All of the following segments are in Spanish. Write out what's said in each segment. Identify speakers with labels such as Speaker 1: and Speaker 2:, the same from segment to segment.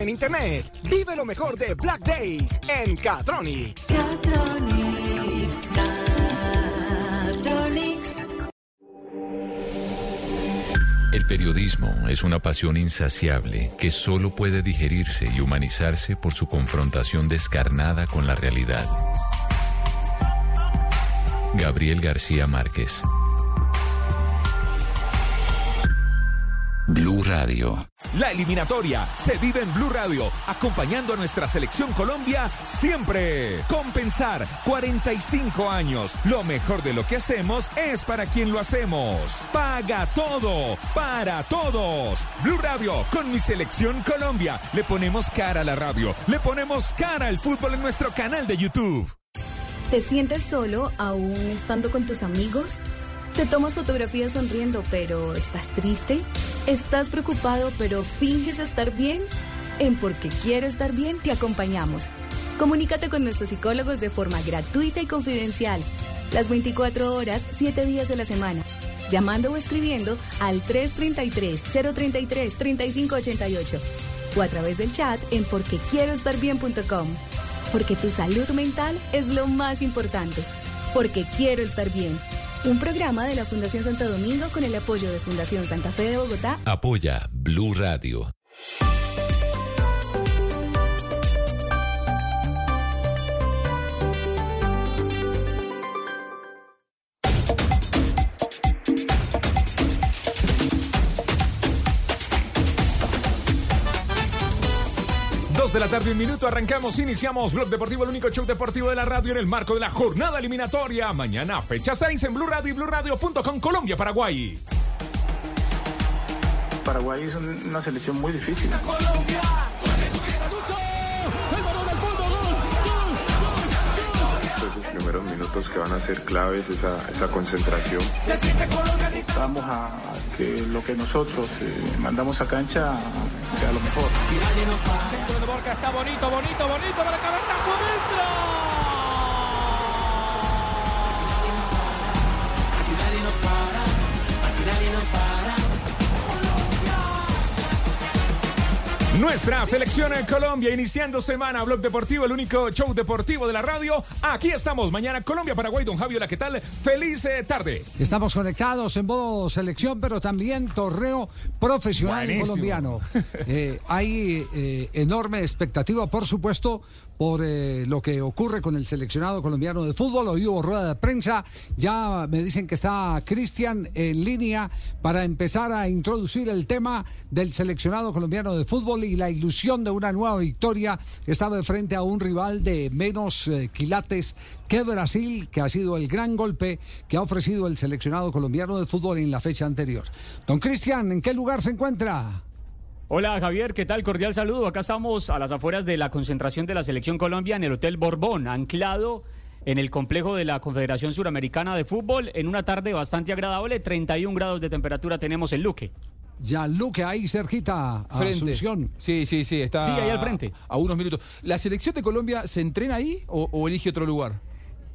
Speaker 1: En internet, vive lo mejor de Black Days en Catronics.
Speaker 2: Catronics, Catronics.
Speaker 3: El periodismo es una pasión insaciable que solo puede digerirse y humanizarse por su confrontación descarnada con la realidad. Gabriel García Márquez. Blue Radio.
Speaker 4: La eliminatoria se vive en Blue Radio, acompañando a nuestra selección Colombia siempre. Compensar 45 años. Lo mejor de lo que hacemos es para quien lo hacemos. Paga todo, para todos. Blue Radio con mi selección Colombia. Le ponemos cara a la radio, le ponemos cara al fútbol en nuestro canal de YouTube.
Speaker 5: ¿Te sientes solo aún estando con tus amigos? ¿Te tomas fotografías sonriendo pero estás triste? ¿Estás preocupado pero finges estar bien? En Porque Quiero Estar Bien te acompañamos. Comunícate con nuestros psicólogos de forma gratuita y confidencial. Las 24 horas, 7 días de la semana. Llamando o escribiendo al 333-033-3588 o a través del chat en porquequieroestarbien.com. Porque tu salud mental es lo más importante. Porque quiero estar bien. Un programa de la Fundación Santo Domingo con el apoyo de Fundación Santa Fe de Bogotá.
Speaker 3: Apoya Blue Radio.
Speaker 4: De la tarde, un minuto, arrancamos, iniciamos Blog Deportivo, el único show deportivo de la radio en el marco de la jornada eliminatoria. Mañana, fecha 6 en Blue Radio y BlueRadio.com, Colombia, Paraguay.
Speaker 6: Paraguay es un- una selección muy difícil. Esos minutos que van a ser claves, esa, esa concentración. Vamos a que lo que nosotros eh, mandamos a cancha sea lo mejor.
Speaker 7: Centro de Borca está bonito, bonito, bonito para cabezazo dentro.
Speaker 4: Nuestra selección en Colombia, iniciando semana, Blog Deportivo, el único show deportivo de la radio. Aquí estamos, mañana Colombia, Paraguay, Don Javier, ¿qué tal? Feliz eh, tarde.
Speaker 8: Estamos conectados en modo selección, pero también torneo profesional
Speaker 4: Buenísimo.
Speaker 8: colombiano. Eh, hay eh, enorme expectativa, por supuesto, por eh, lo que ocurre con el seleccionado colombiano de fútbol. Hoy hubo rueda de prensa. Ya me dicen que está Cristian en línea para empezar a introducir el tema del seleccionado colombiano de fútbol y la ilusión de una nueva victoria. Estaba frente a un rival de menos eh, quilates que Brasil, que ha sido el gran golpe que ha ofrecido el seleccionado colombiano de fútbol en la fecha anterior. Don Cristian, ¿en qué lugar se encuentra?
Speaker 9: Hola Javier, ¿qué tal? Cordial saludo. Acá estamos a las afueras de la concentración de la Selección Colombia en el Hotel Borbón, anclado en el complejo de la Confederación Suramericana de Fútbol, en una tarde bastante agradable, 31 grados de temperatura tenemos en Luque.
Speaker 8: Ya Luque ahí cerquita a
Speaker 10: Frente.
Speaker 8: Asunción.
Speaker 10: Sí, sí, sí, está
Speaker 9: Sí, ahí al frente.
Speaker 10: A unos minutos. ¿La selección de Colombia se entrena ahí o, o elige otro lugar?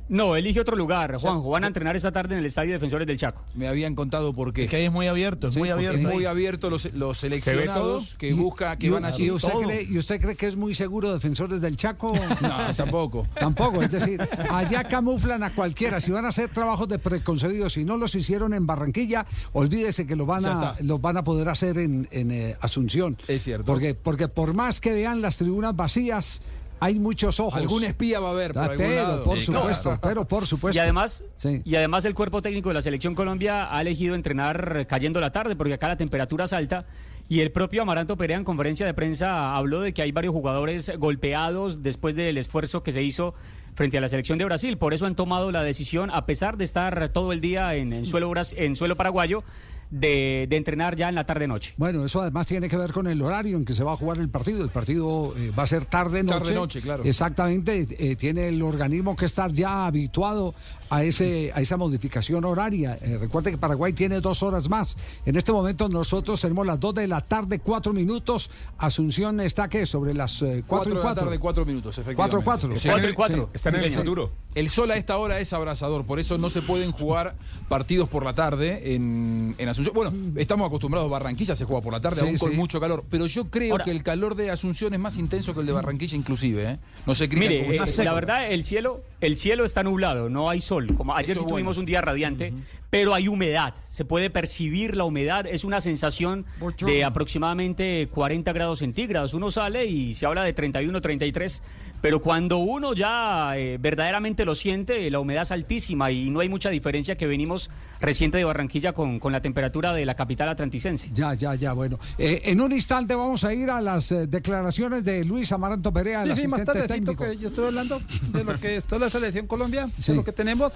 Speaker 9: No, elige otro lugar, Juanjo. Van a entrenar esta tarde en el Estadio Defensores del Chaco.
Speaker 10: Me habían contado por qué.
Speaker 11: Es que ahí es muy abierto, es
Speaker 10: Sí,
Speaker 11: muy abierto.
Speaker 10: Es muy abierto los, los
Speaker 9: ve
Speaker 10: seleccionados que
Speaker 8: Y-
Speaker 10: busca, que
Speaker 8: y-
Speaker 10: van a
Speaker 8: ¿Y usted,
Speaker 10: todo.
Speaker 8: cree, ¿Y usted cree que es muy seguro defensores del Chaco?
Speaker 10: No, tampoco.
Speaker 8: Tampoco, es decir, allá camuflan a cualquiera. Si van a hacer trabajos de preconcebidos, si no los hicieron en Barranquilla, olvídese que lo van a, los van a poder hacer en, en, eh, Asunción.
Speaker 10: Es cierto.
Speaker 8: Porque, porque por más que vean las tribunas vacías, hay muchos ojos.
Speaker 10: Algún espía va a haber por
Speaker 8: Ah,
Speaker 10: algún
Speaker 8: pero,
Speaker 10: lado.
Speaker 8: por
Speaker 10: Sí,
Speaker 8: supuesto,
Speaker 10: claro.
Speaker 8: pero por supuesto.
Speaker 9: Y además,
Speaker 8: Sí.
Speaker 9: y además el cuerpo técnico de la Selección Colombia ha elegido entrenar cayendo la tarde porque acá la temperatura es alta y el propio Amaranto Perea en conferencia de prensa habló de que hay varios jugadores golpeados después del esfuerzo que se hizo frente a la selección de Brasil. Por eso han tomado la decisión, a pesar de estar todo el día en, en suelo, en suelo paraguayo, de, de entrenar ya en la tarde-noche.
Speaker 8: Bueno, eso además tiene que ver con el horario en que se va a jugar el partido. El partido eh, va a ser tarde-noche.
Speaker 10: Tarde-noche, claro.
Speaker 8: Exactamente. eh, tiene el organismo que estar ya habituado a, ese, a esa modificación horaria. Eh, recuerde que Paraguay tiene dos horas más. En este momento nosotros tenemos las dos de la tarde, cuatro minutos. Asunción está, ¿qué? Sobre las eh, cuatro,
Speaker 10: Cuatro
Speaker 8: y
Speaker 10: de la
Speaker 8: cuatro.
Speaker 10: tarde, cuatro minutos, efectivamente.
Speaker 8: Cuatro, cuatro.
Speaker 10: Están
Speaker 9: Cuatro
Speaker 10: en-
Speaker 9: y cuatro.
Speaker 10: sí.
Speaker 9: Están en el futuro.
Speaker 10: El sol a esta hora es abrasador, por eso no se pueden jugar partidos por la tarde en, en Asunción. Bueno, estamos acostumbrados, Barranquilla se juega por la tarde,
Speaker 8: Sí,
Speaker 10: aún con mucho calor, pero yo creo
Speaker 9: Ahora-
Speaker 10: que el calor de Asunción es más intenso que el de Barranquilla inclusive, ¿eh? No sé,
Speaker 9: Mire,
Speaker 10: ¿cómo
Speaker 9: eh, la verdad, el cielo, el cielo está nublado, no hay sol. Como ayer sí tuvimos
Speaker 10: bueno.
Speaker 9: un día radiante, pero hay humedad. Se puede percibir la humedad. Es una sensación de aproximadamente 40 grados centígrados. Uno sale y se habla de 31, 33, pero cuando uno ya eh, verdaderamente lo siente, la humedad es altísima y no hay mucha diferencia que venimos reciente de Barranquilla con, con la temperatura de la capital atlanticense.
Speaker 8: Ya, ya, ya, bueno. Eh, en un instante vamos a ir a las eh, declaraciones de Luis Amaranto Perea, el
Speaker 12: Sí,
Speaker 8: asistente técnico.
Speaker 12: que yo estoy hablando de lo que está la selección Colombia,
Speaker 8: Sí.
Speaker 12: de lo que tenemos,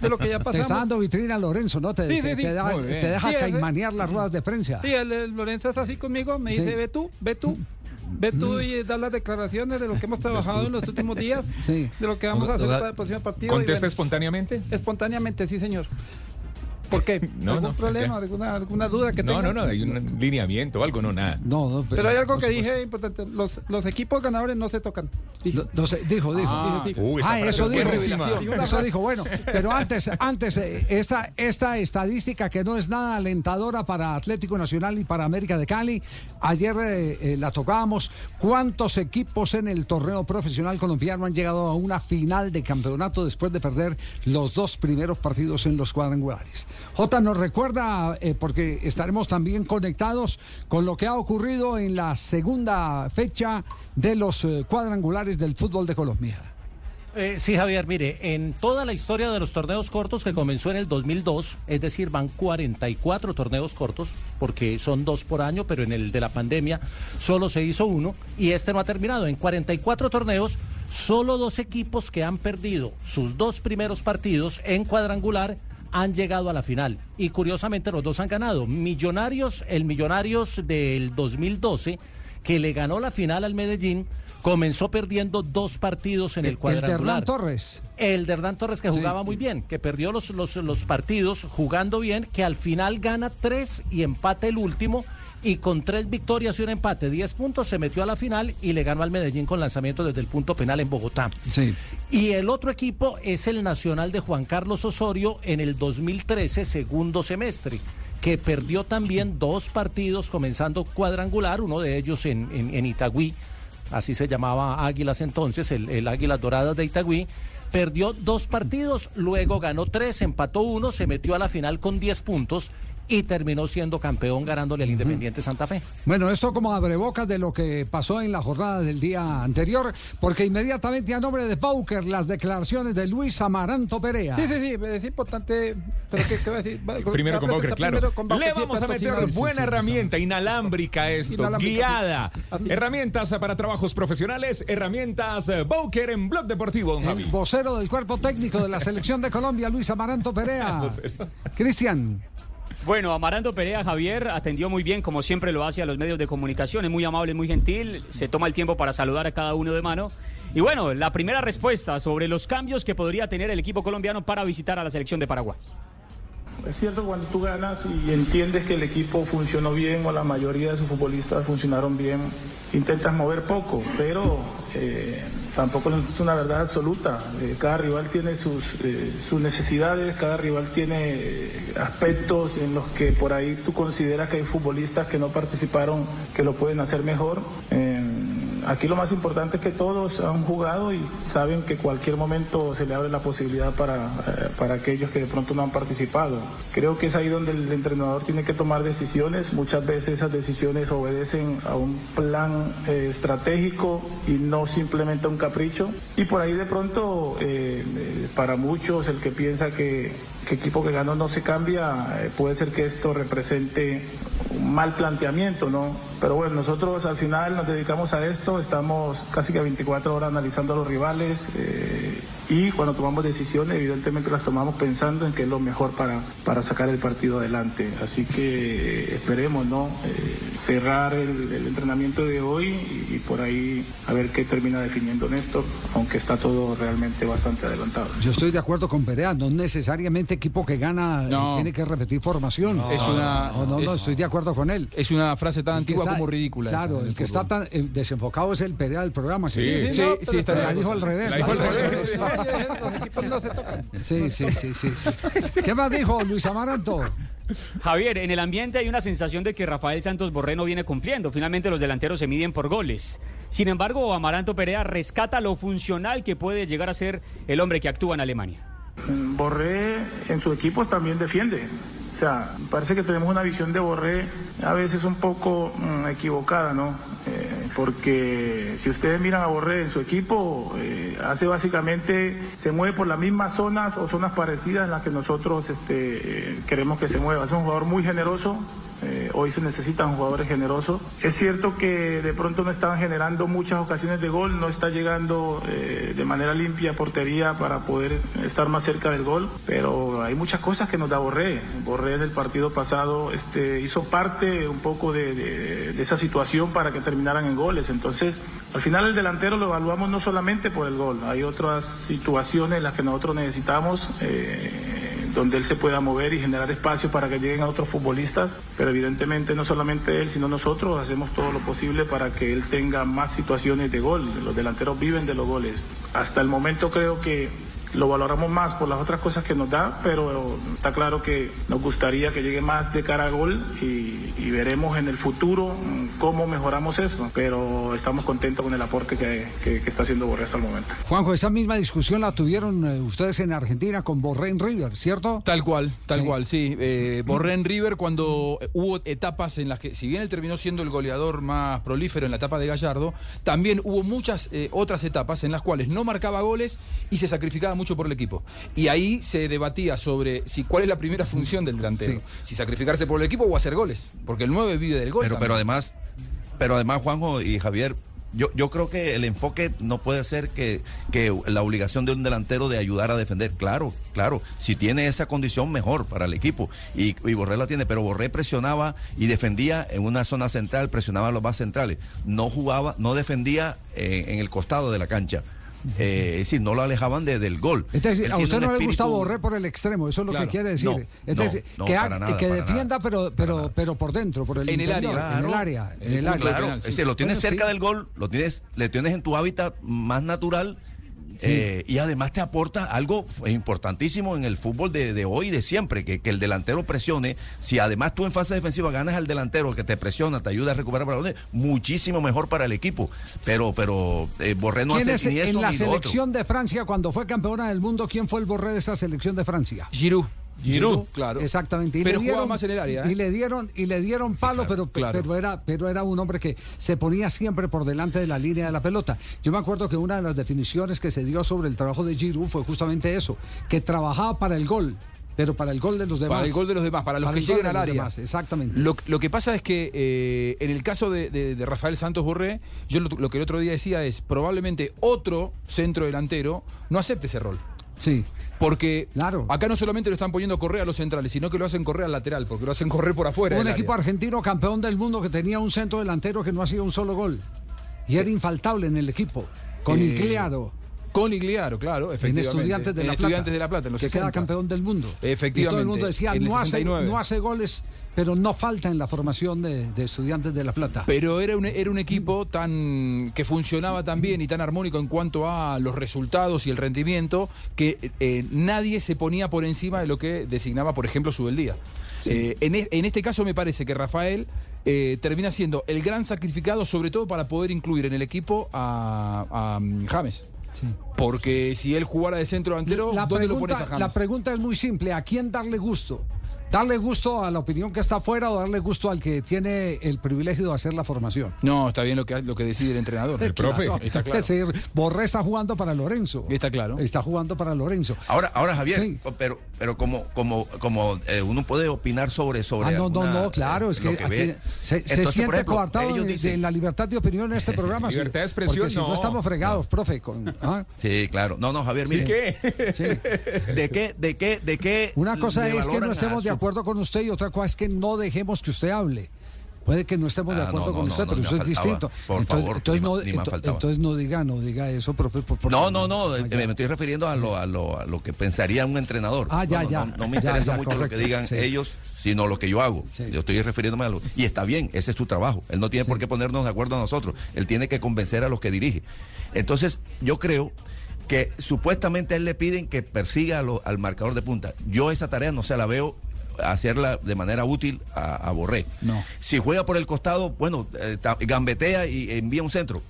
Speaker 12: de lo que ya
Speaker 8: Te
Speaker 12: pasamos.
Speaker 8: está dando vitrina Lorenzo, ¿no? Te,
Speaker 12: Sí,
Speaker 8: te-
Speaker 12: sí,
Speaker 8: te da- te deja caimanear las ruedas de prensa.
Speaker 12: Sí, el, el Lorenzo está así conmigo, me
Speaker 8: Sí.
Speaker 12: dice, ve tú, ve tú. Ve tú
Speaker 8: Mm.
Speaker 12: y da las declaraciones de lo que hemos trabajado en los últimos días,
Speaker 8: Sí.
Speaker 12: de lo que vamos a hacer para el próximo partido.
Speaker 4: ¿Contesta espontáneamente?
Speaker 12: espontáneamente, sí, señor. ¿Por qué?
Speaker 4: No,
Speaker 12: ¿Algún
Speaker 4: no,
Speaker 12: problema? ¿Alguna, ¿Alguna duda que
Speaker 4: No,
Speaker 12: tenga?
Speaker 4: no, no, hay un lineamiento, algo, no, nada.
Speaker 8: No, no,
Speaker 12: Pero hay algo que dije importante. Los, los equipos ganadores no se tocan. Dije.
Speaker 8: No, no sé, dijo, dijo.
Speaker 12: Ah,
Speaker 8: dijo.
Speaker 4: uy, esa
Speaker 8: Ah, eso dijo. Eso dijo, bueno. Pero antes, antes eh, esta, esta estadística que no es nada alentadora para Atlético Nacional y para América de Cali, ayer eh, eh, la tocábamos. ¿Cuántos equipos en el torneo profesional colombiano han llegado a una final de campeonato después de perder los dos primeros partidos en los cuadrangulares? Jota nos recuerda, eh, porque estaremos también conectados con lo que ha ocurrido en la segunda fecha de los eh, cuadrangulares del fútbol de Colombia.
Speaker 13: Eh, sí, Javier, mire, en toda la historia de los torneos cortos que comenzó en el 2002, es decir, van 44 torneos cortos, porque son dos por año, pero en el de la pandemia solo se hizo uno, y este no ha terminado. En 44 torneos, solo dos equipos que han perdido sus dos primeros partidos en cuadrangular han llegado a la final. Y curiosamente los dos han ganado. Millonarios, el Millonarios del 2012, que le ganó la final al Medellín, comenzó perdiendo dos partidos en el,
Speaker 8: El de
Speaker 13: cuadrangular.
Speaker 8: Hernán Torres.
Speaker 13: El de Hernán Torres que jugaba muy bien, que perdió los, los, los partidos jugando bien, que al final gana tres y empate el último. Y con tres victorias y un empate, 10 puntos, se metió a la final y le ganó al Medellín con lanzamiento desde el punto penal en Bogotá.
Speaker 8: Sí.
Speaker 13: Y el otro equipo es el Nacional de Juan Carlos Osorio en el 2013, segundo semestre, que perdió también dos partidos comenzando cuadrangular, uno de ellos en, en, en Itagüí, así se llamaba Águilas entonces, el, el Águilas Doradas de Itagüí. Perdió dos partidos, luego ganó tres, empató uno, se metió a la final con 10 puntos y terminó siendo campeón ganándole al Independiente Santa Fe.
Speaker 8: Bueno, esto como abrebocas de lo que pasó en la jornada del día anterior, porque inmediatamente a nombre de Bauker las declaraciones de Luis Amaranto Perea.
Speaker 12: Sí, sí, sí, es importante. Pero ¿qué, qué voy a decir? Va-
Speaker 4: Primero con Bauker, claro.
Speaker 12: primero con Bauker,
Speaker 4: Le
Speaker 12: sí,
Speaker 4: vamos a meter
Speaker 12: sí,
Speaker 4: buena
Speaker 12: sí, sí,
Speaker 4: herramienta inalámbrica esto,
Speaker 12: Inalámbrica,
Speaker 4: guiada. Herramientas para trabajos profesionales, herramientas eh, Bowker en Blog Deportivo, don
Speaker 8: El vocero del cuerpo técnico de la selección de Colombia, Luis Amaranto Perea. Cristian.
Speaker 9: Bueno, Amaranto Perea Javier atendió muy bien, como siempre lo hace a los medios de comunicación, es muy amable, muy gentil, se toma el tiempo para saludar a cada uno de mano. Y bueno, la primera respuesta sobre los cambios que podría tener el equipo colombiano para visitar a la selección de Paraguay.
Speaker 6: Es cierto cuando tú ganas y entiendes que el equipo funcionó bien o la mayoría de sus futbolistas funcionaron bien, intentas mover poco, pero eh, tampoco es una verdad absoluta. Eh, cada rival tiene sus, eh, sus necesidades, cada rival tiene aspectos en los que por ahí tú consideras que hay futbolistas que no participaron que lo pueden hacer mejor. Aquí lo más importante es que todos han jugado y saben que cualquier momento se le abre la posibilidad para, eh, para aquellos que de pronto no han participado. Creo que es ahí donde el entrenador tiene que tomar decisiones. Muchas veces esas decisiones obedecen a un plan eh, estratégico y no simplemente a un capricho. Y por ahí de pronto, eh, para muchos, el que piensa que, que equipo que ganó no se cambia, eh, puede ser que esto represente un mal planteamiento, ¿no? Pero bueno, nosotros al final nos dedicamos a esto, estamos casi que 24 horas analizando a los rivales eh, y cuando tomamos decisiones evidentemente las tomamos pensando en qué es lo mejor para, para sacar el partido adelante. Así que eh, esperemos ¿no? Eh, cerrar el, el entrenamiento de hoy y, y por ahí a ver qué termina definiendo Néstor, aunque está todo realmente bastante adelantado.
Speaker 8: Yo estoy de acuerdo con Perea, no necesariamente equipo que gana eh,
Speaker 10: No.
Speaker 8: tiene que repetir formación.
Speaker 10: Es una-
Speaker 8: No, no, no,
Speaker 10: es-
Speaker 8: estoy de acuerdo con él.
Speaker 10: Es una frase tan
Speaker 8: que
Speaker 10: antigua
Speaker 8: está-
Speaker 10: como ridícula.
Speaker 8: Claro,
Speaker 10: esa,
Speaker 8: el que está tan eh, desenfocado es el Perea del programa. que
Speaker 10: Sí, sí,
Speaker 8: no,
Speaker 10: sí, está
Speaker 8: la
Speaker 10: bien.
Speaker 8: dijo al revés.
Speaker 10: La dijo al revés.
Speaker 12: Los equipos no se tocan.
Speaker 8: Sí, sí, sí, sí, sí. ¿Qué más dijo Luis Amaranto?
Speaker 9: Javier, en el ambiente hay una sensación de que Rafael Santos Borré no viene cumpliendo. Finalmente los delanteros se miden por goles. Sin embargo, Amaranto Perea rescata lo funcional que puede llegar a ser el hombre que actúa en Alemania.
Speaker 6: Borré en su equipo también defiende. Sea, parece que tenemos una visión de Borré a veces un poco mm, equivocada, ¿no? Eh, porque si ustedes miran a Borré en su equipo, eh, hace básicamente, se mueve por las mismas zonas o zonas parecidas en las que nosotros este, eh, queremos que se mueva. Es un jugador muy generoso, eh, hoy se necesitan jugadores generosos. Es cierto que de pronto no están generando muchas ocasiones de gol, no está llegando eh, de manera limpia a portería para poder estar más cerca del gol, pero hay muchas cosas que nos da Borré. Borré en el partido pasado este, hizo parte un poco de, de- de esa situación para que terminaran en goles. Entonces, al final el delantero lo evaluamos no solamente por el gol, hay otras situaciones en las que nosotros necesitamos. eh, donde él se pueda mover y generar espacio para que lleguen a otros futbolistas, pero evidentemente no solamente él, sino nosotros hacemos todo lo posible para que él tenga más situaciones de gol. Los delanteros viven de los goles. Hasta el momento creo que lo valoramos más por las otras cosas que nos da, pero está claro que nos gustaría que llegue más de cara a gol y, y veremos en el futuro mm, cómo mejoramos eso, pero estamos contentos con el aporte que, que- que está haciendo Borré hasta el momento.
Speaker 8: Juanjo, esa misma discusión la tuvieron eh, ustedes en Argentina con Borré en River, ¿cierto?
Speaker 10: Tal cual, tal
Speaker 8: Sí.
Speaker 10: cual, sí. Eh, Borré en River cuando eh, hubo etapas en las que, si bien él terminó siendo el goleador más prolífero en la etapa de Gallardo, también hubo muchas eh, otras etapas en las cuales no marcaba goles y se sacrificaba mucho por el equipo. Y ahí se debatía sobre si cuál es la primera función del delantero. Si sacrificarse por el equipo o hacer goles. Porque el 9 vive del gol.
Speaker 14: Pero,
Speaker 10: también.
Speaker 14: pero además, pero además, Juanjo y Javier, yo, yo creo que el enfoque no puede ser que, que la obligación de un delantero de ayudar a defender. Claro, claro, si tiene esa condición, mejor para el equipo. Y, y Borré la tiene, pero Borré presionaba y defendía en una zona central, presionaba a los más centrales. No jugaba, no defendía eh, en el costado de la cancha. Eh, es decir, no lo alejaban de- del gol.
Speaker 8: Es decir,
Speaker 14: Él
Speaker 8: a usted no le gusta
Speaker 14: espíritu-
Speaker 8: Borré por el extremo, eso es lo
Speaker 14: Claro.
Speaker 8: que quiere decir.
Speaker 14: No,
Speaker 8: es
Speaker 14: no, no,
Speaker 8: que,
Speaker 14: para nada,
Speaker 8: que
Speaker 14: para
Speaker 8: defienda, pero, pero, pero por dentro, por el
Speaker 10: En el
Speaker 8: interior,
Speaker 10: área,
Speaker 8: en el
Speaker 14: Claro.
Speaker 8: área, en el área.
Speaker 14: Claro, es decir, lo tienes
Speaker 8: Bueno,
Speaker 14: cerca
Speaker 8: sí.
Speaker 14: del gol, lo tienes, le tienes en tu hábitat más natural. Eh, y además te aporta algo importantísimo en el fútbol de, de hoy y de siempre, que, que el delantero presione. Si además tú en fase defensiva ganas al delantero que te presiona, te ayuda a recuperar balones, muchísimo mejor para el equipo. Pero, pero eh, Borré no
Speaker 8: ¿Quién
Speaker 14: hace
Speaker 8: es
Speaker 14: ni eso
Speaker 8: en la
Speaker 14: ni lo otro.
Speaker 8: selección de Francia cuando fue campeona del mundo? ¿Quién fue el Borré de esa selección de Francia?
Speaker 10: Giroud.
Speaker 8: Giroud,
Speaker 10: claro.
Speaker 8: Exactamente. Y
Speaker 10: Pero
Speaker 8: le dieron-
Speaker 10: más en el área, ¿eh?
Speaker 8: Y le dieron, y le dieron palo, pero, pero, era, pero era un hombre que se ponía siempre por delante de la línea de la pelota. Yo me acuerdo que una de las definiciones que se dio sobre el trabajo de Giroud fue justamente eso, que trabajaba para el gol. Pero para el gol de los demás.
Speaker 10: Para el gol de los demás, para los que lleguen al área.
Speaker 8: demás, exactamente.
Speaker 10: Lo, lo que pasa es que eh, en el caso de, de- de Rafael Santos Borré, yo lo, lo que el otro día decía es, probablemente otro centro delantero no acepte ese rol.
Speaker 8: Sí.
Speaker 10: Porque acá no solamente lo están poniendo a correr a los centrales, sino que lo hacen correr al lateral, porque lo hacen correr por afuera.
Speaker 8: un equipo
Speaker 10: área.
Speaker 8: argentino campeón del mundo que tenía un centro delantero que no hacía un solo gol. Y era infaltable en el equipo. Con
Speaker 10: Eh,
Speaker 8: Igliaro.
Speaker 10: Con Igliaro, claro,
Speaker 8: En
Speaker 10: efectivamente.
Speaker 8: Estudiantes de
Speaker 10: En
Speaker 8: la
Speaker 10: Estudiantes de la Plata, en los
Speaker 8: que
Speaker 10: 60.
Speaker 8: queda campeón del mundo.
Speaker 10: Efectivamente.
Speaker 8: Y todo el mundo decía, no hace,
Speaker 10: 69.
Speaker 8: no hace goles, pero no falta en la formación de, de Estudiantes de la Plata.
Speaker 10: Pero era un, era un equipo tan que funcionaba tan bien y tan armónico en cuanto a los resultados y el rendimiento que eh, nadie se ponía por encima de lo que designaba, por ejemplo, su día. Eh, en, en este caso me parece que Rafael eh, termina siendo el gran sacrificado, sobre todo para poder incluir en el equipo a, a, mm, James. Porque si él jugara de centro delantero,
Speaker 8: La
Speaker 10: ¿dónde lo pones a
Speaker 8: la
Speaker 10: James?
Speaker 8: pregunta es muy simple. ¿A quién darle gusto? ¿Darle gusto a la opinión que está afuera o darle gusto al que tiene el privilegio de hacer la formación?
Speaker 10: No, está bien lo que, lo que decide el entrenador.
Speaker 8: El
Speaker 10: profe.
Speaker 8: Claro.
Speaker 10: Está claro.
Speaker 8: Es decir, Borré está jugando para Lorenzo.
Speaker 10: Está claro.
Speaker 8: Está jugando para Lorenzo.
Speaker 14: Ahora, ahora Javier,
Speaker 8: Sí.
Speaker 14: pero, pero como, como, como eh, uno puede opinar sobre, sobre
Speaker 8: Ah, no, no,
Speaker 14: alguna,
Speaker 8: no, claro, es que, aquí se,
Speaker 14: Entonces,
Speaker 8: siente
Speaker 14: ejemplo,
Speaker 8: coartado de,
Speaker 14: dicen-
Speaker 8: de la libertad de opinión en este programa.
Speaker 4: Libertad de expresión,
Speaker 8: Porque si no,
Speaker 4: no.
Speaker 8: estamos fregados, profe. Con, ¿ah?
Speaker 14: Sí, claro. No, no, Javier,
Speaker 8: Sí.
Speaker 14: mire.
Speaker 8: Sí.
Speaker 14: ¿De qué, de qué, de qué?
Speaker 8: Una cosa es que no estemos de
Speaker 14: su-
Speaker 8: acuerdo con usted y otra cosa es que no dejemos que usted hable. Puede que no estemos de
Speaker 14: Ah,
Speaker 8: acuerdo
Speaker 14: no,
Speaker 8: con
Speaker 14: no,
Speaker 8: usted,
Speaker 14: no,
Speaker 8: pero eso es distinto.
Speaker 14: Por
Speaker 8: entonces,
Speaker 14: favor,
Speaker 8: entonces no,
Speaker 14: ni
Speaker 8: ento- entonces no diga, no diga eso, profe. por- por-
Speaker 14: No, no, no,
Speaker 8: Ah,
Speaker 14: eh, me estoy refiriendo a lo, a lo, a lo que pensaría un entrenador.
Speaker 8: Ah, ya, ya.
Speaker 14: No, me interesa
Speaker 8: ya,
Speaker 14: mucho
Speaker 8: correcto,
Speaker 14: lo que digan
Speaker 8: sí.
Speaker 14: ellos, sino lo que yo hago. Yo estoy refiriéndome a lo... Y está bien, ese es tu trabajo. Él no tiene por qué ponernos de acuerdo a nosotros. Él tiene que convencer a los que dirige. Entonces, yo creo que supuestamente a él le piden que persiga a lo- al marcador de punta. Yo esa tarea no se la veo hacerla de manera útil a, a Borré.
Speaker 8: No.
Speaker 14: Si juega por el costado, bueno, eh, gambetea y envía un centro.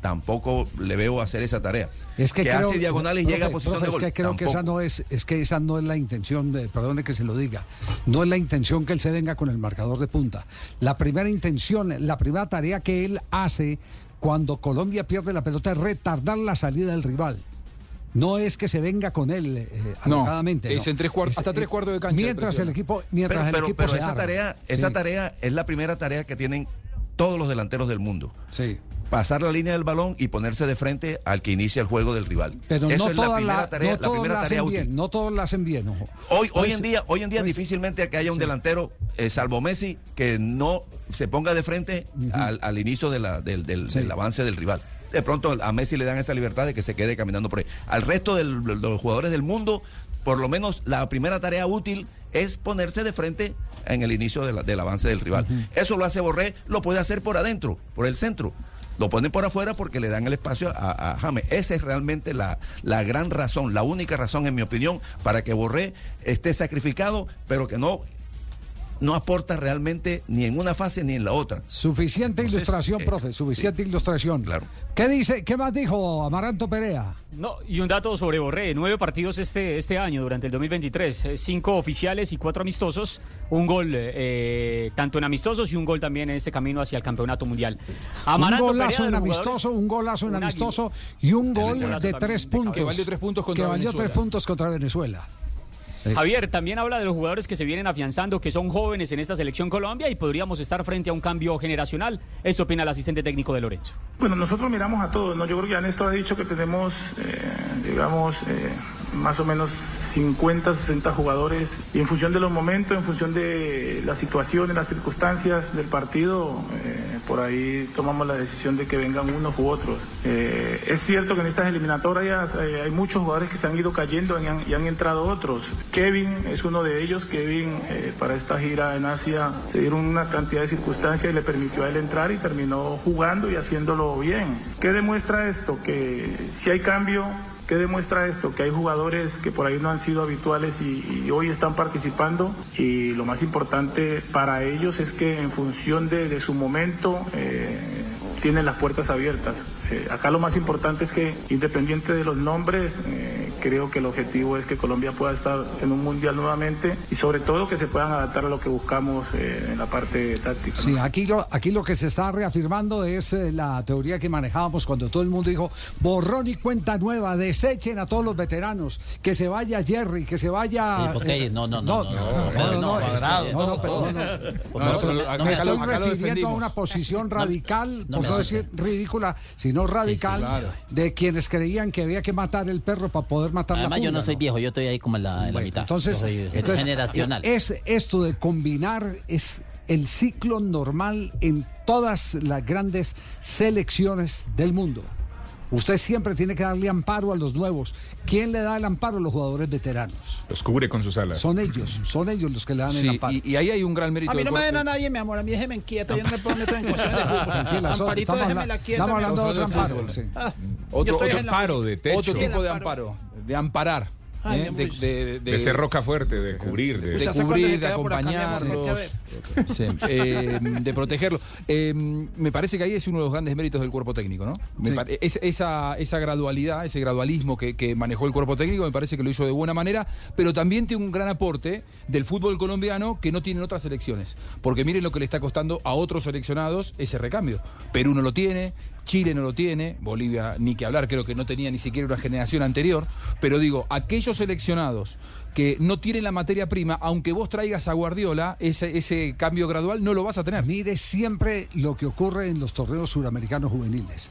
Speaker 14: Tampoco le veo hacer esa tarea.
Speaker 8: Es que, creo-
Speaker 14: hace diagonales y llega a posición
Speaker 8: profe,
Speaker 14: de gol.
Speaker 8: Es que creo que esa
Speaker 14: Tampoco.
Speaker 8: no es, es que esa no es la intención, de, perdone que se lo diga, no es la intención que él se venga con el marcador de punta. La primera intención, la primera tarea que él hace cuando Colombia pierde la pelota es retardar la salida del rival. No es que se venga con él eh,
Speaker 10: No, es en tres cuartos-
Speaker 8: Es,
Speaker 10: hasta tres cuartos de cancha
Speaker 8: Mientras el equipo, mientras
Speaker 14: pero,
Speaker 8: el equipo
Speaker 14: pero
Speaker 8: se
Speaker 14: esa
Speaker 8: arma.
Speaker 14: tarea, esa
Speaker 8: Sí.
Speaker 14: tarea es la primera tarea que tienen todos los delanteros del mundo.
Speaker 8: Sí.
Speaker 14: Pasar la línea del balón y ponerse de frente al que inicia el juego del rival.
Speaker 8: Pero
Speaker 14: Eso
Speaker 8: no
Speaker 14: es la primera
Speaker 8: la,
Speaker 14: tarea,
Speaker 8: no
Speaker 14: la
Speaker 8: todos
Speaker 14: primera tarea útil.
Speaker 8: bien, no todos la hacen bien, ojo.
Speaker 14: Hoy, hoy
Speaker 8: Pues-
Speaker 14: en día, hoy en día
Speaker 8: pues-
Speaker 14: difícilmente que haya un delantero, eh, salvo Messi, que no se ponga de frente al, al inicio de la- del, del-
Speaker 8: Sí.
Speaker 14: del avance del rival. De pronto a Messi le dan esa libertad de que se quede caminando por ahí. Al resto del- de los jugadores del mundo, por lo menos la primera tarea útil es ponerse de frente en el inicio de la- del avance del rival. Eso lo hace Borré, lo puede hacer por adentro, por el centro. Lo ponen por afuera porque le dan el espacio a, a James. Esa es realmente la, la gran razón, la única razón, en mi opinión, para que Borré esté sacrificado, pero que no, no aporta realmente ni en una fase ni en la otra.
Speaker 8: Suficiente
Speaker 14: Entonces,
Speaker 8: ilustración,
Speaker 14: eh,
Speaker 8: profe, suficiente ilustración.
Speaker 14: Claro.
Speaker 8: ¿Qué dice, qué más dijo Amaranto Perea?
Speaker 9: No, y un dato sobre Borré, nueve partidos este, este año, durante el 2023, eh, cinco oficiales y cuatro amistosos, un gol eh, tanto en amistosos y un gol también en este camino hacia el campeonato mundial. Amaranto
Speaker 8: un golazo en amistoso, un golazo en
Speaker 9: un
Speaker 8: amistoso y un gol de tres puntos.
Speaker 10: Que valió tres puntos contra
Speaker 8: Que valió
Speaker 10: Venezuela.
Speaker 8: tres puntos contra Venezuela.
Speaker 9: Javier también habla de los jugadores que se vienen afianzando, que son jóvenes en esta selección Colombia y podríamos estar frente a un cambio generacional. Esto opina el asistente técnico de Lorenzo.
Speaker 6: Bueno, nosotros miramos a todos, ¿no? Yo creo que ya Néstor ha dicho que tenemos, eh, digamos, eh, más o menos 50, 60 jugadores y en función de los momentos, en función de las situaciones, las circunstancias del partido, eh, por ahí tomamos la decisión de que vengan unos u otros. Eh, es cierto que en estas eliminatorias eh, hay muchos jugadores que se han ido cayendo y han, y han entrado otros. Kevin es uno de ellos. Kevin para esta gira en Asia se dieron una cantidad de circunstancias y le permitió a él entrar y terminó jugando y haciéndolo bien. ¿Qué demuestra esto? Que si hay cambio, ¿Qué demuestra esto? Que hay jugadores que por ahí no han sido habituales y, hoy están participando y lo más importante para ellos es que en función de, de su momento eh, tienen las puertas abiertas. Eh, acá lo más importante es que independiente de los nombres, eh, creo que el objetivo es que Colombia pueda estar en un mundial nuevamente y sobre todo que se puedan adaptar a lo que buscamos eh, en la parte táctica. ¿no?
Speaker 8: Sí, aquí lo, aquí lo que se está reafirmando es eh, la teoría que manejábamos cuando todo el mundo dijo borrón y cuenta nueva, desechen a todos los veteranos, que se vaya Jerry, que se vaya.
Speaker 15: Sí, porque-
Speaker 8: eh,
Speaker 15: no, no, no, no, no,
Speaker 8: no,
Speaker 15: no,
Speaker 8: no,
Speaker 15: no,
Speaker 8: esto-
Speaker 15: no,
Speaker 8: no, no,
Speaker 15: no,
Speaker 8: pero no,
Speaker 15: no.
Speaker 8: no.
Speaker 15: Por
Speaker 8: No,
Speaker 15: favor,
Speaker 8: me-
Speaker 15: acá
Speaker 8: me
Speaker 15: lo-
Speaker 8: estoy
Speaker 15: acá lo
Speaker 8: refiriendo a
Speaker 10: defendimos.
Speaker 8: una posición radical,
Speaker 15: no
Speaker 8: por
Speaker 15: me
Speaker 8: no
Speaker 15: hace.
Speaker 8: decir ridícula, sino radical,
Speaker 10: claro.
Speaker 8: de quienes creían que había que matar el perro para poder matar
Speaker 15: Además,
Speaker 8: la
Speaker 15: yo no soy viejo, yo estoy ahí como en la, en la
Speaker 8: Bueno,
Speaker 15: mitad.
Speaker 8: Entonces,
Speaker 15: soy
Speaker 8: entonces,
Speaker 15: generacional.
Speaker 8: es esto de combinar es el ciclo normal en todas las grandes selecciones del mundo. Usted siempre tiene que darle amparo a los nuevos. ¿Quién le da el amparo? Los jugadores veteranos.
Speaker 4: Los cubre con sus alas.
Speaker 8: Son ellos, son ellos los que le dan el amparo.
Speaker 10: y, y ahí hay un gran mérito.
Speaker 12: A mí no me den a nadie, mi amor. A mí déjeme quieto. Yo no me puedo meter en cuestiones de fútbol.
Speaker 8: Tranquila, so-
Speaker 12: Amparito,
Speaker 8: estamos, habla-
Speaker 12: déjemela quieta.
Speaker 8: estamos hablando de otro amparo. sí.
Speaker 12: Ah,
Speaker 10: Otro,
Speaker 12: la
Speaker 4: amparo de techo.
Speaker 10: otro tipo de
Speaker 12: amparo,
Speaker 10: de amparar.
Speaker 12: Ay,
Speaker 10: ¿eh? de, de-
Speaker 4: De ser roca fuerte, de cubrir, de...
Speaker 10: de
Speaker 12: ¿Usted sabe cuándo
Speaker 10: cubrir, de acompañarlos, sí, eh, de protegerlo. Eh, me parece que ahí es uno de los grandes méritos del cuerpo técnico, ¿no?
Speaker 8: Sí.
Speaker 10: es- esa, esa gradualidad, ese gradualismo que, que manejó el cuerpo técnico, me parece que lo hizo de buena manera, pero también tiene un gran aporte del fútbol colombiano que no tienen otras selecciones. Porque miren lo que le está costando a otros seleccionados ese recambio. Perú no lo tiene, Chile no lo tiene, Bolivia ni que hablar, creo que no tenía ni siquiera una generación anterior, pero digo, aquellos seleccionados que no tienen la materia prima, aunque vos traigas a Guardiola, ese, ese cambio gradual no lo vas a tener.
Speaker 8: Mire siempre lo que ocurre en los torneos suramericanos juveniles.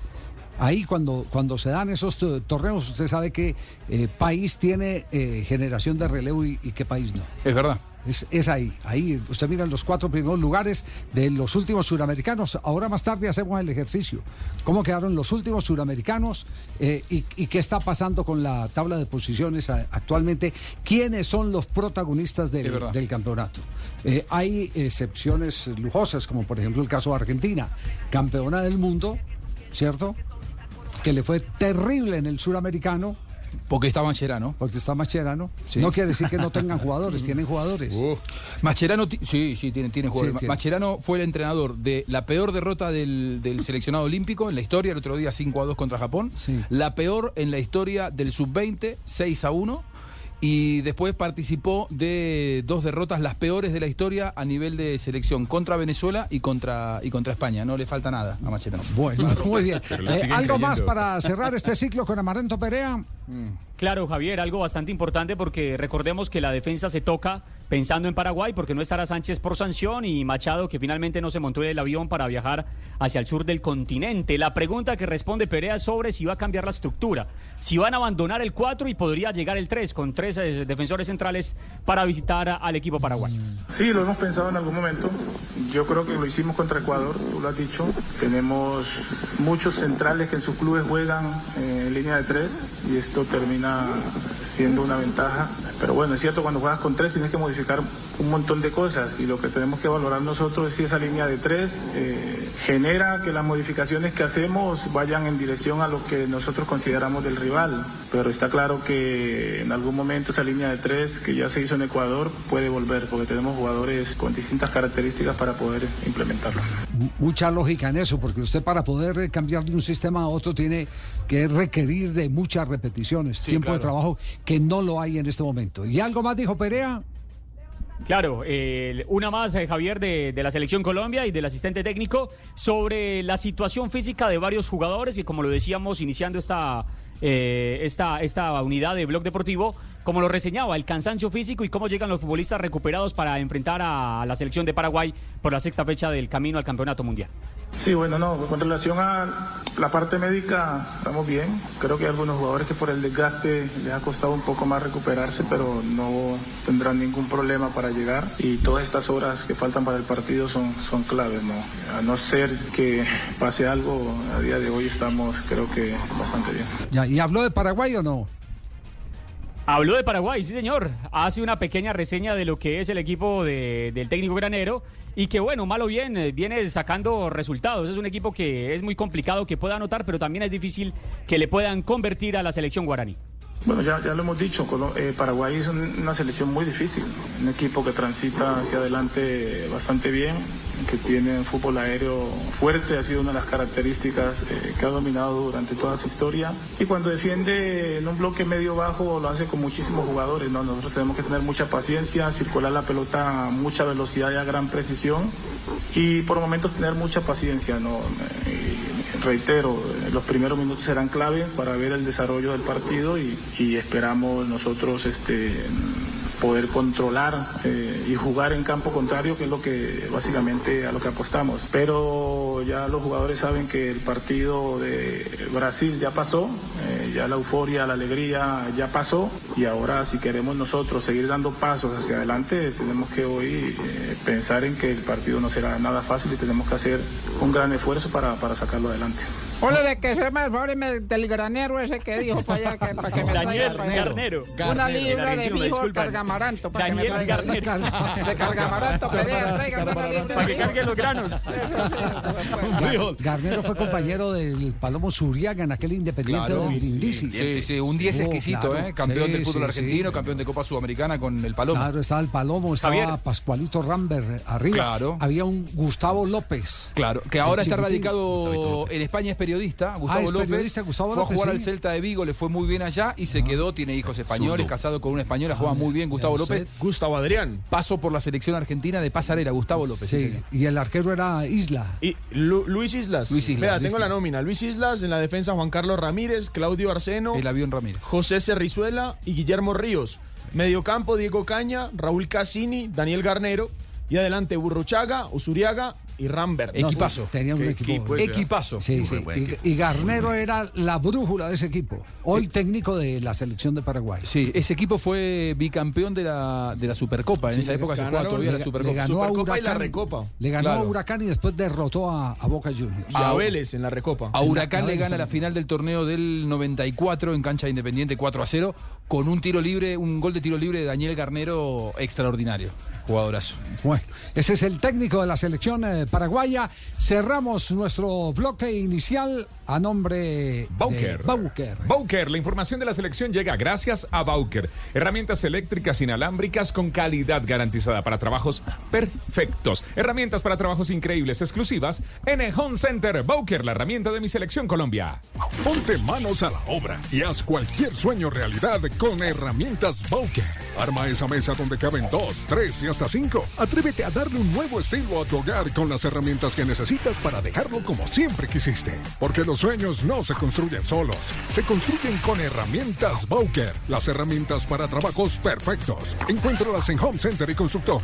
Speaker 8: Ahí cuando, cuando se dan esos to- torneos, usted sabe qué eh, país tiene eh, generación de relevo y, y qué país no.
Speaker 10: Es verdad.
Speaker 8: Es, es ahí, ahí. Usted mira los cuatro primeros lugares de los últimos suramericanos. Ahora más tarde hacemos el ejercicio. ¿Cómo quedaron los últimos suramericanos eh, y, y qué está pasando con la tabla de posiciones a- actualmente? ¿Quiénes son los protagonistas del, del campeonato? Eh, hay excepciones lujosas, como por ejemplo el caso de Argentina, campeona del mundo, ¿cierto? Que le fue terrible en el suramericano.
Speaker 10: Porque está Mascherano.
Speaker 8: Porque está Mascherano.
Speaker 10: Sí.
Speaker 8: No quiere decir que no tengan jugadores, tienen jugadores.
Speaker 10: Mascherano, ti- sí, sí, tiene, tiene jugadores.
Speaker 8: Sí, tiene.
Speaker 10: Mascherano fue el entrenador de la peor derrota del, del seleccionado olímpico en la historia, el otro día 5 a 2 contra Japón. La peor en la historia del sub-20, 6 a 1. Y después participó de dos derrotas, las peores de la historia a nivel de selección, contra Venezuela y contra, y contra España. No le falta nada a Mascherano.
Speaker 8: Bueno, muy bien. Eh, ¿Algo más para cerrar este ciclo con Amarento Perea?
Speaker 9: Claro, Javier, algo bastante importante porque recordemos que la defensa se toca pensando en Paraguay porque no estará Sánchez por sanción y Machado que finalmente no se montó en el avión para viajar hacia el sur del continente. La pregunta que responde Perea es sobre si va a cambiar la estructura, si van a abandonar el 4 y podría llegar el 3 con tres eh, defensores centrales para visitar al equipo paraguayo.
Speaker 6: Sí, lo hemos pensado en algún momento. Yo creo que lo hicimos contra Ecuador, tú lo has dicho. Tenemos muchos centrales que en sus clubes juegan eh, en línea de tres y esto termina siendo una ventaja. Pero bueno, es cierto, cuando juegas con tres tienes que modificar un montón de cosas y lo que tenemos que valorar nosotros es si esa línea de tres eh, genera que las modificaciones que hacemos vayan en dirección a lo que nosotros consideramos del rival. Pero está claro que en algún momento esa línea de tres que ya se hizo en Ecuador puede volver porque tenemos jugadores con distintas características para poder implementarlo.
Speaker 8: Mucha lógica en eso, porque usted para poder cambiar de un sistema a otro tiene que requerir de muchas repeticiones, tiempo de trabajo que no lo hay en este momento. ¿Y algo más dijo Perea?
Speaker 9: Claro, una más, eh, Javier, de, de la Selección Colombia y del asistente técnico sobre la situación física de varios jugadores y como lo decíamos iniciando esta, eh, esta, esta unidad de Blog Deportivo, como lo reseñaba, el cansancio físico y cómo llegan los futbolistas recuperados para enfrentar a la selección de Paraguay por la sexta fecha del camino al Campeonato Mundial.
Speaker 6: Sí, bueno, no, con relación a la parte médica estamos bien. Creo que hay algunos jugadores que por el desgaste les ha costado un poco más recuperarse, pero no tendrán ningún problema para llegar. Y todas estas horas que faltan para el partido son, son claves, ¿no? A no ser que pase algo, a día de hoy estamos creo que bastante bien.
Speaker 8: Ya, ¿Y habló de Paraguay o no?
Speaker 9: Habló de Paraguay, sí señor. Hace una pequeña reseña de lo que es el equipo de- del técnico granero y que bueno, malo bien, eh, viene sacando resultados. Es un equipo que es muy complicado que pueda anotar, pero también es difícil que le puedan convertir a la selección guaraní.
Speaker 6: Bueno, ya, ya lo hemos dicho, eh, Paraguay es un- una selección muy difícil, un equipo que transita hacia adelante bastante bien, que tiene un fútbol aéreo fuerte, ha sido una de las características eh, que ha dominado durante toda su historia. Y cuando defiende en un bloque medio bajo lo hace con muchísimos jugadores, ¿no? Nosotros tenemos que tener mucha paciencia, circular la pelota a mucha velocidad y a gran precisión y por momentos tener mucha paciencia, ¿no? Eh, reitero, eh, los primeros minutos serán clave para ver el desarrollo del partido y, y esperamos nosotros este, poder controlar eh, y jugar en campo contrario, que es lo que básicamente a lo que apostamos. Pero ya los jugadores saben que el partido de Brasil ya pasó, eh, ya la euforia, la alegría ya pasó y ahora si queremos nosotros seguir dando pasos hacia adelante, tenemos que hoy eh, pensar en que el partido no será nada fácil y tenemos que hacer un gran esfuerzo para, para sacarlo adelante.
Speaker 12: Hola, de que se me favor me- del granero ese que dijo para allá, que, para que me
Speaker 9: Daniel
Speaker 12: traiga.
Speaker 9: Garnero.
Speaker 12: Una
Speaker 9: Garnero,
Speaker 12: libra de mijo cargamaranto. Para que me traiga.
Speaker 9: Garnero.
Speaker 12: De cargamaranto, una libra de
Speaker 9: Para que
Speaker 12: mijo.
Speaker 9: cargue los granos.
Speaker 8: Gar- Garnero fue compañero del Palomo Zuriaga en aquel Independiente
Speaker 10: Claro,
Speaker 8: de Brindisi.
Speaker 10: Sí, sí, un 10
Speaker 8: Oh,
Speaker 10: exquisito,
Speaker 8: claro.
Speaker 10: ¿eh? Campeón
Speaker 8: Sí,
Speaker 10: del fútbol
Speaker 8: sí,
Speaker 10: argentino,
Speaker 8: sí.
Speaker 10: campeón de Copa Sudamericana con el Palomo.
Speaker 8: Claro, estaba el Palomo, estaba
Speaker 10: Javier.
Speaker 8: Pascualito Ramber arriba.
Speaker 10: Claro.
Speaker 8: Había un Gustavo López.
Speaker 10: Claro, que ahora está radicado en España, es periodista, Gustavo
Speaker 8: Ah, es
Speaker 10: López.
Speaker 8: periodista, Gustavo
Speaker 10: fue
Speaker 8: López,
Speaker 10: a jugar
Speaker 8: sí.
Speaker 10: al Celta de Vigo, le fue muy bien allá y se quedó, tiene hijos españoles, casado con una española, juega muy bien Gustavo
Speaker 8: usted.
Speaker 10: López. Gustavo Adrián. Paso por la selección argentina de pasarela, Gustavo López. sí,
Speaker 8: Sí,
Speaker 10: señor.
Speaker 8: y el arquero era Isla.
Speaker 16: Y Lu- Luis Islas.
Speaker 10: Luis Islas.
Speaker 16: Vea,
Speaker 10: Luis
Speaker 16: tengo la nómina. Luis Islas, en la defensa Juan Carlos Ramírez, Claudio Arseno,
Speaker 10: El avión Ramírez.
Speaker 16: José Cerrizuela y Guillermo Ríos. Mediocampo Diego Caña, Raúl Cassini, Daniel Garnero. Y adelante Burruchaga, Usuriaga y Rambert.
Speaker 8: No, tenía un equipo.
Speaker 10: Equipazo.
Speaker 8: Sí, sí. Y, y Garnero era la brújula de ese equipo. Hoy técnico de la selección de Paraguay.
Speaker 10: Sí, ese equipo fue bicampeón de la, de la Supercopa. En
Speaker 8: Sí,
Speaker 10: esa época se jugaba
Speaker 8: ganaron-
Speaker 10: todavía
Speaker 8: le-
Speaker 10: la Supercopa.
Speaker 8: le ganó a
Speaker 16: Supercopa y la
Speaker 8: Huracán.
Speaker 16: Recopa.
Speaker 8: Le ganó a. Huracán y después derrotó a, a Boca Juniors.
Speaker 16: Y a Vélez en la Recopa.
Speaker 10: A Huracán le gana la final del torneo del 94 en cancha de Independiente 4 a 0 con un tiro libre, un gol de tiro libre de Daniel Garnero extraordinario. Jugadorazo.
Speaker 8: Bueno, ese es el técnico de la selección eh, paraguaya. Cerramos nuestro bloque inicial a nombre
Speaker 4: Bauker.
Speaker 8: de Bauker.
Speaker 4: Bauker, la información de la selección llega gracias a Bauker. Herramientas eléctricas inalámbricas con calidad garantizada para trabajos perfectos. Herramientas para trabajos increíbles, exclusivas en el Home Center. Bauker, la herramienta de mi selección Colombia.
Speaker 17: Ponte manos a la obra y haz cualquier sueño realidad con herramientas Bauker. Arma esa mesa donde caben dos, tres y hasta cinco. Atrévete a darle un nuevo estilo a tu hogar con las herramientas que necesitas para dejarlo como siempre quisiste. Porque los sueños no se construyen solos, se construyen con herramientas Bauker. Las herramientas para trabajos perfectos. Encuéntralas en Home Center y Constructor.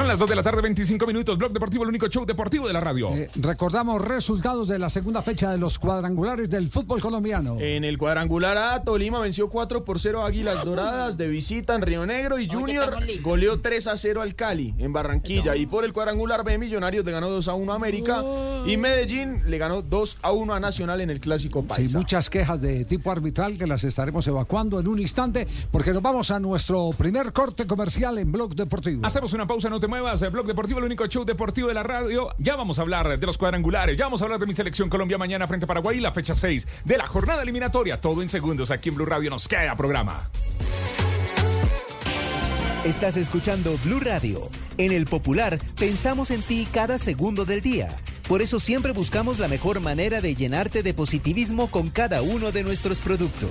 Speaker 4: Son las 2 de la tarde, 25 minutos. Blog Deportivo, el único show deportivo de la radio.
Speaker 8: Eh, recordamos resultados de la segunda fecha de los cuadrangulares del fútbol colombiano.
Speaker 16: En el cuadrangular A, Tolima venció 4 por 0 a Águilas Doradas de visita en Río Negro y Junior goleó 3 a 0 al Cali en Barranquilla. Y por el cuadrangular B, Millonarios le ganó 2 a 1 a América y Medellín le ganó 2 a 1 a Nacional en el Clásico
Speaker 8: Sí,
Speaker 16: Paisa.
Speaker 8: muchas quejas de tipo arbitral que las estaremos evacuando en un instante porque nos vamos a nuestro primer corte comercial en Blog Deportivo.
Speaker 4: Hacemos una pausa, no te muevas. El Blog Deportivo, el único show deportivo de la radio. Ya vamos a hablar de los cuadrangulares. Ya vamos a hablar de mi selección Colombia mañana frente a Paraguay y la fecha 6 de la jornada eliminatoria. Todo en segundos aquí en Blue Radio. Nos queda programa.
Speaker 18: Estás escuchando Blue Radio. En el Popular pensamos en ti cada segundo del día. Por eso siempre buscamos la mejor manera de llenarte de positivismo con cada uno de nuestros productos.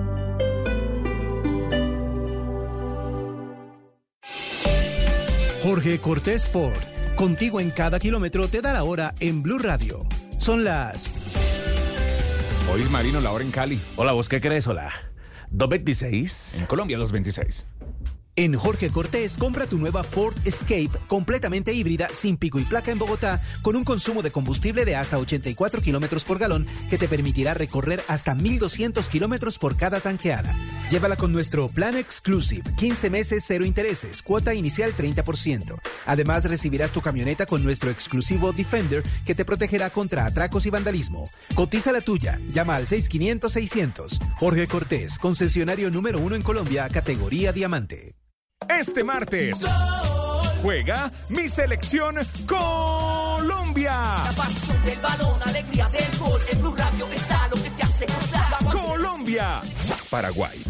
Speaker 18: Jorge Cortés Ford. Contigo en cada kilómetro te da la hora en Blue Radio. Son las
Speaker 4: Hoy es Marino, la hora en Cali.
Speaker 19: Hola, ¿vos qué crees? Hola. 226.
Speaker 4: En Colombia, 226.
Speaker 18: En Jorge Cortés, compra tu nueva Ford Escape completamente híbrida, sin pico y placa en Bogotá, con un consumo de combustible de hasta 84 kilómetros por galón, que te permitirá recorrer hasta 1200 kilómetros por cada tanqueada. Llévala con nuestro Plan Exclusive, 15 meses, cero intereses, cuota inicial 30%. Además, recibirás tu camioneta con nuestro exclusivo Defender, que te protegerá contra atracos y vandalismo. Cotiza la tuya, llama al 6500-600. Jorge Cortés, concesionario número uno en Colombia, categoría diamante.
Speaker 4: Este martes juega mi selección Colombia.
Speaker 20: La pasión del balón, alegría del gol. En Blue Radio está lo que te hace gozar.
Speaker 4: Colombia. Paraguay.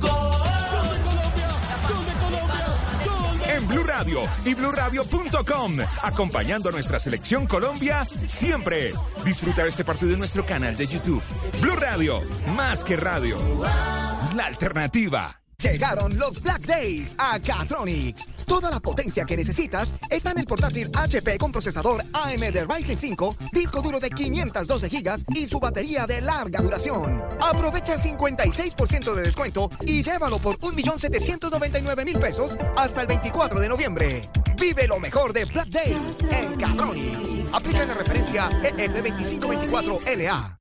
Speaker 4: En Blue Radio y BlueRadio.com, acompañando a nuestra selección Colombia siempre. Disfrutar este partido en nuestro canal de YouTube. Blue Radio, más que radio. La alternativa.
Speaker 21: Llegaron los Black Days a Catronics. Toda la potencia que necesitas está en el portátil HP con procesador AMD Ryzen 5, disco duro de 512 GB y su batería de larga duración. Aprovecha 56% de descuento y llévalo por 1.799.000 pesos hasta el 24 de noviembre. Vive lo mejor de Black Days en Catronics. Aplica la referencia E EF2524LA.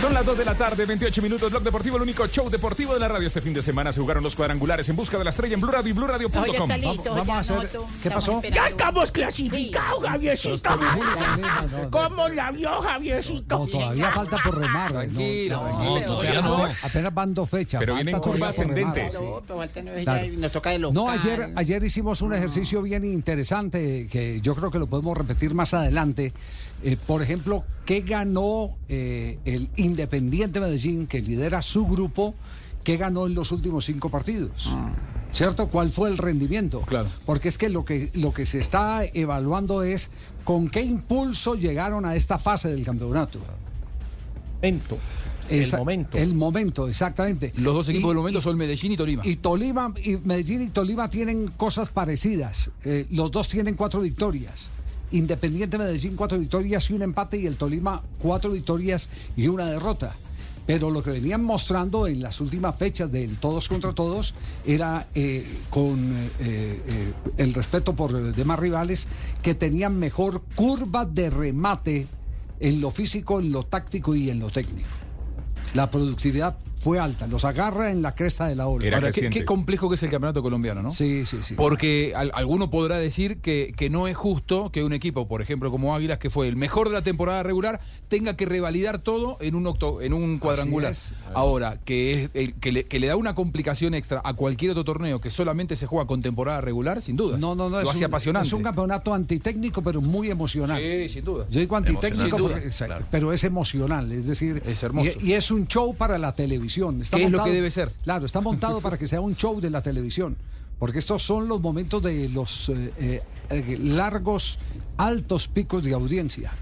Speaker 4: Son las 2 de la tarde, 28 minutos, Blog Deportivo, el único show deportivo de la radio. Este fin de semana se jugaron los cuadrangulares en busca de la estrella en Blue Radio y
Speaker 12: listo,
Speaker 8: Vamos
Speaker 12: ya
Speaker 8: a hacer- ¿qué
Speaker 12: estamos
Speaker 8: pasó?
Speaker 12: Ya estamos clasificados, Javiercito. ¿Cómo la vio, Javiercito?
Speaker 8: No, todavía falta por remar.
Speaker 10: Tranquilo,
Speaker 8: no,
Speaker 10: tranquilo,
Speaker 8: no, no,
Speaker 10: no.
Speaker 8: Apenas van dos fechas.
Speaker 10: Pero
Speaker 8: falta
Speaker 10: viene en
Speaker 8: todavía
Speaker 10: curva
Speaker 8: por remar,
Speaker 10: ascendente.
Speaker 8: sí.
Speaker 12: No, pero falta no es
Speaker 8: Claro.
Speaker 12: ya- nos toca de local.
Speaker 8: No, ayer, ayer hicimos un ejercicio bien interesante que yo creo que lo podemos repetir más adelante. Eh, por ejemplo, ¿qué ganó eh, el Independiente Medellín, que lidera su grupo? ¿Qué ganó en los últimos cinco partidos? ¿Cierto? ¿Cuál fue el rendimiento? Claro. Porque es que lo que, lo que se está evaluando es con qué impulso llegaron a esta fase del campeonato.
Speaker 13: Momento.
Speaker 8: Esa-
Speaker 13: el momento.
Speaker 8: El momento, exactamente.
Speaker 10: Los dos equipos
Speaker 8: Y-
Speaker 10: del momento son Medellín y Tolima.
Speaker 8: Y Tolima, y Medellín y Tolima tienen cosas parecidas. Eh, los dos tienen cuatro victorias. Independiente Medellín, cuatro victorias y un empate, y el Tolima, cuatro victorias y una derrota. Pero lo que venían mostrando en las últimas fechas del todos contra todos era eh, con eh, eh, el respeto por los demás rivales que tenían mejor curva de remate en lo físico, en lo táctico y en lo técnico. La productividad fue alta, los agarra en la cresta de la ola.
Speaker 10: Ahora, qué, qué complejo que es el campeonato colombiano, ¿no?
Speaker 8: Sí, sí, sí.
Speaker 10: Porque al- alguno podrá decir que, que no es justo que un equipo, por ejemplo, como Águilas, que fue el mejor de la temporada regular, tenga que revalidar todo en un octo, en un cuadrangular.
Speaker 8: es.
Speaker 10: Ahora, que, es el- que, le, que le da una complicación extra a cualquier otro torneo que solamente se juega con temporada regular, sin duda.
Speaker 8: No, no, no,
Speaker 10: Lo
Speaker 8: es
Speaker 10: hace
Speaker 8: un,
Speaker 10: apasionante.
Speaker 8: es un campeonato antitécnico, pero muy emocional.
Speaker 10: Sí, sin duda.
Speaker 8: Yo digo antitécnico, porque- pero es emocional, es decir,
Speaker 10: Es hermoso.
Speaker 8: Y, y es un show para la televisión. Está
Speaker 10: ¿Qué es lo que debe ser?
Speaker 8: Claro, está montado para que sea un show de la televisión, porque estos son los momentos de los eh, eh, eh, largos, altos picos de audiencia.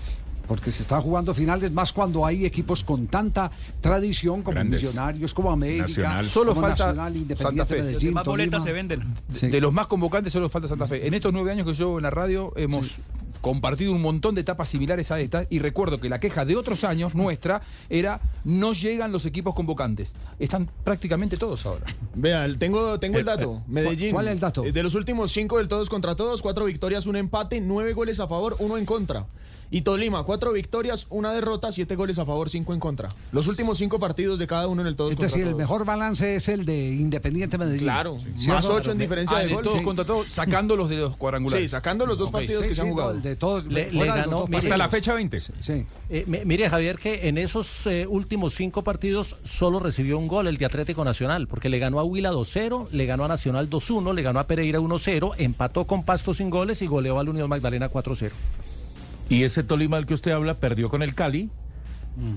Speaker 8: Porque se están jugando finales más cuando hay equipos con tanta tradición como
Speaker 10: Grandes.
Speaker 8: Millonarios, como América,
Speaker 10: Nacional. Solo
Speaker 8: como
Speaker 10: falta
Speaker 8: Nacional,
Speaker 10: Santa
Speaker 8: Independiente
Speaker 10: Fe.
Speaker 8: Medellín,
Speaker 10: Más boletas se venden. De,
Speaker 8: Sí.
Speaker 10: de los más convocantes solo falta Santa Fe. En estos nueve años que yo en la radio hemos compartido un montón de etapas similares a estas y recuerdo que la queja de otros años nuestra era no llegan los equipos convocantes. Están prácticamente todos ahora.
Speaker 16: Vea, tengo, tengo el dato. Medellín.
Speaker 10: ¿Cuál es el dato?
Speaker 16: eh, De los últimos cinco del todos contra todos, cuatro victorias, un empate, nueve goles a favor, uno en contra. Y Tolima, cuatro victorias, una derrota, siete goles a favor, cinco en contra. Los últimos cinco partidos de cada uno en el todos
Speaker 8: Es decir, el mejor balance es el de Independiente Medellín.
Speaker 16: Claro,
Speaker 8: ¿Cierto?
Speaker 16: más ocho en diferencia
Speaker 10: Ah,
Speaker 16: de
Speaker 10: de
Speaker 16: gol.
Speaker 10: todos
Speaker 16: Sí.
Speaker 10: contra todos, sacando los de los cuadrangulares.
Speaker 16: Sí, sacando los dos
Speaker 10: Ok,
Speaker 16: partidos
Speaker 10: sí,
Speaker 16: que se han
Speaker 10: sí,
Speaker 16: jugado.
Speaker 8: no, de todos,
Speaker 13: Le, le ganó
Speaker 8: dos
Speaker 13: mire,
Speaker 8: partidos.
Speaker 10: 20.
Speaker 8: Sí.
Speaker 13: Eh, mi- mire, Javier, que en esos eh, últimos cinco partidos solo recibió un gol el de Atlético Nacional, porque le ganó a Huila 2-0, le ganó a Nacional 2-1, le ganó a Pereira 1-0, empató con Pasto sin goles y goleó al Unión Magdalena 4-0.
Speaker 19: Y ese Tolima del que usted habla perdió con el Cali,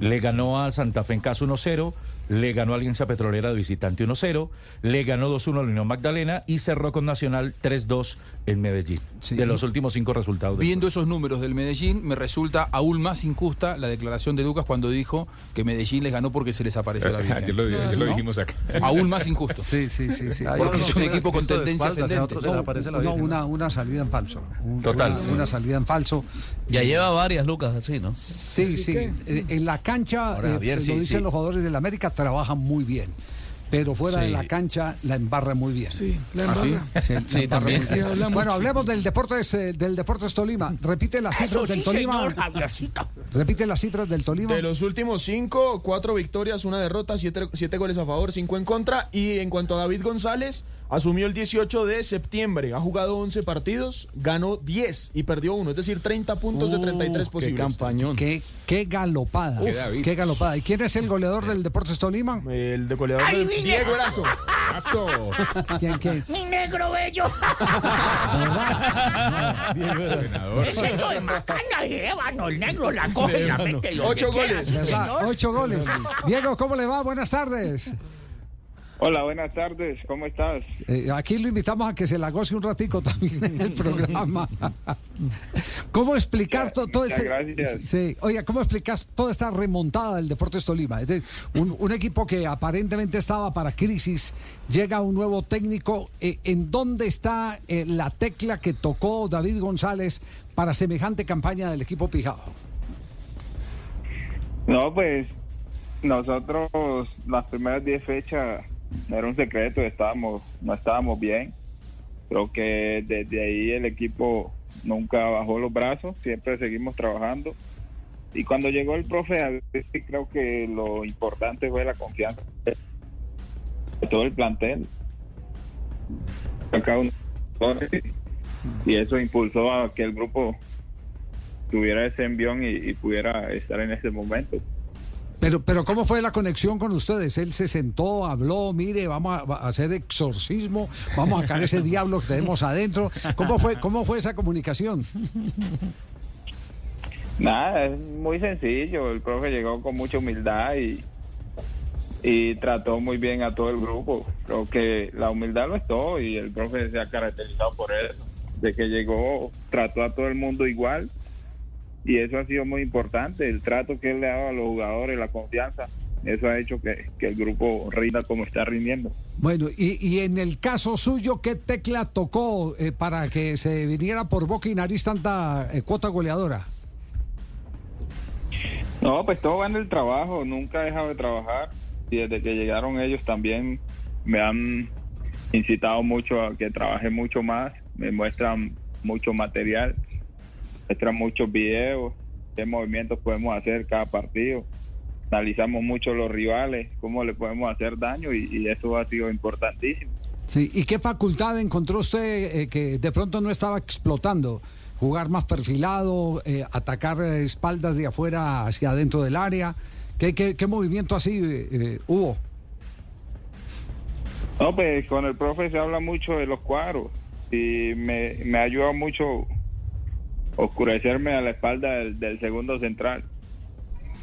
Speaker 19: le ganó a Santa Fe en casa 1-0, le ganó a Alianza Petrolera de visitante 1-0, le ganó 2-1 a la Unión Magdalena y cerró con Nacional 3-2 en Medellín. De los últimos cinco resultados.
Speaker 10: Viendo esos números del Medellín, me resulta aún más injusta la declaración de Lucas cuando dijo que Medellín les ganó porque se les apareció la Virgen.
Speaker 19: Ayer lo- ayer lo
Speaker 10: ¿No?
Speaker 19: dijimos acá.
Speaker 10: Aún más injusto.
Speaker 8: Sí, sí, sí. sí.
Speaker 10: Porque es un equipo con tendencia ascendente.
Speaker 8: No, no, una, una salida en falso. Un-
Speaker 19: Total.
Speaker 8: Una, una salida en falso.
Speaker 15: Ya lleva varias, Lucas, así, ¿no?
Speaker 8: Sí, sí. Eh, En la cancha,
Speaker 15: Ahora,
Speaker 8: eh, lo
Speaker 15: sí,
Speaker 8: dicen
Speaker 15: sí.
Speaker 8: los jugadores del América, trabajan muy bien. Pero fuera
Speaker 15: Sí.
Speaker 8: de la cancha la embarra muy bien. Sí,
Speaker 15: la ¿Ah, sí? embarra.
Speaker 8: Sí, la
Speaker 15: Sí,
Speaker 8: embarra
Speaker 15: también.
Speaker 8: bien. Bueno, hablemos del Deportes, eh, del Deportes Tolima. Repite las cifras del Tolima.
Speaker 16: señor.
Speaker 8: Repite las cifras del Tolima.
Speaker 16: De los últimos cinco, cuatro victorias, una derrota, siete, siete goles a favor, cinco en contra. Y en cuanto a David González, Asumió el 18 de septiembre, ha jugado 11 partidos, ganó 10 y perdió uno, es decir, 30 puntos de 33 posibles.
Speaker 8: Qué, qué galopada.
Speaker 16: Qué David.
Speaker 8: Qué galopada. ¿Y quién es el goleador del Deportes Tolima?
Speaker 16: El de goleador
Speaker 12: Ay,
Speaker 16: de
Speaker 12: Villa.
Speaker 16: Diego Erazo.
Speaker 8: ¿Quién, quién?
Speaker 12: Mi negro bello. Es hecho de macana y ébano, el negro la coge y la mete.
Speaker 16: Ocho goles.
Speaker 8: Ocho goles. Diego, ¿cómo le va? Buenas tardes.
Speaker 22: Hola, buenas tardes, ¿cómo estás?
Speaker 8: Eh, aquí lo invitamos a que se la goce un ratico también en el programa. ¿Cómo explicar to- todo
Speaker 22: muchas
Speaker 8: este...
Speaker 22: gracias.
Speaker 8: Sí, oiga, ¿cómo explicas toda esta remontada del Deportes Tolima? Un, un equipo que aparentemente estaba para crisis, llega un nuevo técnico. eh, ¿En dónde está eh, la tecla que tocó David González para semejante campaña del equipo Pijao?
Speaker 22: No, pues nosotros las primeras 10 fechas no era un secreto, estábamos, no estábamos bien. Creo que desde ahí el equipo nunca bajó los brazos, siempre seguimos trabajando. Y cuando llegó el profe, creo que lo importante fue la confianza de todo el plantel. Cada uno- y eso impulsó a que el grupo tuviera ese envión y pudiera estar en ese momento.
Speaker 8: Pero, pero ¿cómo fue la conexión con ustedes? Él se sentó, habló, mire, vamos a, hacer exorcismo, vamos a sacar ese diablo que tenemos adentro. ¿Cómo fue, cómo fue esa comunicación?
Speaker 22: Nada, es muy sencillo. El profe llegó con mucha humildad y, y trató muy bien a todo el grupo. Creo que la humildad lo es todo y el profe se ha caracterizado por eso. De que llegó, trató a todo el mundo igual y eso ha sido muy importante. El trato que él le ha dado a los jugadores, la confianza, eso ha hecho que, que el grupo rinda como está rindiendo.
Speaker 8: Bueno, y, y en el caso suyo, ¿qué tecla tocó eh, para que se viniera por boca y nariz tanta eh, cuota goleadora?
Speaker 22: No, pues todo va en el trabajo, nunca he dejado de trabajar y desde que llegaron ellos también me han incitado mucho a que trabaje mucho más, me muestran mucho material, muestran muchos videos, qué movimientos podemos hacer cada partido, analizamos mucho los rivales, cómo le podemos hacer daño y, y eso ha sido importantísimo.
Speaker 8: Sí, ¿y qué facultad encontró usted eh, que de pronto no estaba explotando? Jugar más perfilado, eh, atacar eh, espaldas de afuera hacia adentro del área. ¿Qué, qué, qué movimiento así eh, eh, hubo?
Speaker 22: No, pues con el profe se habla mucho de los cuadros y me, me ha ayudado mucho oscurecerme a la espalda del, del segundo central.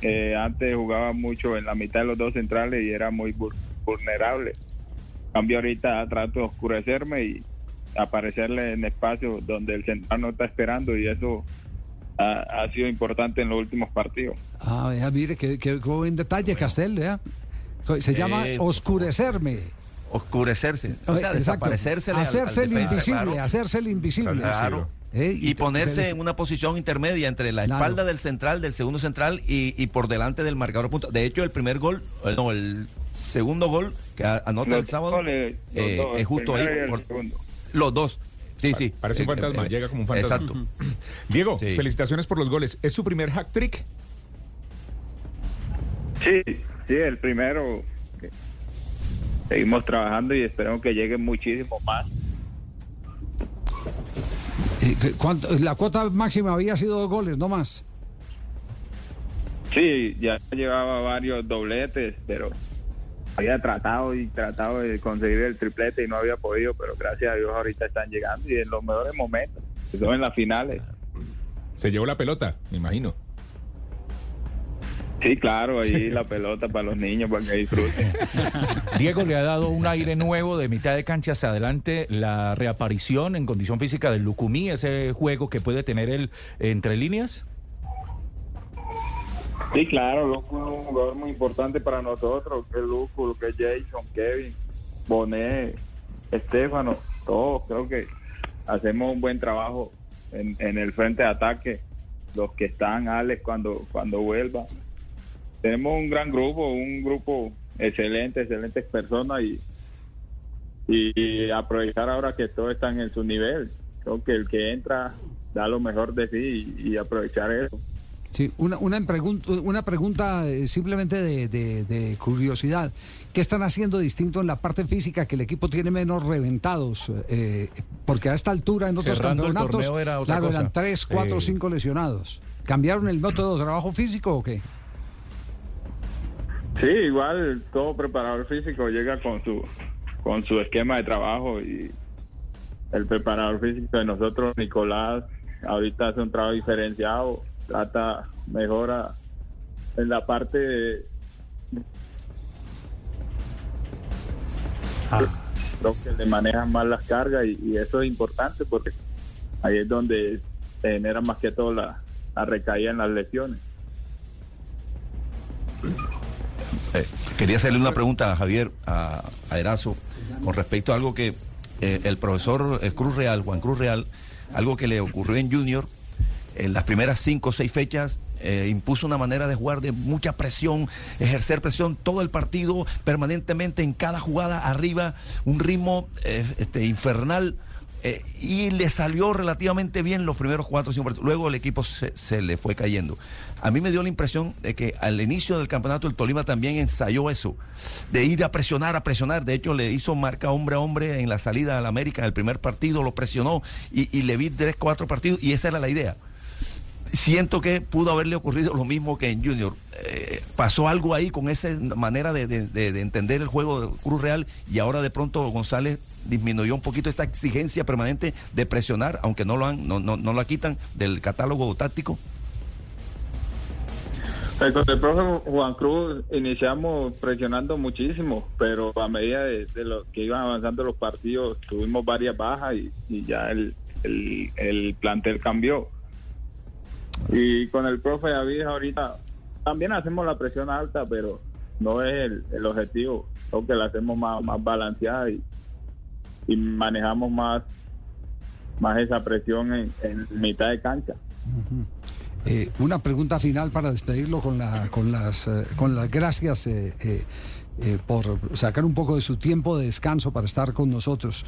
Speaker 22: Eh, antes jugaba mucho en la mitad de los dos centrales y era muy vul- vulnerable. En Cambio ahorita trato de oscurecerme y aparecerle en espacios donde el central no está esperando y eso ha, ha sido importante en los últimos partidos.
Speaker 8: Ah, vea, mire, qué, qué- qué buen detalle, Castel, ¿eh? Se llama
Speaker 14: Eh,
Speaker 8: oscurecerme.
Speaker 14: Oscurecerse. O sea,
Speaker 8: Exacto.
Speaker 14: desaparecerse.
Speaker 8: Hacerse el invisible, hacerse el invisible.
Speaker 14: Claro.
Speaker 8: Eh,
Speaker 14: y ponerse en una posición intermedia entre la
Speaker 8: Claro.
Speaker 14: espalda del central, del segundo central y, y por delante del marcador punto. De hecho, el primer gol, eh, no, el segundo gol que anota
Speaker 22: Los
Speaker 14: el sábado
Speaker 22: goles,
Speaker 14: eh,
Speaker 22: dos,
Speaker 14: es justo ahí. por- los dos. Sí, sí.
Speaker 4: Parece un fantasma,
Speaker 14: eh,
Speaker 4: llega como un fantasma.
Speaker 14: Exacto.
Speaker 4: Diego, felicitaciones por los goles. ¿Es su primer hack trick?
Speaker 22: Sí, sí, el primero. Seguimos trabajando y esperamos que lleguen muchísimo más.
Speaker 8: Eh, ¿qué- cuánto- la cuota máxima había sido dos goles, no más.
Speaker 22: Sí, ya llevaba varios dobletes, pero había tratado y tratado de conseguir el triplete y no había podido, pero gracias a Dios ahorita están llegando y en los mejores momentos, que son en las finales.
Speaker 4: Se llevó la pelota, me imagino.
Speaker 22: Sí, claro, ahí la pelota para los niños, para que disfruten.
Speaker 19: Diego le ha dado un aire nuevo de mitad de cancha hacia adelante, la reaparición en condición física del Lucumí, ese juego que puede tener él entre líneas.
Speaker 22: Sí, claro, Luco es un jugador muy importante para nosotros, que Luco, lo que es Jason, Kevin, Bonet, Estefano, todos, creo que hacemos un buen trabajo en, en el frente de ataque, los que están, Alex, cuando, cuando vuelva. Tenemos un gran grupo, un grupo excelente, excelentes personas y, y aprovechar ahora que todos están en su nivel. Creo que el que entra da lo mejor de sí y, y aprovechar eso.
Speaker 8: Sí, una, una, pregun- una pregunta eh, simplemente de, de- de curiosidad. ¿Qué están haciendo distinto en la parte física que el equipo tiene menos reventados? Eh, porque a esta altura en otros
Speaker 19: Cerrando
Speaker 8: campeonatos
Speaker 19: torneo era otra
Speaker 8: claro, eran
Speaker 19: cosa.
Speaker 8: tres, cuatro,
Speaker 19: Eh.
Speaker 8: cinco lesionados. ¿Cambiaron el método de trabajo físico o qué?
Speaker 22: Sí, igual todo preparador físico llega con su con su esquema de trabajo y el preparador físico de nosotros, Nicolás, ahorita hace un trabajo diferenciado, trata, mejora en la parte de, creo que le manejan más las cargas y, y eso es importante porque ahí es donde se genera más que todo la, la recaída en las lesiones.
Speaker 14: Eh, quería hacerle una pregunta a Javier, a, a Erazo, con respecto a algo que eh, el profesor eh, Cruz Real, Juan Cruz Real, algo que le ocurrió en Junior, en las primeras cinco o seis fechas, impuso una manera de jugar de mucha presión, ejercer presión todo el partido, permanentemente en cada jugada arriba, un ritmo este, infernal. Eh, y le salió relativamente bien los primeros cuatro o cinco partidos. Luego el equipo se, le fue cayendo. A mí me dio la impresión de que al inicio del campeonato el Tolima también ensayó eso, de ir a presionar, a presionar. De hecho, le hizo marca hombre a hombre en la salida al América en el primer partido, lo presionó y, le vi tres, cuatro partidos y esa era la idea. Siento que pudo haberle ocurrido lo mismo que en Junior. Eh, pasó algo ahí con esa manera de entender el juego de Cruz Real y ahora de pronto González disminuyó un poquito esa exigencia permanente de presionar, aunque no lo han, no, no, no la quitan del catálogo táctico.
Speaker 22: Pues con el profe Juan Cruz iniciamos presionando muchísimo, pero a medida de, de lo que iban avanzando los partidos tuvimos varias bajas y, y ya el, el, el plantel cambió. Y con el profe David ahorita también hacemos la presión alta, pero no es el, el objetivo, creo que la hacemos más, más balanceada y, y manejamos más, más esa presión en, en mitad de cancha.
Speaker 8: Eh, una pregunta final para despedirlo con, la, con, las, eh, con las gracias eh, por sacar un poco de su tiempo de descanso para estar con nosotros.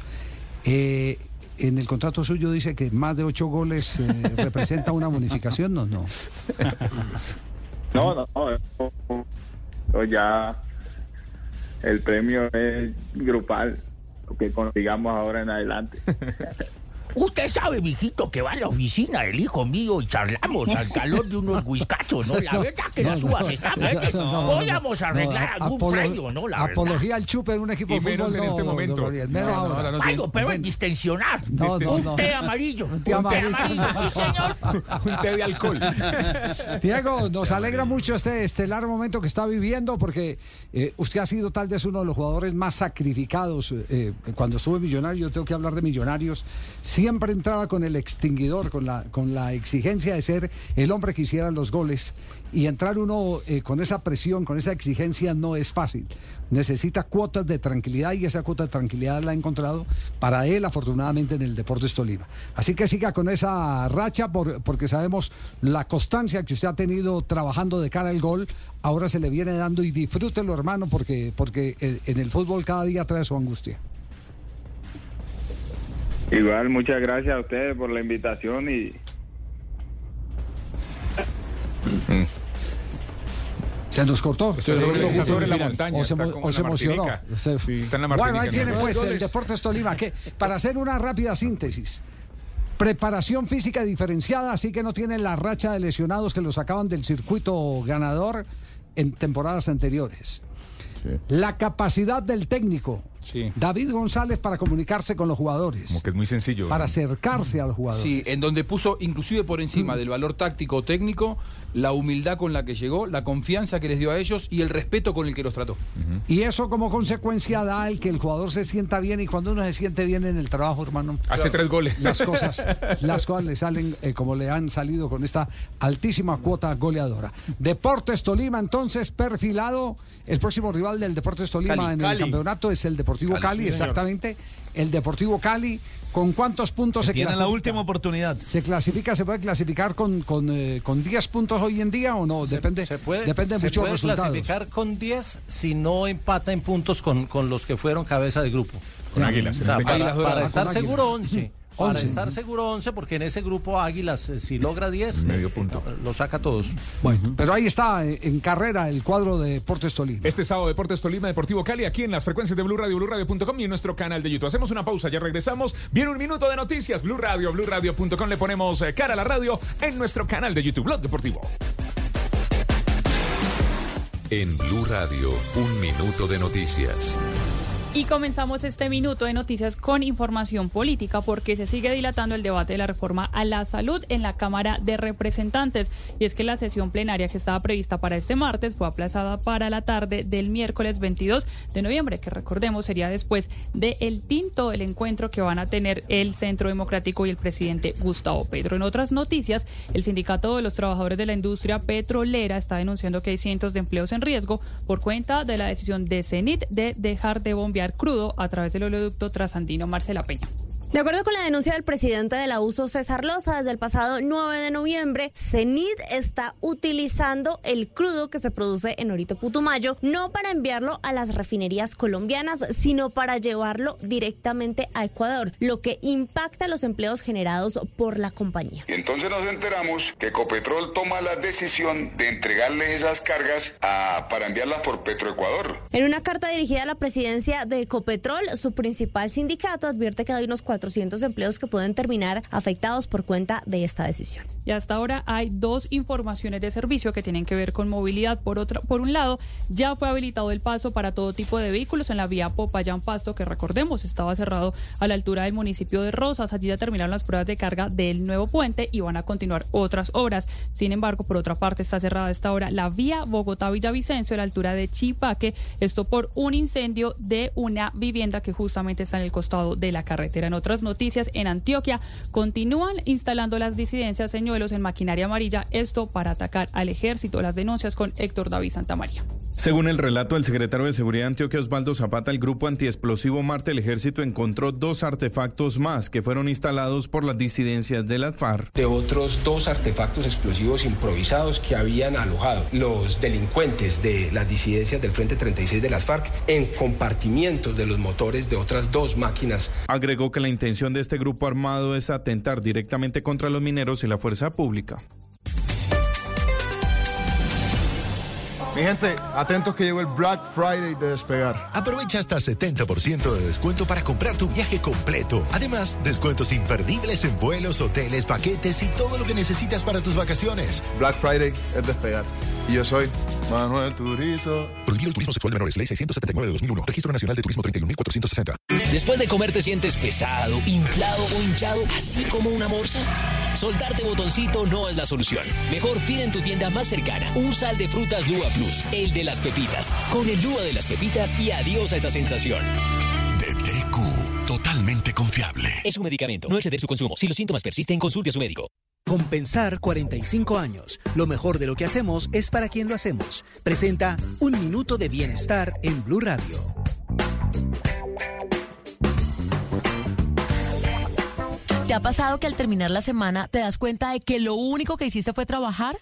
Speaker 8: Eh, en el contrato suyo dice que más de ocho goles eh, representa una bonificación, no, no.
Speaker 22: No, no, no, ya el premio es grupal, que consigamos ahora en adelante.
Speaker 12: Usted sabe, mijito, que va a la oficina del hijo mío y charlamos al calor de unos whiskachos, ¿no? La verdad que las uvas están verdes. Podríamos arreglar algún premio, ¿no? La
Speaker 8: apología al chupe en un equipo de
Speaker 12: menos
Speaker 8: fútbol.
Speaker 12: en este momento. Algo, pero es distensionar. Un té amarillo. Un
Speaker 8: té amarillo.
Speaker 12: sí, señor.
Speaker 8: Un té de alcohol. Diego, nos alegra mucho este estelar momento que está viviendo porque eh, usted ha sido tal vez uno de los jugadores más sacrificados. eh, cuando estuve en Millonarios, yo tengo que hablar de Millonarios, siempre entraba con el extinguidor, con la, con la exigencia de ser el hombre que hiciera los goles. Y entrar uno eh, con esa presión, con esa exigencia, no es fácil. Necesita cuotas de tranquilidad y esa cuota de tranquilidad la ha encontrado para él, afortunadamente, en el Deportes Tolima. Así que siga con esa racha por- porque sabemos la constancia que usted ha tenido trabajando de cara al gol. Ahora se le viene dando y disfrútelo, hermano, porque, porque eh, en el fútbol cada día trae su angustia.
Speaker 22: Igual, muchas gracias a ustedes por la invitación y
Speaker 8: Se nos cortó.
Speaker 4: Está sobre- está sobre la montaña,
Speaker 8: O se,
Speaker 4: está
Speaker 8: o se emocionó.
Speaker 4: Martinica.
Speaker 8: Se-
Speaker 4: Sí, está en la
Speaker 8: bueno, ahí tiene pues el. Deportes Tolima. Que, para hacer una rápida síntesis. Preparación física diferenciada, así que no tienen la racha de lesionados que los sacaban del circuito ganador en temporadas anteriores. La capacidad del técnico, David González, para comunicarse con los jugadores,
Speaker 10: Como que es muy sencillo.
Speaker 8: para acercarse a los jugadores.
Speaker 10: Sí, en donde puso inclusive por encima del valor táctico o técnico, la humildad con la que llegó, la confianza que les dio a ellos y el respeto con el que los trató.
Speaker 8: Y eso como consecuencia da el que el jugador se sienta bien y cuando uno se siente bien en el trabajo, hermano.
Speaker 4: Hace tres goles.
Speaker 8: Las cosas, las cosas le salen eh, como le han salido con esta altísima cuota goleadora. Deportes Tolima, entonces, perfilado. El próximo rival del Deportes Tolima
Speaker 16: Cali,
Speaker 8: en el campeonato es el Deportivo
Speaker 16: Cali,
Speaker 8: Cali,
Speaker 16: sí, señor.
Speaker 8: exactamente. El Deportivo Cali, ¿con cuántos puntos se
Speaker 23: Tiene la
Speaker 8: clasifica?
Speaker 23: última oportunidad.
Speaker 8: ¿Se clasifica, se puede clasificar con, con, eh, con 10 puntos hoy en día o no? depende
Speaker 13: Puede-
Speaker 8: depende de
Speaker 13: se
Speaker 8: muchos
Speaker 13: puede
Speaker 8: resultados.
Speaker 13: clasificar con 10 si no empata en puntos con, con los que fueron cabeza de grupo.
Speaker 8: Con Águilas,
Speaker 13: O
Speaker 8: en
Speaker 13: sea,
Speaker 8: este
Speaker 13: para,
Speaker 8: Águilas
Speaker 13: estar seguro
Speaker 8: Con
Speaker 13: 11. Para
Speaker 8: 11.
Speaker 13: estar seguro 11, porque en ese grupo Águilas, eh, si logra 10,
Speaker 24: Medio punto.
Speaker 13: lo saca a todos.
Speaker 8: Bueno, pero ahí está eh, en carrera el cuadro de Deportes Tolima.
Speaker 4: Este sábado Deportes Tolima Deportivo Cali aquí en las frecuencias de Blue Radio, BlueRadio.com y en nuestro canal de YouTube. Hacemos una pausa, ya regresamos. Viene un minuto de noticias. Blue Radio, BlueRadio.com. Le ponemos eh, cara a la radio en nuestro canal de YouTube, Blog Deportivo.
Speaker 3: En Blue Radio, un minuto de noticias.
Speaker 25: Y comenzamos este minuto de noticias con información política porque se sigue dilatando el debate de la reforma a la salud en la Cámara de Representantes. Y es que la sesión plenaria que estaba prevista para este martes fue aplazada para la tarde del miércoles 22 de noviembre, que recordemos sería después de el tinto el encuentro que van a tener el Centro Democrático y el presidente Gustavo Petro. En otras noticias, el Sindicato de los Trabajadores de la Industria Petrolera está denunciando que hay cientos de empleos en riesgo por cuenta de la decisión de CENIT de dejar de bombear crudo a través del oleoducto trasandino Marcela Peña.
Speaker 26: De acuerdo con la denuncia del presidente de la USO, César Loza, desde el pasado 9 de noviembre, CENID está utilizando el crudo que se produce en Orito Putumayo no para enviarlo a las refinerías colombianas, sino para llevarlo directamente a Ecuador, lo que impacta los empleos generados por la compañía.
Speaker 27: Y entonces nos enteramos que Ecopetrol toma la decisión de entregarle esas cargas a- para enviarlas por Petroecuador.
Speaker 26: En una carta dirigida a la presidencia de Ecopetrol, su principal sindicato advierte que hay unos 400 empleos que pueden terminar afectados por cuenta de esta decisión.
Speaker 25: Y hasta ahora hay dos informaciones de servicio que tienen que ver con movilidad. Por otro, por un lado, ya fue habilitado el paso para todo tipo de vehículos en la vía Popayán Pasto, que recordemos estaba cerrado a la altura del municipio de Rosas. Allí ya terminaron las pruebas de carga del nuevo puente y van a continuar otras obras. Sin embargo, por otra parte, está cerrada a esta hora la vía Bogotá-Villavicencio a la altura de Chipaque. Esto por un incendio de una vivienda que justamente está en el costado de la carretera. Otras noticias, en Antioquia continúan instalando las disidencias señuelos en maquinaria amarilla, esto para atacar al ejército. Las denuncias con Héctor David Santamaría.
Speaker 28: Según el relato del secretario de Seguridad de Antioquia, Osvaldo Zapata, el grupo antiexplosivo Marte, el ejército encontró dos artefactos más que fueron instalados por las disidencias de las FARC.
Speaker 29: de otros dos artefactos explosivos improvisados que habían alojado los delincuentes de las disidencias del Frente 36 de las FARC en compartimientos de los motores de otras dos máquinas.
Speaker 28: Agregó que la intención de este grupo armado es atentar directamente contra los mineros y la fuerza pública.
Speaker 30: Mi gente, atentos que llegó el Black Friday de despegar.
Speaker 31: Aprovecha hasta 70% de descuento para comprar tu viaje completo. Además, descuentos imperdibles en vuelos, hoteles, paquetes y todo lo que necesitas para tus vacaciones.
Speaker 30: Black Friday es despegar. Y yo soy Manuel Turizo.
Speaker 31: Prohibido el turismo sexual de menores, ley 679 de 2001, Registro Nacional de Turismo 31460.
Speaker 32: Después de comer te sientes pesado, inflado o hinchado, así como una morsa. Soltarte botoncito no es la solución. Mejor pide en tu tienda más cercana un sal de frutas Lua Plus, el de las pepitas. Con el Lua de las pepitas y adiós a esa sensación.
Speaker 31: DTQ, totalmente confiable.
Speaker 32: Es un medicamento, no exceder su consumo. Si los síntomas persisten, consulte a su médico.
Speaker 18: Compensar 45 años. Lo mejor de lo que hacemos es para quien lo hacemos. Presenta Un Minuto de Bienestar en Blue Radio.
Speaker 33: ¿Te ha pasado que al terminar la semana te das cuenta de que lo único que hiciste fue trabajar?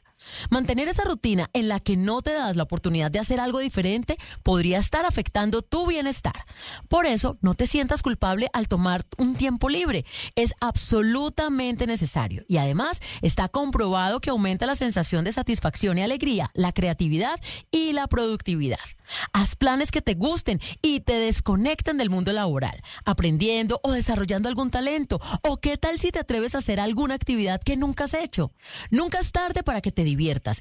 Speaker 33: Mantener esa rutina en la que no te das la oportunidad de hacer algo diferente podría estar afectando tu bienestar. Por eso, no te sientas culpable al tomar un tiempo libre. Es absolutamente necesario y además está comprobado que aumenta la sensación de satisfacción y alegría, la creatividad y la productividad. Haz planes que te gusten y te desconecten del mundo laboral, aprendiendo o desarrollando algún talento. ¿O qué tal si te atreves a hacer alguna actividad que nunca has hecho? Nunca es tarde para que te diviertas.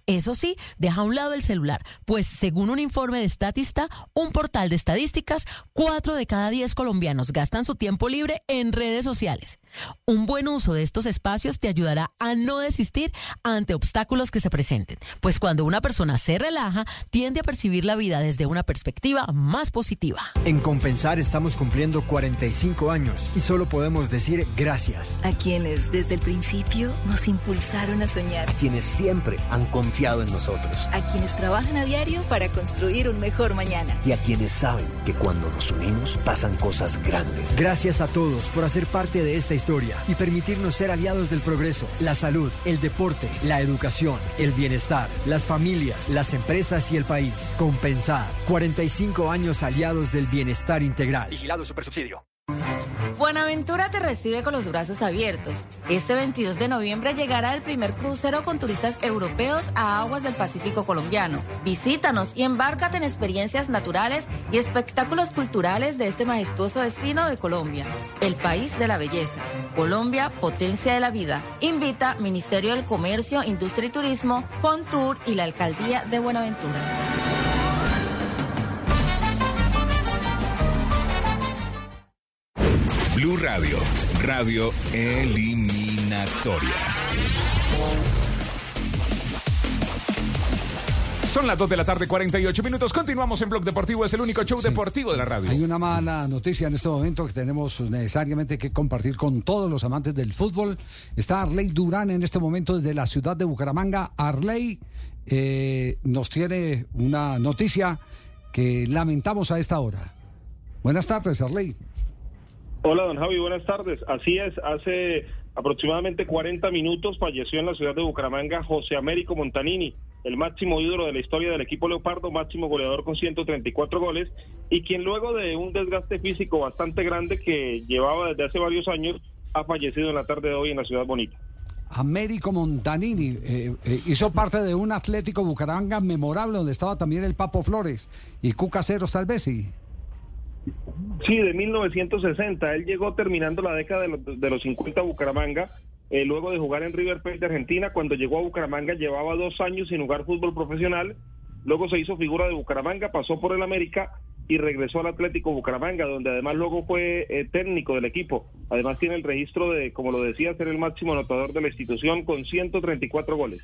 Speaker 33: Eso sí, deja a un lado el celular, pues según un informe de Statista, un portal de estadísticas, 4 de cada 10 colombianos gastan su tiempo libre en redes sociales. Un buen uso de estos espacios te ayudará a no desistir ante obstáculos que se presenten, pues cuando una persona se relaja, tiende a percibir la vida desde una perspectiva más positiva.
Speaker 34: En Compensar estamos cumpliendo 45 años y solo podemos decir gracias.
Speaker 35: A quienes desde el principio nos impulsaron a soñar.
Speaker 36: quienes siempre han confiado en nosotros
Speaker 35: A quienes trabajan a diario para construir un mejor mañana.
Speaker 36: y a quienes saben que cuando nos unimos pasan cosas grandes.
Speaker 34: Gracias a todos por hacer parte de esta historia y permitirnos ser aliados del progreso, la salud, el deporte, la educación, el bienestar, las familias, las empresas y el país. Compensar. 45 años aliados del bienestar integral. Vigilado Supersubsidio.
Speaker 37: Buenaventura te recibe con los brazos abiertos. Este 22 de noviembre llegará el primer crucero con turistas europeos a aguas del Pacífico colombiano. Visítanos y embárcate en experiencias naturales y espectáculos culturales de este majestuoso destino de Colombia, el país de la belleza. Colombia, potencia de la vida. Invita Ministerio del Comercio, Industria y Turismo, Fontour y la Alcaldía de Buenaventura.
Speaker 4: Blue Radio, radio eliminatoria. Son las 2 de la tarde, 48 minutos. Continuamos en Blog Deportivo. Es el único show deportivo de la radio.
Speaker 8: Hay una mala noticia en este momento que tenemos necesariamente que compartir con todos los amantes del fútbol. Está Arley Durán en este momento desde la ciudad de Bucaramanga. Arley eh, nos tiene una noticia que lamentamos a esta hora. Buenas tardes, Arley.
Speaker 38: Hola, don Javi, buenas tardes. Así es, hace aproximadamente 40 minutos falleció en la ciudad de Bucaramanga José Américo Montanini, el máximo ídolo de la historia del equipo Leopardo, máximo goleador con 134 goles, y quien luego de un desgaste físico bastante grande que llevaba desde hace varios años, ha fallecido en la tarde de hoy en la ciudad bonita.
Speaker 8: Américo Montanini eh, eh, hizo parte de un Atlético Bucaramanga memorable donde estaba también el Papo Flores y Cuca Ceros tal vez, sí.
Speaker 38: Sí, de 1960. Él llegó terminando la década de los, de los 50 a Bucaramanga, eh, luego de jugar en River Plate de Argentina. Cuando llegó a Bucaramanga llevaba dos años sin jugar fútbol profesional. Luego se hizo figura de Bucaramanga, pasó por el América y regresó al Atlético Bucaramanga, donde además luego fue eh, técnico del equipo. Además tiene el registro de, como lo decía, ser el máximo anotador de la institución con 134 goles.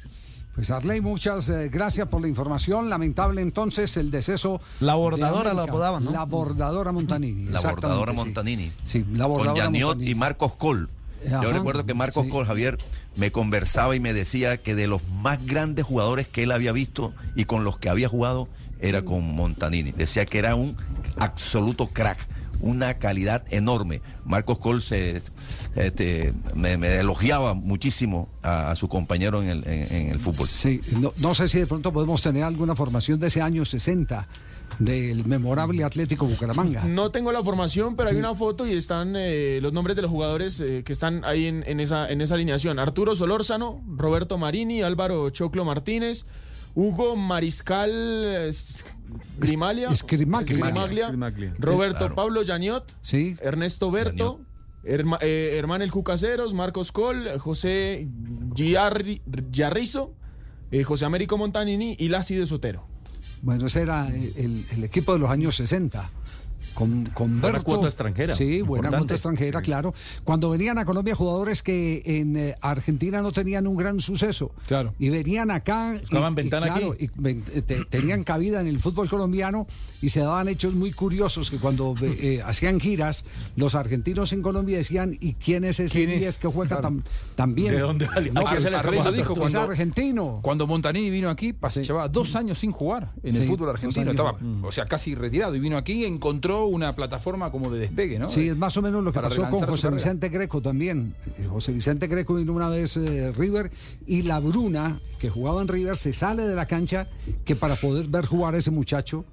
Speaker 8: Pues Arley, muchas eh, gracias por la información. Lamentable entonces el deceso.
Speaker 39: La bordadora
Speaker 8: América.
Speaker 39: apodaban, ¿no?
Speaker 8: La bordadora Montanini.
Speaker 39: La bordadora
Speaker 8: sí.
Speaker 39: Montanini.
Speaker 8: Sí, la bordadora
Speaker 39: Con Yaniot
Speaker 8: Montanini.
Speaker 39: y Marcos Col.
Speaker 8: Ajá.
Speaker 39: Yo recuerdo que Marcos Col, Javier, me conversaba y me decía que de los más grandes jugadores que él había visto y con los que había jugado era con Montanini. Decía que era un absoluto crack, una calidad enorme. Marcos Col se, este, me, me elogiaba muchísimo a, a su compañero en el, en- en el fútbol.
Speaker 8: Sí, no, no sé si de pronto podemos tener alguna formación de ese año 60 del memorable Atlético Bucaramanga.
Speaker 16: No tengo la formación, pero hay una foto y están eh, los nombres de los jugadores eh, que están ahí en, en esa, en esa alineación. Arturo Solórzano, Roberto Marini, Álvaro Choclo Martínez, Hugo Mariscal Grimalia. Roberto
Speaker 8: Claro.
Speaker 16: Pablo Yaniot,
Speaker 8: Sí.
Speaker 16: Ernesto Berto, Herma- eh, Hermán El Cucaseros, Marcos Col, José Giarri- Yarrizo, eh, José Américo Montanini y Lassi de Sotero.
Speaker 8: Bueno, ese era el, el equipo de los años 60. Con, con
Speaker 19: Buena
Speaker 8: Berto.
Speaker 19: cuota extranjera,
Speaker 8: Sí, buena cuota extranjera, claro. Cuando venían a Colombia jugadores que en eh, Argentina no tenían un gran suceso.
Speaker 10: Claro.
Speaker 8: Y venían acá.
Speaker 19: Buscaban
Speaker 8: y,
Speaker 19: ventana
Speaker 8: claro,
Speaker 19: aquí.
Speaker 8: y eh, te- tenían cabida en el fútbol colombiano y se daban hechos muy curiosos que cuando eh, hacían giras, los argentinos en Colombia decían, ¿y quién es ese
Speaker 10: ¿Quién es?
Speaker 8: 10 que juega
Speaker 10: Claro.
Speaker 8: tan, tan bien?
Speaker 10: ¿De dónde?
Speaker 8: No, que
Speaker 10: se le
Speaker 8: Arley
Speaker 10: recuerdo, dijo
Speaker 8: es
Speaker 10: cuando-
Speaker 8: argentino.
Speaker 10: Cuando Montanini vino aquí, pas- llevaba dos años sin jugar en
Speaker 8: Sí,
Speaker 10: el fútbol argentino. Estaba, o sea, casi retirado. Y vino aquí y una plataforma como de despegue, ¿no?
Speaker 8: Sí, es más o menos lo que
Speaker 10: Para
Speaker 8: pasó con
Speaker 10: su
Speaker 8: José. Vicente Greco también. Eh, José Vicente Greco vino una vez eh, River y la Bruna, que jugaba en River, se sale de la cancha que para poder ver jugar a ese muchacho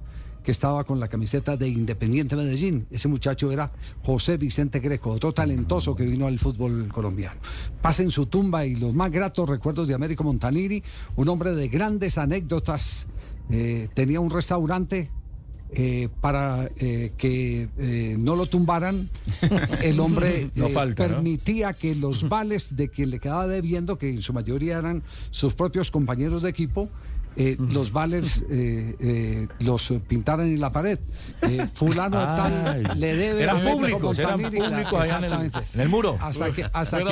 Speaker 8: que estaba con la camiseta de Independiente Medellín. Ese muchacho era José Vicente Greco, otro talentoso que vino al fútbol colombiano. Pasa en su tumba y los más gratos recuerdos de Américo Montanini, un hombre de grandes anécdotas. Eh, tenía un restaurante eh, para eh, que eh, no lo tumbaran, el hombre
Speaker 19: No falta, ¿no?
Speaker 8: permitía que los vales de quien le quedaba debiendo, que en su mayoría eran sus propios compañeros de equipo, eh, los vales eh, eh, los pintaran en la pared. Fulano de
Speaker 19: Ay.
Speaker 8: tal le debe
Speaker 19: Eran públicos, eran públicos allá en el- en el muro.
Speaker 8: Hasta que, hasta que,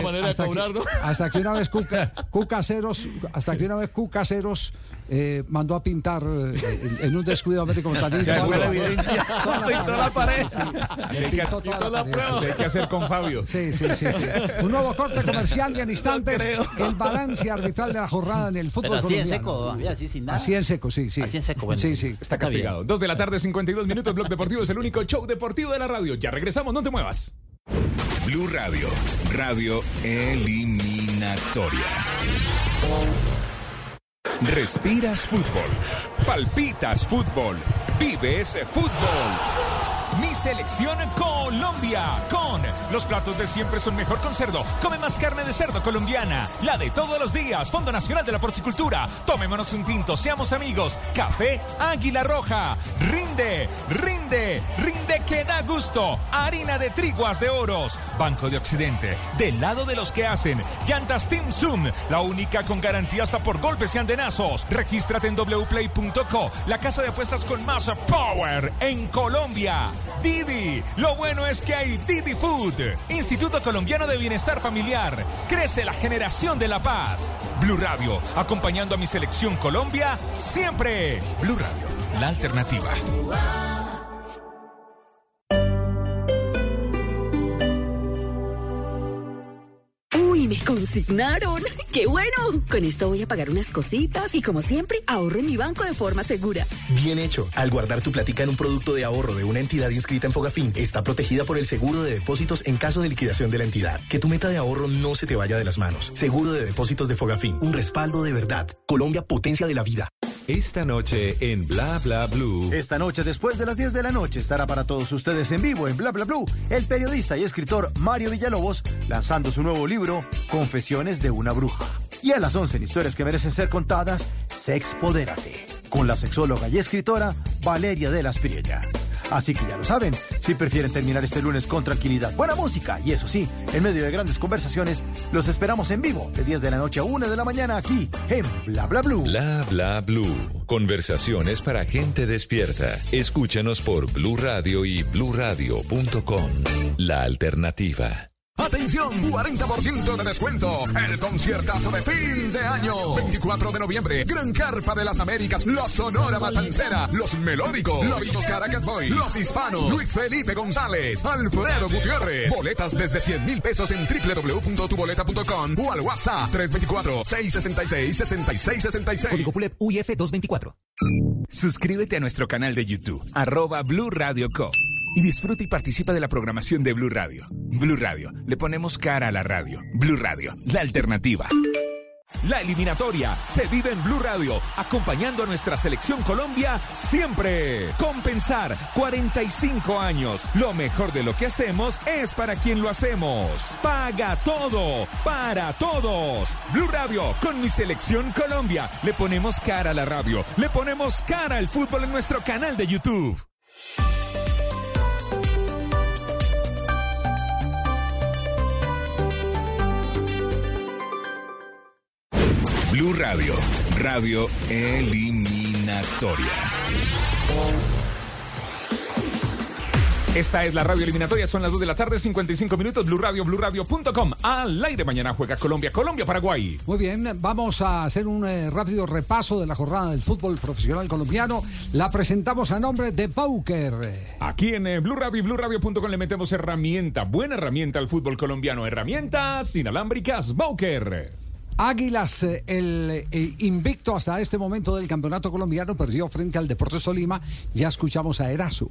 Speaker 8: hasta que una vez Cuca, Cucaseros, hasta que una vez Cucaseros eh, mandó a pintar eh, en, en un descuido a toda
Speaker 19: la
Speaker 8: pared.
Speaker 19: evidencia. Pintó la
Speaker 8: pared,
Speaker 19: pared.
Speaker 8: sí, sí.
Speaker 19: Sí,
Speaker 8: Le
Speaker 19: hay que-
Speaker 8: pintó toda
Speaker 19: pintó
Speaker 8: la
Speaker 19: la
Speaker 8: pared,
Speaker 19: prueba.
Speaker 8: sí.
Speaker 19: Hay que hacer con Fabio.
Speaker 8: Sí, sí, sí, sí. Un nuevo corte comercial y en instantes el balance arbitral de la jornada en el fútbol
Speaker 40: Pero así en
Speaker 8: colombiano.
Speaker 40: seco, Javier, así sin nada.
Speaker 8: Así en seco, sí, sí.
Speaker 40: Así en seco, bueno.
Speaker 8: Sí, sí.
Speaker 4: Está castigado. Dos de la tarde, 52 minutos. Blog Deportivo es el único show deportivo de la radio. Ya regresamos, no te muevas. Blue Radio, radio eliminatoria. Respiras fútbol, palpitas fútbol, vive ese fútbol. Mi selección Colombia. Con los platos de siempre son mejor con cerdo. Come más carne de cerdo colombiana. La de todos los días. Fondo Nacional de la Porcicultura. Tomémonos un tinto. Seamos amigos. Café Águila Roja. Rinde, rinde, rinde que da gusto. Harina de triguas de oros. Banco de Occidente. Del lado de los que hacen. Llantas Team Zoom. La única con garantía hasta por golpes y andenazos. Regístrate en wplay.co. La casa de apuestas con más power en Colombia. Didi. Lo bueno es que hay Didi Food. Instituto Colombiano de Bienestar Familiar. Crece la generación de la paz. Blue Radio. Acompañando a mi selección Colombia siempre. Blue Radio. La alternativa.
Speaker 41: Me consignaron. ¡Qué bueno! Con esto voy a pagar unas cositas y como siempre ahorro en mi banco de forma segura.
Speaker 40: Bien hecho. Al guardar tu platica en un producto de ahorro de una entidad inscrita en Fogafín, está protegida por el seguro de depósitos en caso de liquidación de la entidad. Que tu meta de ahorro no se te vaya de las manos. Seguro de depósitos de Fogafín. Un respaldo de verdad. Colombia, potencia de la vida.
Speaker 42: Esta noche en Bla Bla Blue.
Speaker 32: Esta noche, después de las 10 de la noche, estará para todos ustedes en vivo en Bla Bla Blue el periodista y escritor Mario Villalobos lanzando su nuevo libro, Confesiones de una bruja. Y a las 11 en historias que merecen ser contadas, Sexpodérate, con la sexóloga y escritora Valeria de las Priella. Así que ya lo saben, si prefieren terminar este lunes con tranquilidad, buena música y eso sí, en medio de grandes conversaciones, los esperamos en vivo de 10 de la noche a 1 de la mañana aquí en Bla Bla Blue.
Speaker 42: Bla Bla Blue. Conversaciones para gente despierta. Escúchanos por Blue Radio y bluradio.com. La alternativa.
Speaker 43: Atención, 40% de descuento. El conciertazo de fin de año. 24 de noviembre, Gran Carpa de las Américas, La Sonora Matancera, Los Melódicos, Lobitos Caracas Boys, Los Hispanos, Luis Felipe González, Alfredo Gutiérrez. Boletas desde 100 mil pesos en www.tuboleta.com o al WhatsApp 324-666-6666.
Speaker 18: Código PULEP UIF 224.
Speaker 44: Suscríbete a nuestro canal de YouTube, arroba Blue Radio Co. Y disfruta y participa de la programación de Blue Radio. Blue Radio, le ponemos cara a la radio. Blue Radio, la alternativa.
Speaker 4: La eliminatoria se vive en Blue Radio, acompañando a nuestra selección Colombia siempre. Compensar 45 años. Lo mejor de lo que hacemos es para quien lo hacemos. Paga todo, para todos. Blue Radio, con mi selección Colombia. Le ponemos cara a la radio, le ponemos cara al fútbol en nuestro canal de YouTube.
Speaker 44: Blue Radio, radio eliminatoria.
Speaker 4: Esta es la radio eliminatoria, son las 2 de la tarde, 55 minutos, Blue Radio, BlueRadio.com. Al aire mañana juega Colombia, Colombia, Paraguay.
Speaker 8: Muy bien, vamos a hacer un eh, rápido repaso de la jornada del fútbol profesional colombiano. La presentamos a nombre de Pauker.
Speaker 4: Aquí en eh, Blue Radio y BlueRadio.com le metemos herramienta, buena herramienta al fútbol colombiano. Herramientas inalámbricas Bauker.
Speaker 8: Águilas, eh, el eh, invicto hasta este momento del campeonato colombiano, perdió frente al Deportes Tolima. Ya escuchamos a Erazo.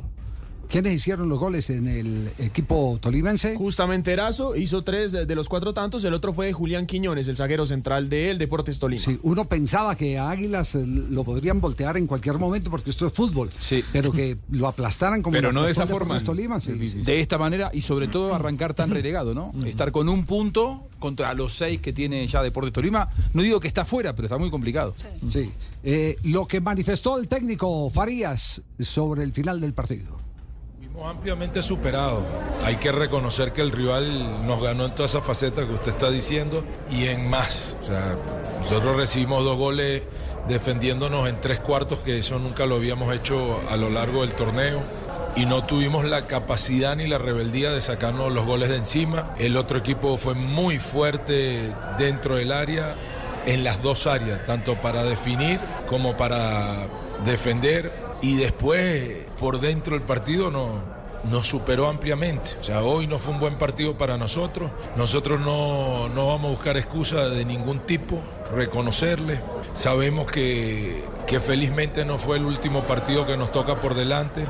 Speaker 8: ¿Quiénes hicieron los goles en el equipo tolimense?
Speaker 16: Justamente Erazo hizo tres de los cuatro tantos, el otro fue Julián Quiñones, el zaguero central del Deportes Tolima.
Speaker 8: Sí, uno pensaba que a Águilas eh, lo podrían voltear en cualquier momento porque esto es fútbol, sí. pero que lo aplastaran como
Speaker 10: Pero no de esa forma.
Speaker 8: Deportes Tolima, sí.
Speaker 10: De esta manera y sobre todo arrancar tan relegado, ¿no? Estar con un punto contra los seis que tiene ya Deportes Tolima. No digo que está fuera, pero está muy complicado.
Speaker 8: Sí. Eh, lo que manifestó el técnico Farías sobre el final del partido.
Speaker 45: Ampliamente superado. Hay que reconocer que el rival nos ganó en todas esas facetas que usted está diciendo y en más. O sea, nosotros recibimos dos goles defendiéndonos en tres cuartos, que eso nunca lo habíamos hecho a lo largo del torneo. Y no tuvimos la capacidad ni la rebeldía de sacarnos los goles de encima. El otro equipo fue muy fuerte dentro del área, en las dos áreas, tanto para definir como para defender y después por dentro del partido no, nos superó ampliamente. O sea, hoy no fue un buen partido para nosotros. Nosotros no, no vamos a buscar excusa de ningún tipo, reconocerle. Sabemos que, que felizmente no fue el último partido que nos toca por delante,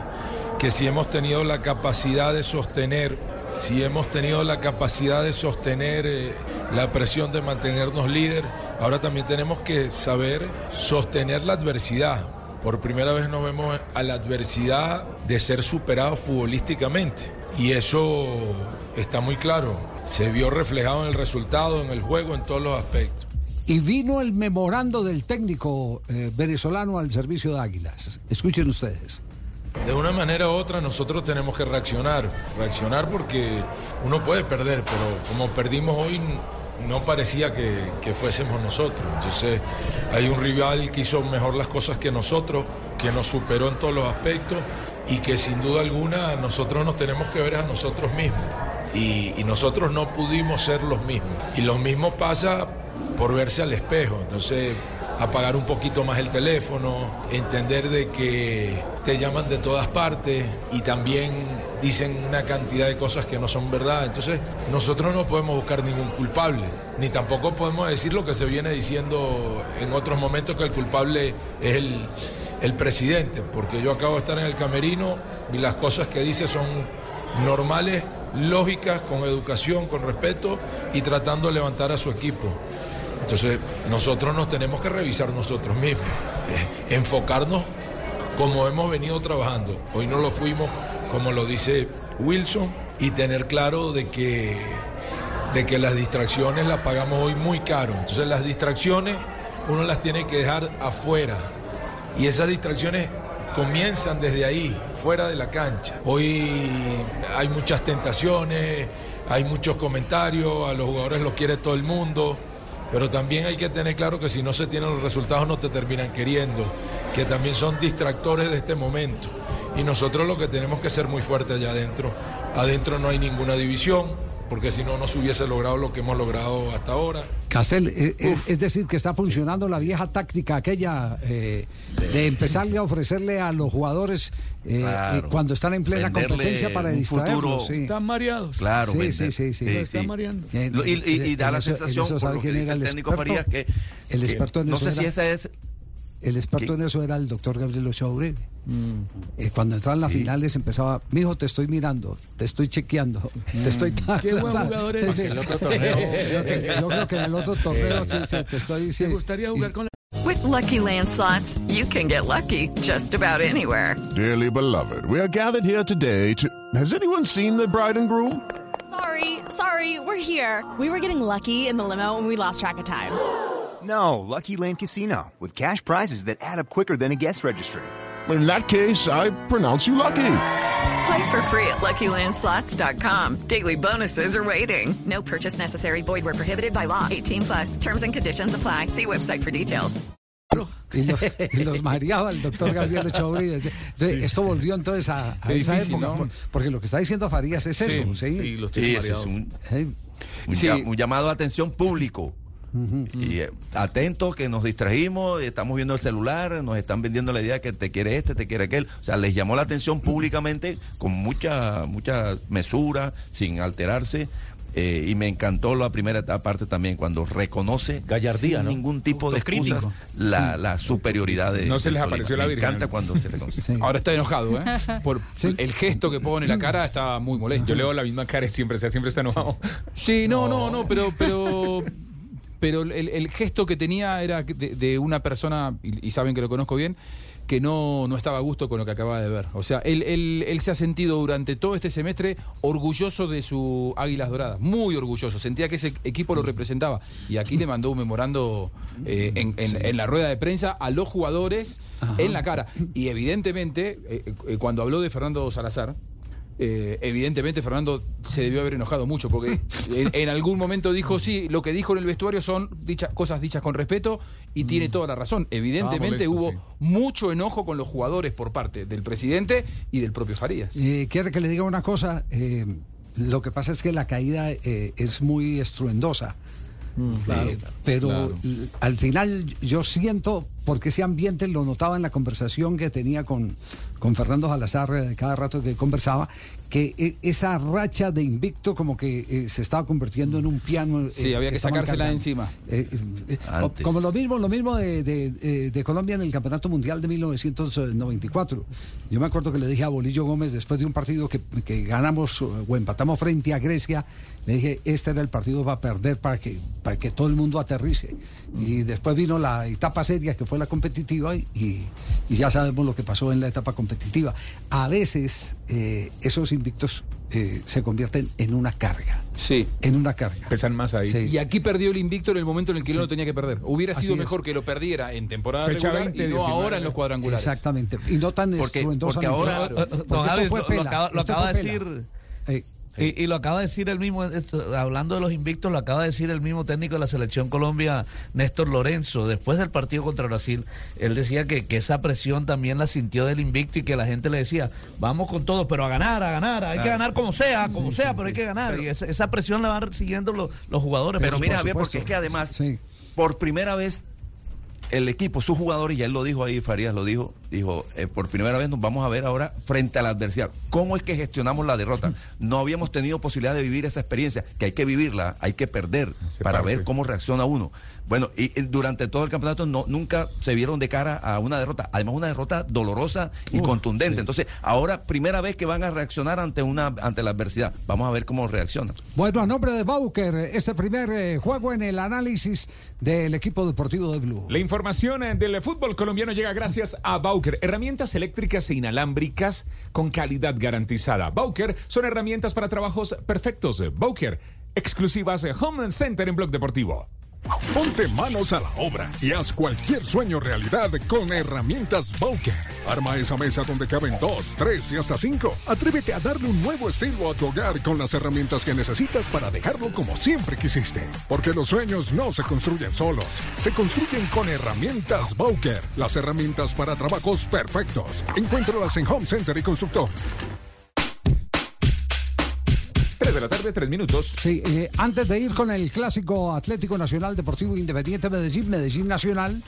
Speaker 45: que si hemos tenido la capacidad de sostener, si hemos tenido la capacidad de sostener eh, la presión de mantenernos líder, ahora también tenemos que saber sostener la adversidad Por primera vez nos vemos a la adversidad de ser superados futbolísticamente. Y eso está muy claro. Se vio reflejado en el resultado, en el juego, en todos los aspectos.
Speaker 8: Y vino el memorando del técnico eh, venezolano al servicio de Águilas. Escuchen ustedes.
Speaker 45: De una manera u otra nosotros tenemos que reaccionar, reaccionar porque uno puede perder, pero como perdimos hoy no parecía que, fuésemos nosotros. Entonces hay un rival que hizo mejor las cosas que nosotros, que nos superó en todos los aspectos y que sin duda alguna nosotros nos tenemos que ver a nosotros mismos. Y, y nosotros no pudimos ser los mismos. Y lo mismo pasa por verse al espejo. Entonces apagar un poquito más el teléfono, entender de que te llaman de todas partes y también dicen una cantidad de cosas que no son verdad. Entonces nosotros no podemos buscar ningún culpable, ni tampoco podemos decir lo que se viene diciendo en otros momentos que el culpable es el, el presidente, porque yo acabo de estar en el camerino y las cosas que dice son normales, lógicas, con educación, con respeto y tratando de levantar a su equipo. Entonces, nosotros nos tenemos que revisar nosotros mismos, eh, enfocarnos como hemos venido trabajando. Hoy no lo fuimos, como lo dice Wilson, y tener claro de que, de que las distracciones las pagamos hoy muy caro. Entonces, las distracciones uno las tiene que dejar afuera. Y esas distracciones comienzan desde ahí, fuera de la cancha. Hoy hay muchas tentaciones, hay muchos comentarios, a los jugadores los quiere todo el mundo. Pero también hay que tener claro que si no se tienen los resultados no te terminan queriendo, que también son distractores de este momento. Y nosotros lo que tenemos que ser muy fuertes allá adentro. Adentro no hay ninguna división, porque si no, no se hubiese logrado lo que hemos logrado hasta ahora.
Speaker 8: Castel, es, es, decir, que está funcionando la vieja táctica aquella eh, de empezarle a ofrecerle a los jugadores eh,
Speaker 39: Claro.
Speaker 8: eh, cuando están en plena
Speaker 39: Venderle
Speaker 8: competencia para distraerlos. sí.
Speaker 10: Están mareados.
Speaker 39: Claro,
Speaker 8: sí, sí, sí, sí. Lo están mareando.
Speaker 39: Y, y- y
Speaker 8: En
Speaker 39: da la sensación, por
Speaker 8: sabe
Speaker 39: lo que
Speaker 8: quién
Speaker 39: dice
Speaker 8: era
Speaker 39: el
Speaker 8: el
Speaker 39: técnico
Speaker 8: experto.
Speaker 39: Farías, que,
Speaker 8: El experto en
Speaker 39: no sé si esa es
Speaker 8: El experto en eso era el doctor Gabriel Ochoa Uribe. Eh, cuando entraban las finales empezaba, mijo, te estoy mirando, te estoy chequeando, te estoy...
Speaker 10: Qué buen jugador es.
Speaker 8: Sí.
Speaker 10: El otro torneo.
Speaker 8: Yo, te- yo creo que en el otro torneo sí, sí, te estoy... sí.
Speaker 10: ¿Te gustaría jugar con la...
Speaker 46: With Lucky Land slots, you can get lucky just about anywhere.
Speaker 47: Dearly beloved, we are gathered here today to. Has anyone seen the bride and groom?
Speaker 48: Sorry, sorry, we're here. We were getting lucky in the limo and we lost track of time.
Speaker 49: No, Lucky Land Casino, with cash prizes that add up quicker than a guest registry.
Speaker 47: In that case, I pronounce you lucky.
Speaker 46: Play for free at LuckyLandSlots.com. Daily bonuses are waiting. No purchase necessary. Void where prohibited by law. 18 plus. Terms and conditions apply. See website for details.
Speaker 8: Y los, y los mareaba el doctor Gabriel Uribe. Entonces, Esto volvió entonces a, a esa
Speaker 10: difícil,
Speaker 8: época,
Speaker 10: ¿no?
Speaker 8: por- porque lo que está diciendo Farías es
Speaker 10: Sí,
Speaker 8: eso. Sí,
Speaker 10: sí, los
Speaker 39: Sí,
Speaker 10: tiene
Speaker 39: eso es un,
Speaker 8: Hey.
Speaker 39: un
Speaker 10: Sí.
Speaker 39: un llamado de atención público. Y eh, atentos que nos distrajimos, estamos viendo el celular, nos están vendiendo la idea que te quiere este, te quiere aquel. O sea, les llamó la atención públicamente con mucha, mucha mesura, sin alterarse. eh, y me encantó la primera etapa- parte también, cuando reconoce
Speaker 19: Gallardía,
Speaker 39: sin
Speaker 19: ¿no?
Speaker 39: ningún tipo de excusas la, la superioridad de
Speaker 10: No se les
Speaker 39: Tolima.
Speaker 10: apareció la
Speaker 39: Me
Speaker 10: Virgen.
Speaker 39: encanta cuando se reconoce.
Speaker 10: Ahora está enojado, ¿eh? Por el gesto que pone la cara está muy molesto.
Speaker 50: Yo leo la misma cara y siempre, o sea, siempre está enojado.
Speaker 10: Sí, no, no, no, pero, pero, pero el, el gesto que tenía era de, de una persona, y, y saben que lo conozco bien, que no, no estaba a gusto con lo que acaba de ver. O sea, él, él, él se ha sentido durante todo este semestre orgulloso de su Águilas Doradas, muy orgulloso. Sentía que ese equipo lo representaba. Y aquí le mandó un memorando eh, en, en- en la rueda de prensa a los jugadores en la cara. Y evidentemente, eh, eh, cuando habló de Fernando Salazar, eh, evidentemente Fernando se debió haber enojado mucho porque en, en algún momento dijo sí, lo que dijo en el vestuario son dichas cosas dichas con respeto y tiene toda la razón. Evidentemente
Speaker 8: Ah, molesto,
Speaker 10: hubo
Speaker 8: sí.
Speaker 10: mucho enojo con los jugadores por parte del presidente y del propio Farías.
Speaker 8: Eh, ¿Quiere que le diga una cosa? Eh, lo que pasa es que la caída eh, es muy estruendosa.
Speaker 10: claro,
Speaker 8: Eh, pero
Speaker 10: claro.
Speaker 8: al final yo siento, porque ese ambiente lo notaba en la conversación que tenía con, con Fernando Salazar eh, cada rato que conversaba, que eh, esa racha de invicto como que eh, se estaba convirtiendo en un piano. eh,
Speaker 10: Sí, había que
Speaker 8: estaban
Speaker 10: sacársela de encima.
Speaker 8: Eh, eh,
Speaker 10: Antes.
Speaker 8: como lo mismo, lo mismo de, de- de Colombia en el Campeonato Mundial de 1994. Yo me acuerdo que le dije a Bolillo Gómez después de un partido que, que ganamos o empatamos frente a Grecia, le dije, este era el partido para perder para que, para que todo el mundo aterrice. Y después vino la etapa seria que fue la competitiva y, y ya sabemos lo que pasó en la etapa competitiva. A veces eh, esos invictos eh, se convierten en una carga.
Speaker 10: Sí.
Speaker 8: En una carga.
Speaker 4: Pesan más ahí.
Speaker 8: Sí.
Speaker 10: Y aquí perdió el invicto en el momento en el que no
Speaker 8: Sí.
Speaker 10: lo tenía que perder. Hubiera
Speaker 8: Así
Speaker 10: sido
Speaker 8: es.
Speaker 10: mejor que lo perdiera en temporada
Speaker 4: Fecha
Speaker 10: regular
Speaker 4: 20,
Speaker 10: y no
Speaker 4: 19.
Speaker 10: ahora en los cuadrangulares.
Speaker 8: Exactamente. Y no tan
Speaker 14: Porque-
Speaker 8: estruendosamente.
Speaker 14: porque ahora-
Speaker 8: Claro.
Speaker 11: Don
Speaker 8: Porque esto
Speaker 11: Javi,
Speaker 8: fue
Speaker 11: lo-
Speaker 8: pela,
Speaker 11: lo acaba, lo de
Speaker 8: pela.
Speaker 11: Y, y lo acaba de decir el mismo, esto, hablando de los invictos, lo acaba de decir el mismo técnico de la selección Colombia, Néstor Lorenzo, después del partido contra Brasil. Él decía que, que esa presión también la sintió del invicto y que la gente le decía, vamos con todo, pero a ganar, a ganar, hay que ganar como sea, como sea, pero hay que ganar. y esa, esa presión la van siguiendo los, los jugadores.
Speaker 14: Pero
Speaker 11: por
Speaker 14: mira. Javier, porque es que además, por primera vez, el equipo, sus jugadores, y él lo dijo ahí, Farías lo dijo, dijo, eh, por primera vez nos vamos a ver ahora frente a la adversidad. ¿Cómo es que gestionamos la derrota? No habíamos tenido posibilidad de vivir esa experiencia, que hay que vivirla, hay que perder para
Speaker 4: parte.
Speaker 14: ver cómo reacciona uno. Bueno, y, y durante todo el campeonato no, nunca se vieron de cara a una derrota, además una derrota dolorosa y contundente. Entonces, ahora primera vez que van a reaccionar ante una ante la adversidad. Vamos a ver cómo reaccionan.
Speaker 8: Bueno, a nombre de Bauker, este primer eh, juego en el análisis del equipo deportivo de Blue.
Speaker 4: La información eh, del fútbol colombiano llega gracias a Bauker, herramientas eléctricas e inalámbricas con calidad garantizada. Bauker son herramientas para trabajos perfectos. Bauker, exclusivas de Home Center en Blog Deportivo.
Speaker 51: Ponte manos a la obra y haz cualquier sueño realidad con herramientas Bowker. Arma esa mesa donde caben dos, tres y hasta cinco. Atrévete a darle un nuevo estilo a tu hogar con las herramientas que necesitas para dejarlo como siempre quisiste. Porque los sueños no se construyen solos, se construyen con herramientas Bowker. Las herramientas para trabajos perfectos. Encuéntralas en Home Center y Constructor.
Speaker 4: 3 de la tarde, 3 minutos.
Speaker 8: Sí, eh, antes de ir con el clásico Atlético Nacional Deportivo Independiente Medellín, Medellín Nacional,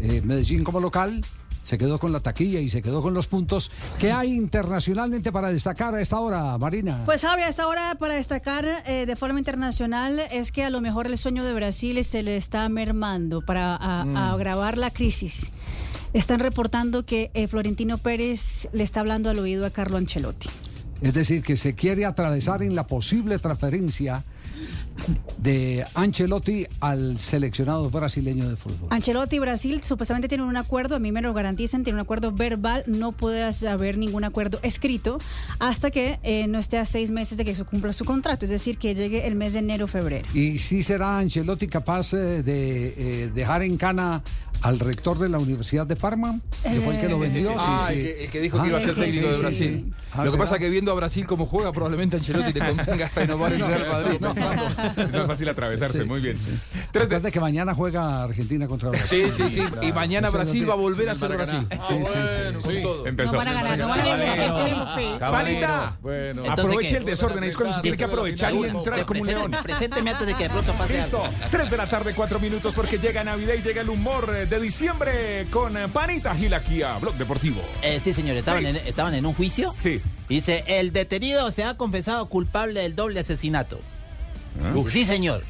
Speaker 8: eh, Medellín como local, se quedó con la taquilla y se quedó con los puntos. ¿Qué hay internacionalmente para destacar a esta hora, Marina?
Speaker 52: Pues Javi, a esta hora para destacar eh, de forma internacional es que a lo mejor el sueño de Brasil se le está mermando para a-
Speaker 8: Mm.
Speaker 52: agravar la crisis. Están reportando que eh, Florentino Pérez le está hablando al oído a Carlo Ancelotti.
Speaker 8: Es decir, que se quiere atravesar en la posible transferencia de Ancelotti al seleccionado brasileño de fútbol.
Speaker 52: Ancelotti y Brasil supuestamente tienen un acuerdo, a mí me lo garantizan, tienen un acuerdo verbal, no puede haber ningún acuerdo escrito hasta que eh, no esté a seis meses de que se cumpla su contrato, es decir, que llegue el mes de enero o febrero.
Speaker 8: ¿Y si será Ancelotti capaz eh, de eh, dejar en cana al rector de la Universidad de Parma? Que fue el que lo vendió. sí,
Speaker 10: Ah,
Speaker 8: sí.
Speaker 10: el, que, el que dijo
Speaker 8: Ah,
Speaker 10: que iba a ser técnico
Speaker 8: sí,
Speaker 10: de Brasil.
Speaker 8: sí. Ah,
Speaker 10: Lo que
Speaker 8: ¿será?
Speaker 10: pasa que viendo a Brasil cómo juega, probablemente Ancelotti le convenga renovar el Real Madrid. pensando.
Speaker 4: Es más fácil atravesarse,
Speaker 8: Sí.
Speaker 4: muy bien.
Speaker 8: Recuerde que mañana juega Argentina contra Brasil.
Speaker 10: Sí, sí, sí. Y mañana Brasil va a volver a ser Brasil.
Speaker 8: Sí, sí, sí.
Speaker 4: Empezó.
Speaker 52: No van a ganar, no van a ganar, tenemos fe.
Speaker 4: Panita,
Speaker 11: Bueno.
Speaker 4: aproveche el desorden, ahí es cuando se tiene que aprovechar y entrar como un león.
Speaker 53: Presénteme antes de que de pronto pase
Speaker 4: Listo, 3 de la tarde, 4 minutos, porque llega Navidad y llega el humor eh, de diciembre con eh, Panita Gil aquí a Blog Deportivo.
Speaker 53: Eh, sí, señor, estaban, En, estaban en un juicio.
Speaker 4: Sí.
Speaker 53: Dice, el detenido se ha confesado culpable del doble asesinato. Dice, sí, señor.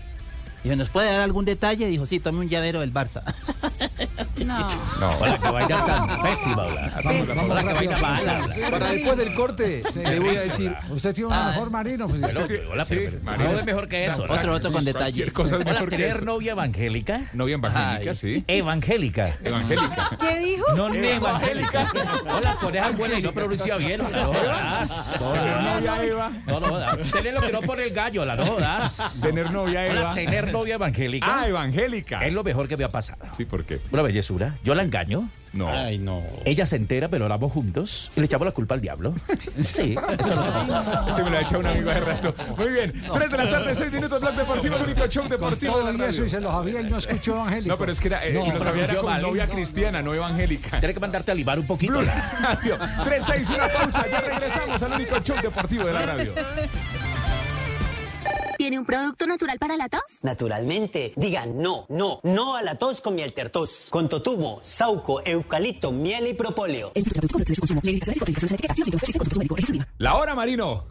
Speaker 53: Dijo, ¿nos puede dar algún detalle? Dijo, sí, tome un llavero del Barça.
Speaker 52: No.
Speaker 4: No.
Speaker 19: Hola, que vaina tan pésima, hola.
Speaker 8: Vamos, vamos
Speaker 19: Hola, que vaina mala.
Speaker 10: Para después del corte, le voy a decir.
Speaker 8: Usted tiene una
Speaker 53: Ah,
Speaker 8: mejor Marino. Pues, usted-
Speaker 19: hola, pero, pero todo es mejor que eso.
Speaker 53: Otro, otro con detalle.
Speaker 4: Cosa es mejor
Speaker 19: tener novia evangélica.
Speaker 4: Novia evangélica,
Speaker 53: Ay.
Speaker 4: sí.
Speaker 19: Evangélica.
Speaker 4: Evangélica.
Speaker 52: ¿Qué dijo?
Speaker 19: No, no evangélica. Hola, coneja buena y no pronuncia bien. hola, No jodas.
Speaker 4: Novia Eva.
Speaker 19: No, no jodas. Tener lo que no pone el gallo, la no jodas.
Speaker 4: Tener novia Eva.
Speaker 19: tener novia evangélica.
Speaker 4: Ah, evangélica.
Speaker 19: Es lo mejor que me ha pasado.
Speaker 4: Sí, ¿por qué?
Speaker 19: Una bellezura. Yo la engaño.
Speaker 4: No.
Speaker 53: Ay, no.
Speaker 19: Ella se entera, pero oramos juntos y le echamos la culpa al diablo. Sí, eso es lo que pasa.
Speaker 4: Se me lo ha echado un amigo hace rato. Muy bien. 3 de la tarde, 6 minutos, Blog Deportivo, el único show
Speaker 8: Con
Speaker 4: deportivo
Speaker 8: todo
Speaker 4: de la
Speaker 8: eso y
Speaker 4: radio.
Speaker 8: se los había y no escuchó evangélico.
Speaker 4: No, pero es que era, eh,
Speaker 8: No,
Speaker 4: lo sabía era con
Speaker 19: mal.
Speaker 4: novia cristiana, no evangélica.
Speaker 19: Tienes que mandarte a libar un poquito.
Speaker 4: Blue Radio. 3, 6, una pausa. Ya regresamos al único show deportivo de la radio.
Speaker 54: ¿Tiene un producto natural para la tos?
Speaker 55: Naturalmente, digan no, no, no a la tos con miel tertos. Con totumo, sauco, eucalipto, miel y propóleo.
Speaker 50: La hora, Marino.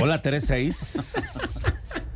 Speaker 19: Hola, 36.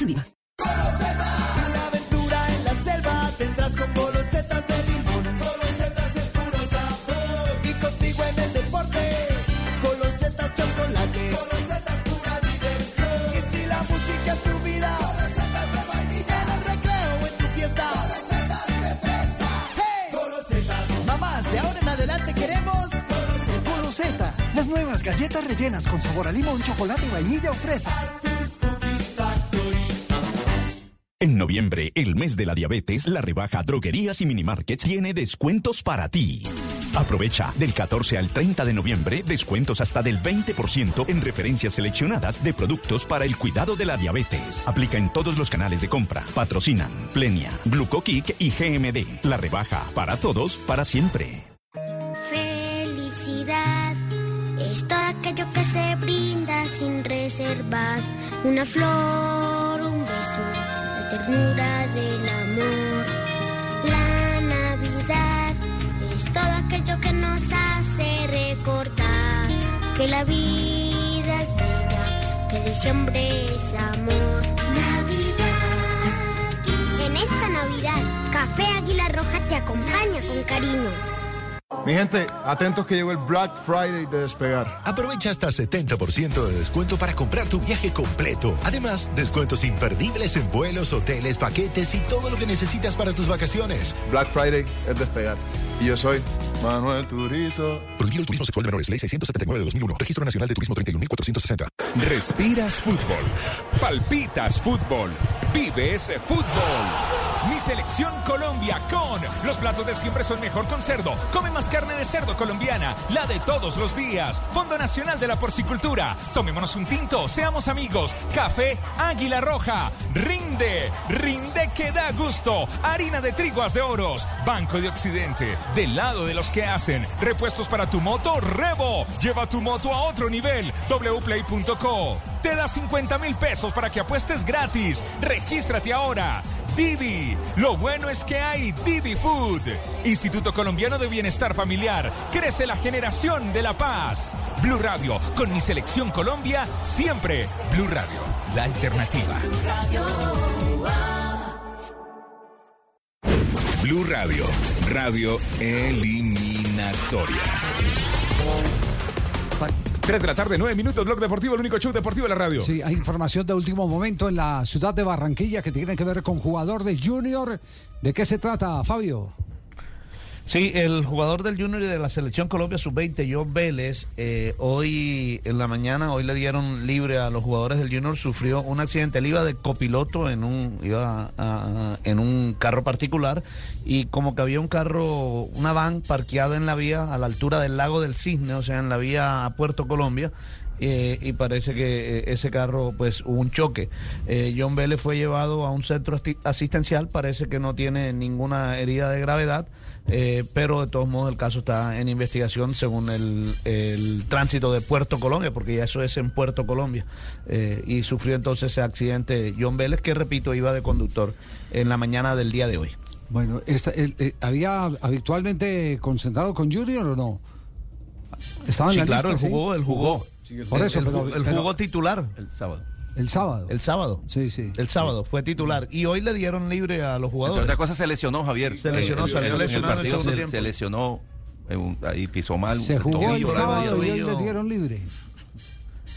Speaker 56: en Viva.
Speaker 57: Una aventura en la selva tendrás con golosetas de limón. Golosetas es puro sabor. Y contigo en el deporte, golosetas chocolate. Golosetas pura diversión. Y si la música es tu vida, golosetas de vainilla. En el recreo en tu fiesta, golosetas de fresa. ¡Hey! Golosetas. Mamás, de ahora en adelante queremos. Golosetas,
Speaker 58: las nuevas galletas rellenas con sabor a limón, chocolate, vainilla o fresa.
Speaker 59: En noviembre, el mes de la diabetes, la rebaja Droguerías y Minimarkets tiene descuentos para ti. Aprovecha del 14 al 30 de noviembre descuentos hasta del 20% en referencias seleccionadas de productos para el cuidado de la diabetes. Aplica en todos los canales de compra. Patrocinan Plenia, Glucokick y GMD. La rebaja para todos, para siempre.
Speaker 60: Felicidad es todo aquello que se brinda sin reservas. Una flor, un beso, ternura del amor. La Navidad es todo aquello que nos hace recordar que la vida es bella, que diciembre es amor. Navidad. En esta Navidad, Café Águila Roja te acompaña con cariño.
Speaker 61: Mi gente, atentos que llegó el Black Friday de despegar.
Speaker 62: Aprovecha hasta 70% de descuento para comprar tu viaje completo. Además, descuentos imperdibles en vuelos, hoteles, paquetes y todo lo que necesitas para tus vacaciones.
Speaker 61: Black Friday es despegar. Y yo soy Manuel Turizo.
Speaker 62: Prohibido el turismo sexual de menores, ley 679 de 2001. Registro Nacional de Turismo 31460.
Speaker 4: Respiras fútbol. Palpitas fútbol. Vives fútbol. Mi selección Colombia con los platos de siempre son mejor con cerdo. Come más carne de cerdo colombiana, la de todos los días. Fondo Nacional de la Porcicultura. Tomémonos un tinto, seamos amigos. Café Águila Roja. Rinde, rinde que da gusto. Harina de triguas de oros. Banco de Occidente. Del lado de los que hacen. Repuestos para tu moto, Revo. Lleva tu moto a otro nivel. wplay.co. Te da 50 mil pesos para que apuestes gratis. Regístrate ahora. Didi. Lo bueno es que hay Didi Food. Instituto Colombiano de Bienestar Familiar. Crece la generación de la paz. Blue Radio. Con mi selección Colombia, siempre. Blue Radio. La alternativa.
Speaker 44: Blue Radio, radio eliminatoria.
Speaker 50: 3 de la tarde, 9 minutos, Blog Deportivo, el único show deportivo de la radio.
Speaker 8: Sí, hay información de último momento en la ciudad de Barranquilla que tiene que ver con jugador de Junior. ¿De qué se trata, Fabio?
Speaker 11: Sí, el jugador del Junior y de la Selección Colombia Sub-20, John Vélez, eh, hoy en la mañana, hoy le dieron libre a los jugadores del Junior, sufrió un accidente. Él iba de copiloto en un, iba a- en un carro particular y como que había un carro, una van parqueada en la vía a la altura del lago del Cisne, o sea, en la vía a Puerto Colombia. eh, y parece que eh, ese carro pues hubo un choque. Eh, John Vélez fue llevado a un centro asistencial, parece que no tiene ninguna herida de gravedad, eh, pero de todos modos el caso está en investigación según el, el tránsito de Puerto Colombia, porque ya eso es en Puerto Colombia. Eh, y sufrió entonces ese accidente John Vélez, que repito, iba de conductor en la mañana del día de hoy.
Speaker 8: Bueno, esta- el- eh, ¿había habitualmente concentrado con Junior o no? Estaba en
Speaker 11: Sí,
Speaker 8: la
Speaker 11: claro,
Speaker 8: lista,
Speaker 11: él
Speaker 8: ¿sí?
Speaker 11: jugó, él jugó.
Speaker 8: Por eso,
Speaker 11: el,
Speaker 8: pero-
Speaker 11: el
Speaker 8: pero-
Speaker 11: jugó titular.
Speaker 39: El sábado.
Speaker 8: El sábado.
Speaker 11: El sábado.
Speaker 8: Sí, sí.
Speaker 11: El sábado fue titular. Y hoy le dieron libre a los
Speaker 39: Entre
Speaker 11: jugadores.
Speaker 39: otras cosas se lesionó Javier.
Speaker 11: Se lesionó,
Speaker 39: Eh,
Speaker 11: salió
Speaker 39: el
Speaker 11: lesionado el
Speaker 39: se, se lesionó, en un- ahí pisó mal.
Speaker 8: Se
Speaker 39: el
Speaker 8: jugó el
Speaker 39: tobillo.
Speaker 8: sábado y hoy le dieron libre.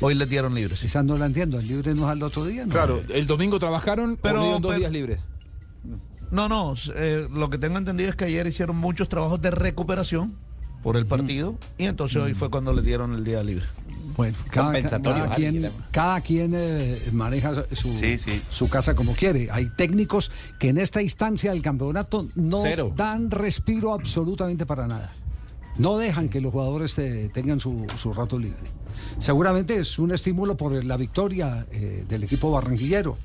Speaker 11: Hoy le dieron libre.
Speaker 8: Esa no la entiendo. El libre no es al otro día, ¿no?
Speaker 10: Claro, el domingo trabajaron, pero
Speaker 11: Pero-
Speaker 10: dieron dos
Speaker 11: pero-
Speaker 10: días libres.
Speaker 11: No, no, eh, lo que tengo entendido es que ayer hicieron muchos trabajos de recuperación por el partido y entonces hoy fue cuando le dieron el día libre.
Speaker 8: Bueno, cada, cada quien, cada quien eh, maneja su, su casa como quiere. Hay técnicos que en esta instancia del campeonato no
Speaker 19: Cero.
Speaker 8: dan respiro absolutamente para nada. No dejan que los jugadores eh, tengan su, su rato libre. Seguramente es un estímulo por la victoria eh, del equipo barranquillero.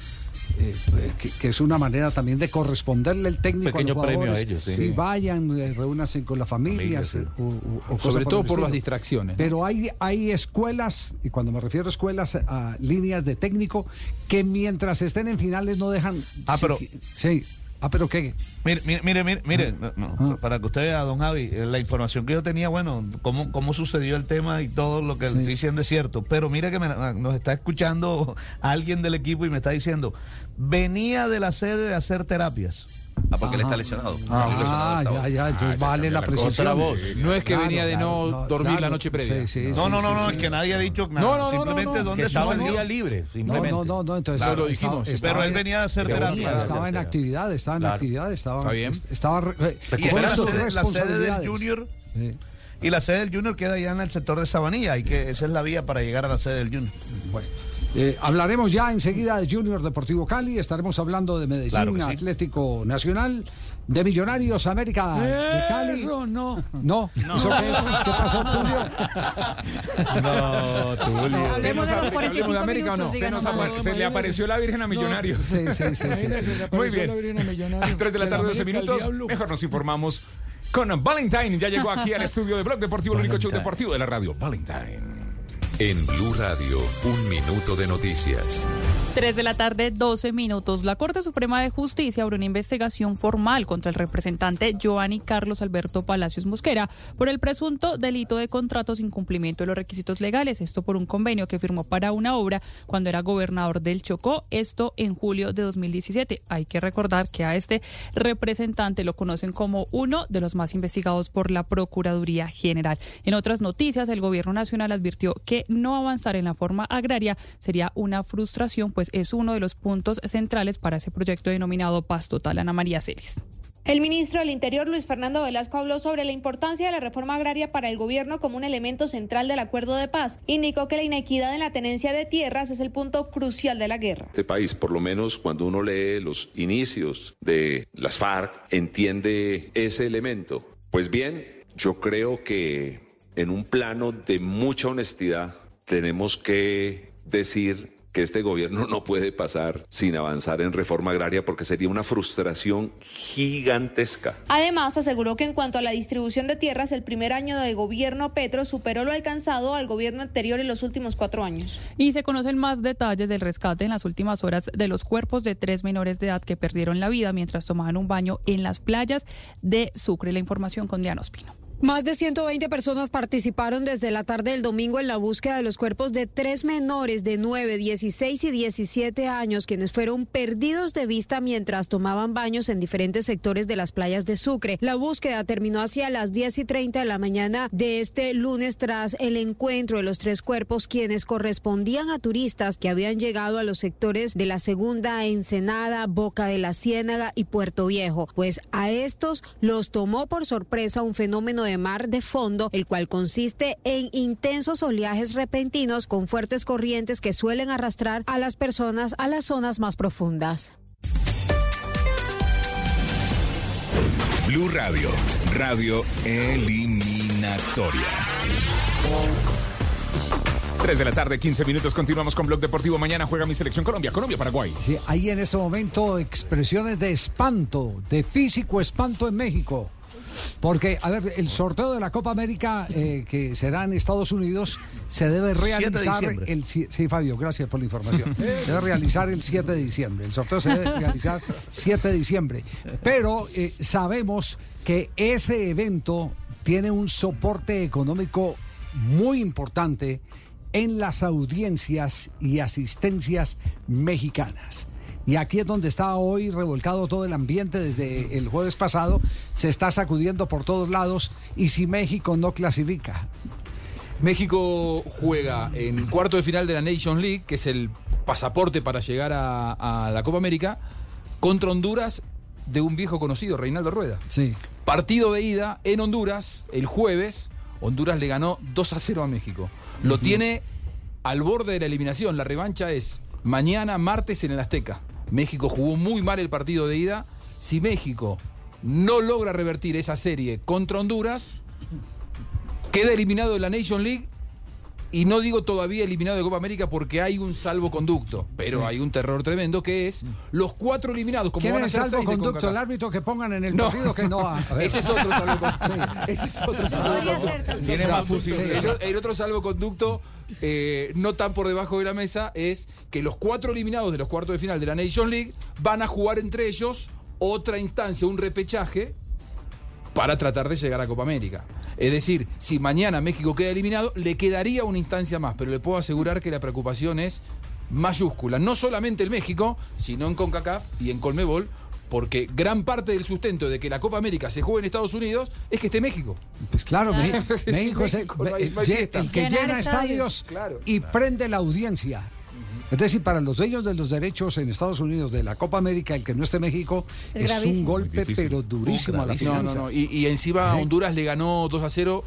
Speaker 8: Eh, que, que es una manera también de corresponderle el técnico
Speaker 19: Pequeño
Speaker 8: a los
Speaker 19: premio a
Speaker 8: jugadores.
Speaker 19: ellos, sí.
Speaker 8: Si vayan, eh, reúnanse con las familias. eh, o- o- o cosas
Speaker 10: Sobre todo por las distracciones. ¿no?
Speaker 8: Pero hay, hay escuelas, y cuando me refiero a escuelas, a líneas de técnico, que mientras estén en finales no dejan...
Speaker 11: Ah,
Speaker 8: si-
Speaker 11: pero-
Speaker 8: Sí. Ah, pero ¿qué?
Speaker 11: Mire, mire, mire, mire, mire, no, no, para que usted vea, don Javi, eh, la información que yo tenía, bueno, cómo, cómo sucedió el tema y todo lo que estoy diciendo es cierto, pero mire que me- nos está escuchando alguien del equipo y me está diciendo, venía de la sede de hacer terapias.
Speaker 39: Ah, porque él está lesionado.
Speaker 8: Ah, ya, ya, entonces vale la precisión.
Speaker 10: No es que
Speaker 8: Claro,
Speaker 10: venía de no
Speaker 8: claro,
Speaker 10: dormir
Speaker 8: claro.
Speaker 10: la noche previa.
Speaker 8: Sí, sí,
Speaker 11: No,
Speaker 8: sí,
Speaker 11: no,
Speaker 8: sí,
Speaker 11: no, no,
Speaker 8: sí.
Speaker 11: es que nadie ha dicho nada.
Speaker 10: No, no, no,
Speaker 11: simplemente
Speaker 10: no, no.
Speaker 11: dónde
Speaker 19: estaba
Speaker 11: sucedió.
Speaker 19: día libre,
Speaker 8: No,
Speaker 19: simplemente.
Speaker 8: no, no, no, entonces
Speaker 10: Claro, lo
Speaker 8: estaba-
Speaker 10: dijimos,
Speaker 8: estaba
Speaker 11: Pero él
Speaker 8: en-
Speaker 11: venía de hacer terapia.
Speaker 8: Estaba en actividad, estaba en
Speaker 19: Claro.
Speaker 8: actividad, estaba,
Speaker 10: Está bien.
Speaker 8: estaba
Speaker 11: Y la sede, la del. Junior y la sede del Junior queda allá en el sector de Sabanilla y que esa es la vía para llegar a la sede del Junior.
Speaker 8: Bueno, eh, hablaremos ya enseguida de Junior Deportivo Cali, estaremos hablando de Medellín,
Speaker 11: Claro sí.
Speaker 8: Atlético Nacional, de Millonarios América de Cali.
Speaker 63: Eso no.
Speaker 8: No, ¿Eso qué, qué pasó, Tulio?
Speaker 19: No, Tulio.
Speaker 52: Hablemos de los 45
Speaker 10: de América o no?
Speaker 52: minutos,
Speaker 50: Se, nos se le apareció la Virgen a Millonarios.
Speaker 8: Sí, sí, sí, sí, sí.
Speaker 50: Muy
Speaker 63: a
Speaker 50: bien. A 3 de la
Speaker 63: De
Speaker 50: tarde,
Speaker 63: la
Speaker 50: 12
Speaker 63: América al
Speaker 50: minutos. Mejor nos informamos con Valentine. Ya llegó aquí al estudio de Blog Deportivo, el único show deportivo de la radio. Valentine.
Speaker 64: En Blue Radio, un minuto de noticias.
Speaker 25: 3 de la tarde, 12 minutos. La Corte Suprema de Justicia abrió una investigación formal contra el representante Giovanni Carlos Alberto Palacios Mosquera por el presunto delito de contrato sin cumplimiento de los requisitos legales. Esto por un convenio que firmó para una obra cuando era gobernador del Chocó. Esto en julio de 2017. Hay que recordar que a este representante lo conocen como uno de los más investigados por la Procuraduría General. En otras noticias, el Gobierno Nacional advirtió que no avanzar en la forma agraria sería una frustración, pues es uno de los puntos centrales para ese proyecto denominado Paz Total. Ana María Celis.
Speaker 65: El ministro del Interior, Luis Fernando Velasco, habló sobre la importancia de la reforma agraria para el gobierno como un elemento central del acuerdo de paz. Indicó que la inequidad en la tenencia de tierras es el punto crucial de la guerra.
Speaker 66: Este país, por lo menos cuando uno lee los inicios de las FARC, entiende ese elemento. Pues bien, yo creo que en un plano de mucha honestidad tenemos que decir que este gobierno no puede pasar sin avanzar en reforma agraria porque sería una frustración gigantesca.
Speaker 65: Además, aseguró que en cuanto a la distribución de tierras, el primer año de gobierno Petro superó lo alcanzado al gobierno anterior en los últimos cuatro años.
Speaker 25: Y se conocen más detalles del rescate en las últimas horas de los cuerpos de tres menores de edad que perdieron la vida mientras tomaban un baño en las playas de Sucre. La información con Diana Ospino.
Speaker 67: Más de 120 personas participaron desde la tarde del domingo en la búsqueda de los cuerpos de tres menores de 9, 16 y 17 años, quienes fueron perdidos de vista mientras tomaban baños en diferentes sectores de las playas de Sucre. La búsqueda terminó hacia las 10 y 30 de la mañana de este lunes tras el encuentro de los tres cuerpos, quienes correspondían a turistas que habían llegado a los sectores de la Segunda Ensenada, Boca de la Ciénaga y Puerto Viejo. Pues a estos los tomó por sorpresa un fenómeno mar de fondo, el cual consiste en intensos oleajes repentinos con fuertes corrientes que suelen arrastrar a las personas a las zonas más profundas.
Speaker 44: Blue Radio, radio eliminatoria.
Speaker 50: 3 de la tarde, 15 minutos. Continuamos con Blog Deportivo. Mañana juega mi selección Colombia. Colombia-Paraguay.
Speaker 8: Sí, hay en este momento expresiones de espanto, de físico espanto en México. Porque, a ver, el sorteo de la Copa América eh, que será en Estados Unidos se debe
Speaker 11: 7 de
Speaker 8: realizar
Speaker 11: diciembre.
Speaker 8: el sí Fabio, gracias por la información. Se debe realizar el 7 de diciembre. El sorteo se debe realizar 7 de diciembre. Pero eh, sabemos que ese evento tiene un soporte económico muy importante en las audiencias y asistencias mexicanas. Y aquí es donde está hoy revolcado todo el ambiente desde el jueves pasado. Se está sacudiendo por todos lados. Y si México no clasifica,
Speaker 10: México juega en cuarto de final de la Nation League, que es el pasaporte para llegar a, a la Copa América, contra Honduras de un viejo conocido, Reinaldo Rueda.
Speaker 8: Sí.
Speaker 10: Partido de ida en Honduras el jueves. Honduras le ganó 2 a 0 a México. Lo tiene al borde de la eliminación. La revancha es mañana, martes, en el Azteca. México jugó muy mal el partido de ida. Si México no logra revertir esa serie contra Honduras, queda eliminado de la Nation League. Y no digo todavía eliminado de Copa América porque hay un salvoconducto, pero
Speaker 8: Sí.
Speaker 10: hay un terror tremendo que es los cuatro eliminados. Como
Speaker 8: ¿Quién
Speaker 10: van a
Speaker 8: es
Speaker 10: ser
Speaker 8: salvoconducto? El árbitro que pongan en el
Speaker 10: No.
Speaker 8: partido que no ha.
Speaker 10: Ese es otro salvoconducto.
Speaker 8: Sí.
Speaker 10: Ese es otro salvoconducto.
Speaker 8: Tiene más.
Speaker 10: El, el otro salvoconducto, eh, no tan por debajo de la mesa, es que los cuatro eliminados de los cuartos de final de la Nation League van a jugar entre ellos otra instancia, un repechaje, para tratar de llegar a Copa América. Es decir, si mañana México queda eliminado, le quedaría una instancia más, pero le puedo asegurar que la preocupación es mayúscula, no solamente en México, sino en CONCACAF y en Colmebol, porque gran parte del sustento de que la Copa América se juegue en Estados Unidos es que esté México.
Speaker 8: Pues claro,
Speaker 10: Claro.
Speaker 8: México, es el,
Speaker 10: México, no hay- no hay
Speaker 8: el
Speaker 10: fiesta.
Speaker 8: que llena
Speaker 10: estadios.
Speaker 8: estadios
Speaker 10: Claro.
Speaker 8: y prende la audiencia. Es decir, para los dueños de los derechos en Estados Unidos de la Copa América, el que no esté México
Speaker 10: Es
Speaker 8: un golpe, pero durísimo a la
Speaker 10: No,
Speaker 8: finanzas.
Speaker 10: no, no. Y, y encima
Speaker 8: ¿Eh?
Speaker 10: Honduras le ganó 2 a 0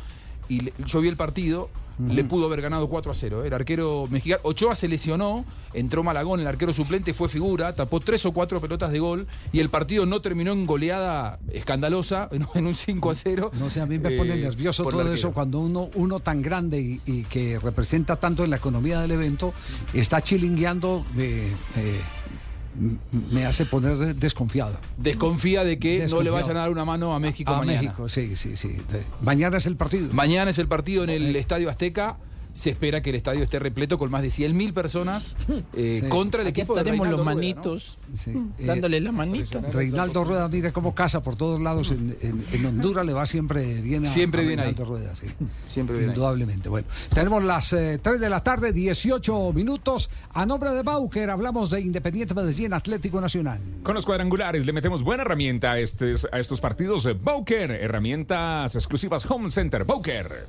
Speaker 10: y le- yo vi el partido. Le pudo haber ganado 4 a 0. ¿eh? El arquero mexicano. Ochoa se lesionó, entró Malagón, el arquero suplente fue figura, tapó tres o cuatro pelotas de gol y el partido no terminó en goleada escandalosa, en, un 5 a 0.
Speaker 8: No sé, a mí me pone
Speaker 10: eh,
Speaker 8: nervioso
Speaker 10: por el
Speaker 8: todo eso cuando uno, uno tan grande y, y que representa tanto en la economía del evento está chilingueando, eh, eh, me hace poner desconfiado.
Speaker 10: Desconfía de que no le vayan a dar una mano a México
Speaker 8: A
Speaker 10: mañana.
Speaker 8: México, sí, sí, sí. Mañana es el partido.
Speaker 10: Mañana es el partido en el Estadio Azteca. Se espera que el estadio esté repleto con más de 100.000 personas eh,
Speaker 8: Sí.
Speaker 10: contra el
Speaker 8: Aquí
Speaker 10: equipo de
Speaker 8: estaremos
Speaker 10: Reinaldo
Speaker 8: los
Speaker 10: Rueda, ¿no?
Speaker 8: manitos, Sí, eh,
Speaker 63: dándole la manita.
Speaker 8: Reinaldo Rueda, mire cómo casa por todos lados. En, en- en Honduras le va siempre bien a,
Speaker 10: Siempre
Speaker 8: a
Speaker 10: bien ahí.
Speaker 8: Reinaldo Rueda, sí.
Speaker 10: Siempre bien ahí.
Speaker 8: Indudablemente. Bueno, tenemos las eh, 3 de la tarde, 18 minutos. A nombre de Bauker hablamos de Independiente Medellín Atlético Nacional.
Speaker 50: Con los cuadrangulares le metemos buena herramienta a, estes- a estos partidos. Bowker, herramientas exclusivas Home Center. Bowker.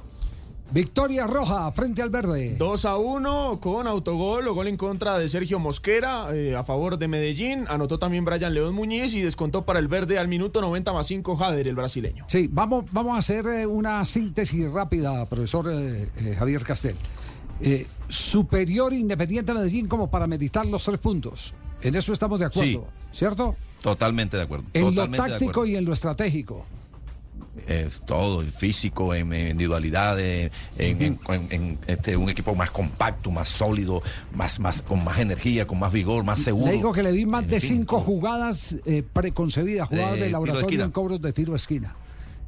Speaker 8: Victoria Roja frente al verde.
Speaker 68: 2 a 1 con autogol o gol en contra de Sergio Mosquera eh, a favor de Medellín. Anotó también Brian León Muñiz y descontó para el verde al minuto 90 más 5 Jader, el brasileño.
Speaker 8: Sí, vamos, vamos a hacer eh, una síntesis rápida, profesor eh, eh, Javier Castel. Eh, superior Independiente Medellín como para meditar los tres puntos. En eso estamos de acuerdo, ¿cierto?
Speaker 39: Totalmente de acuerdo.
Speaker 8: En lo
Speaker 39: totalmente
Speaker 8: táctico y en lo estratégico.
Speaker 39: Eh, todo, en físico, en, en individualidades, en, en- en- en, este, un equipo más compacto, más sólido, más, más, con más energía, con más vigor, más seguro.
Speaker 8: Le digo que le vi más de
Speaker 39: fin,
Speaker 8: cinco jugadas eh, preconcebidas, jugadas
Speaker 39: De
Speaker 8: de,
Speaker 39: de
Speaker 8: laboratorio
Speaker 39: esquina.
Speaker 8: en cobros de tiro de esquina.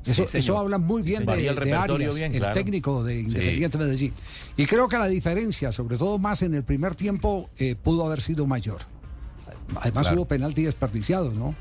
Speaker 39: Sí,
Speaker 8: Eso, eso habla muy
Speaker 39: Sí,
Speaker 8: bien
Speaker 39: señor.
Speaker 8: de,
Speaker 39: el
Speaker 8: de
Speaker 39: repertorio
Speaker 8: Arias,
Speaker 39: bien,
Speaker 8: el
Speaker 39: claro.
Speaker 8: técnico de Independiente Medellín. Y creo que la diferencia, sobre todo más en el primer tiempo, eh, pudo haber sido mayor. Además
Speaker 39: Claro.
Speaker 8: hubo penalti desperdiciado, ¿no?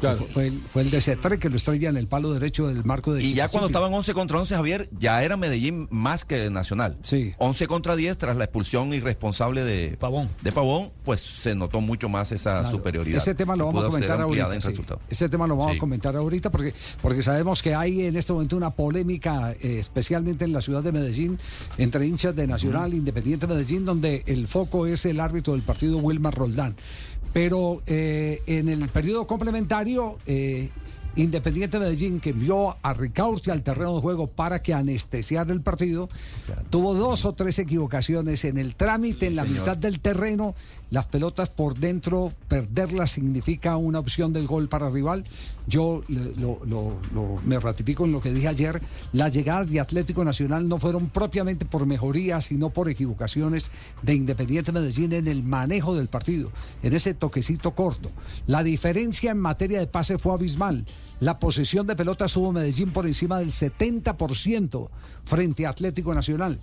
Speaker 39: Claro.
Speaker 8: Fue, fue el, fue el de Cetre que lo estrella en el palo derecho del marco de
Speaker 39: Y ya cuando estaban 11 contra 11, Javier, ya era Medellín más que Nacional.
Speaker 8: Sí.
Speaker 39: 11 contra 10 tras la expulsión irresponsable de Pavón. De Pavón, pues se notó mucho más esa
Speaker 8: Claro.
Speaker 39: superioridad.
Speaker 8: Ese tema lo vamos a comentar ahorita.
Speaker 39: en
Speaker 8: sí.
Speaker 39: resultado.
Speaker 8: Ese tema lo vamos
Speaker 39: Sí.
Speaker 8: a comentar ahorita porque, porque sabemos que hay en este momento una polémica, eh, especialmente en la ciudad de Medellín, entre hinchas de Nacional Independiente Medellín, donde el foco es el árbitro del partido Wilmar Roldán. Pero eh, en el periodo complementario, eh, Independiente Medellín, que envió a Ricaurte al terreno de juego para que anestesiara el partido, tuvo dos o tres equivocaciones en el trámite, en la
Speaker 39: señor.
Speaker 8: mitad del terreno, las pelotas por dentro, perderlas significa una opción del gol para rival. Yo lo- lo- lo- me ratifico en lo que dije ayer, las llegadas de Atlético Nacional no fueron propiamente por mejorías, sino por equivocaciones de Independiente Medellín en el manejo del partido, en ese toquecito corto. La diferencia en materia de pase fue abismal. La posesión de pelotas tuvo Medellín por encima del 70% frente a Atlético Nacional.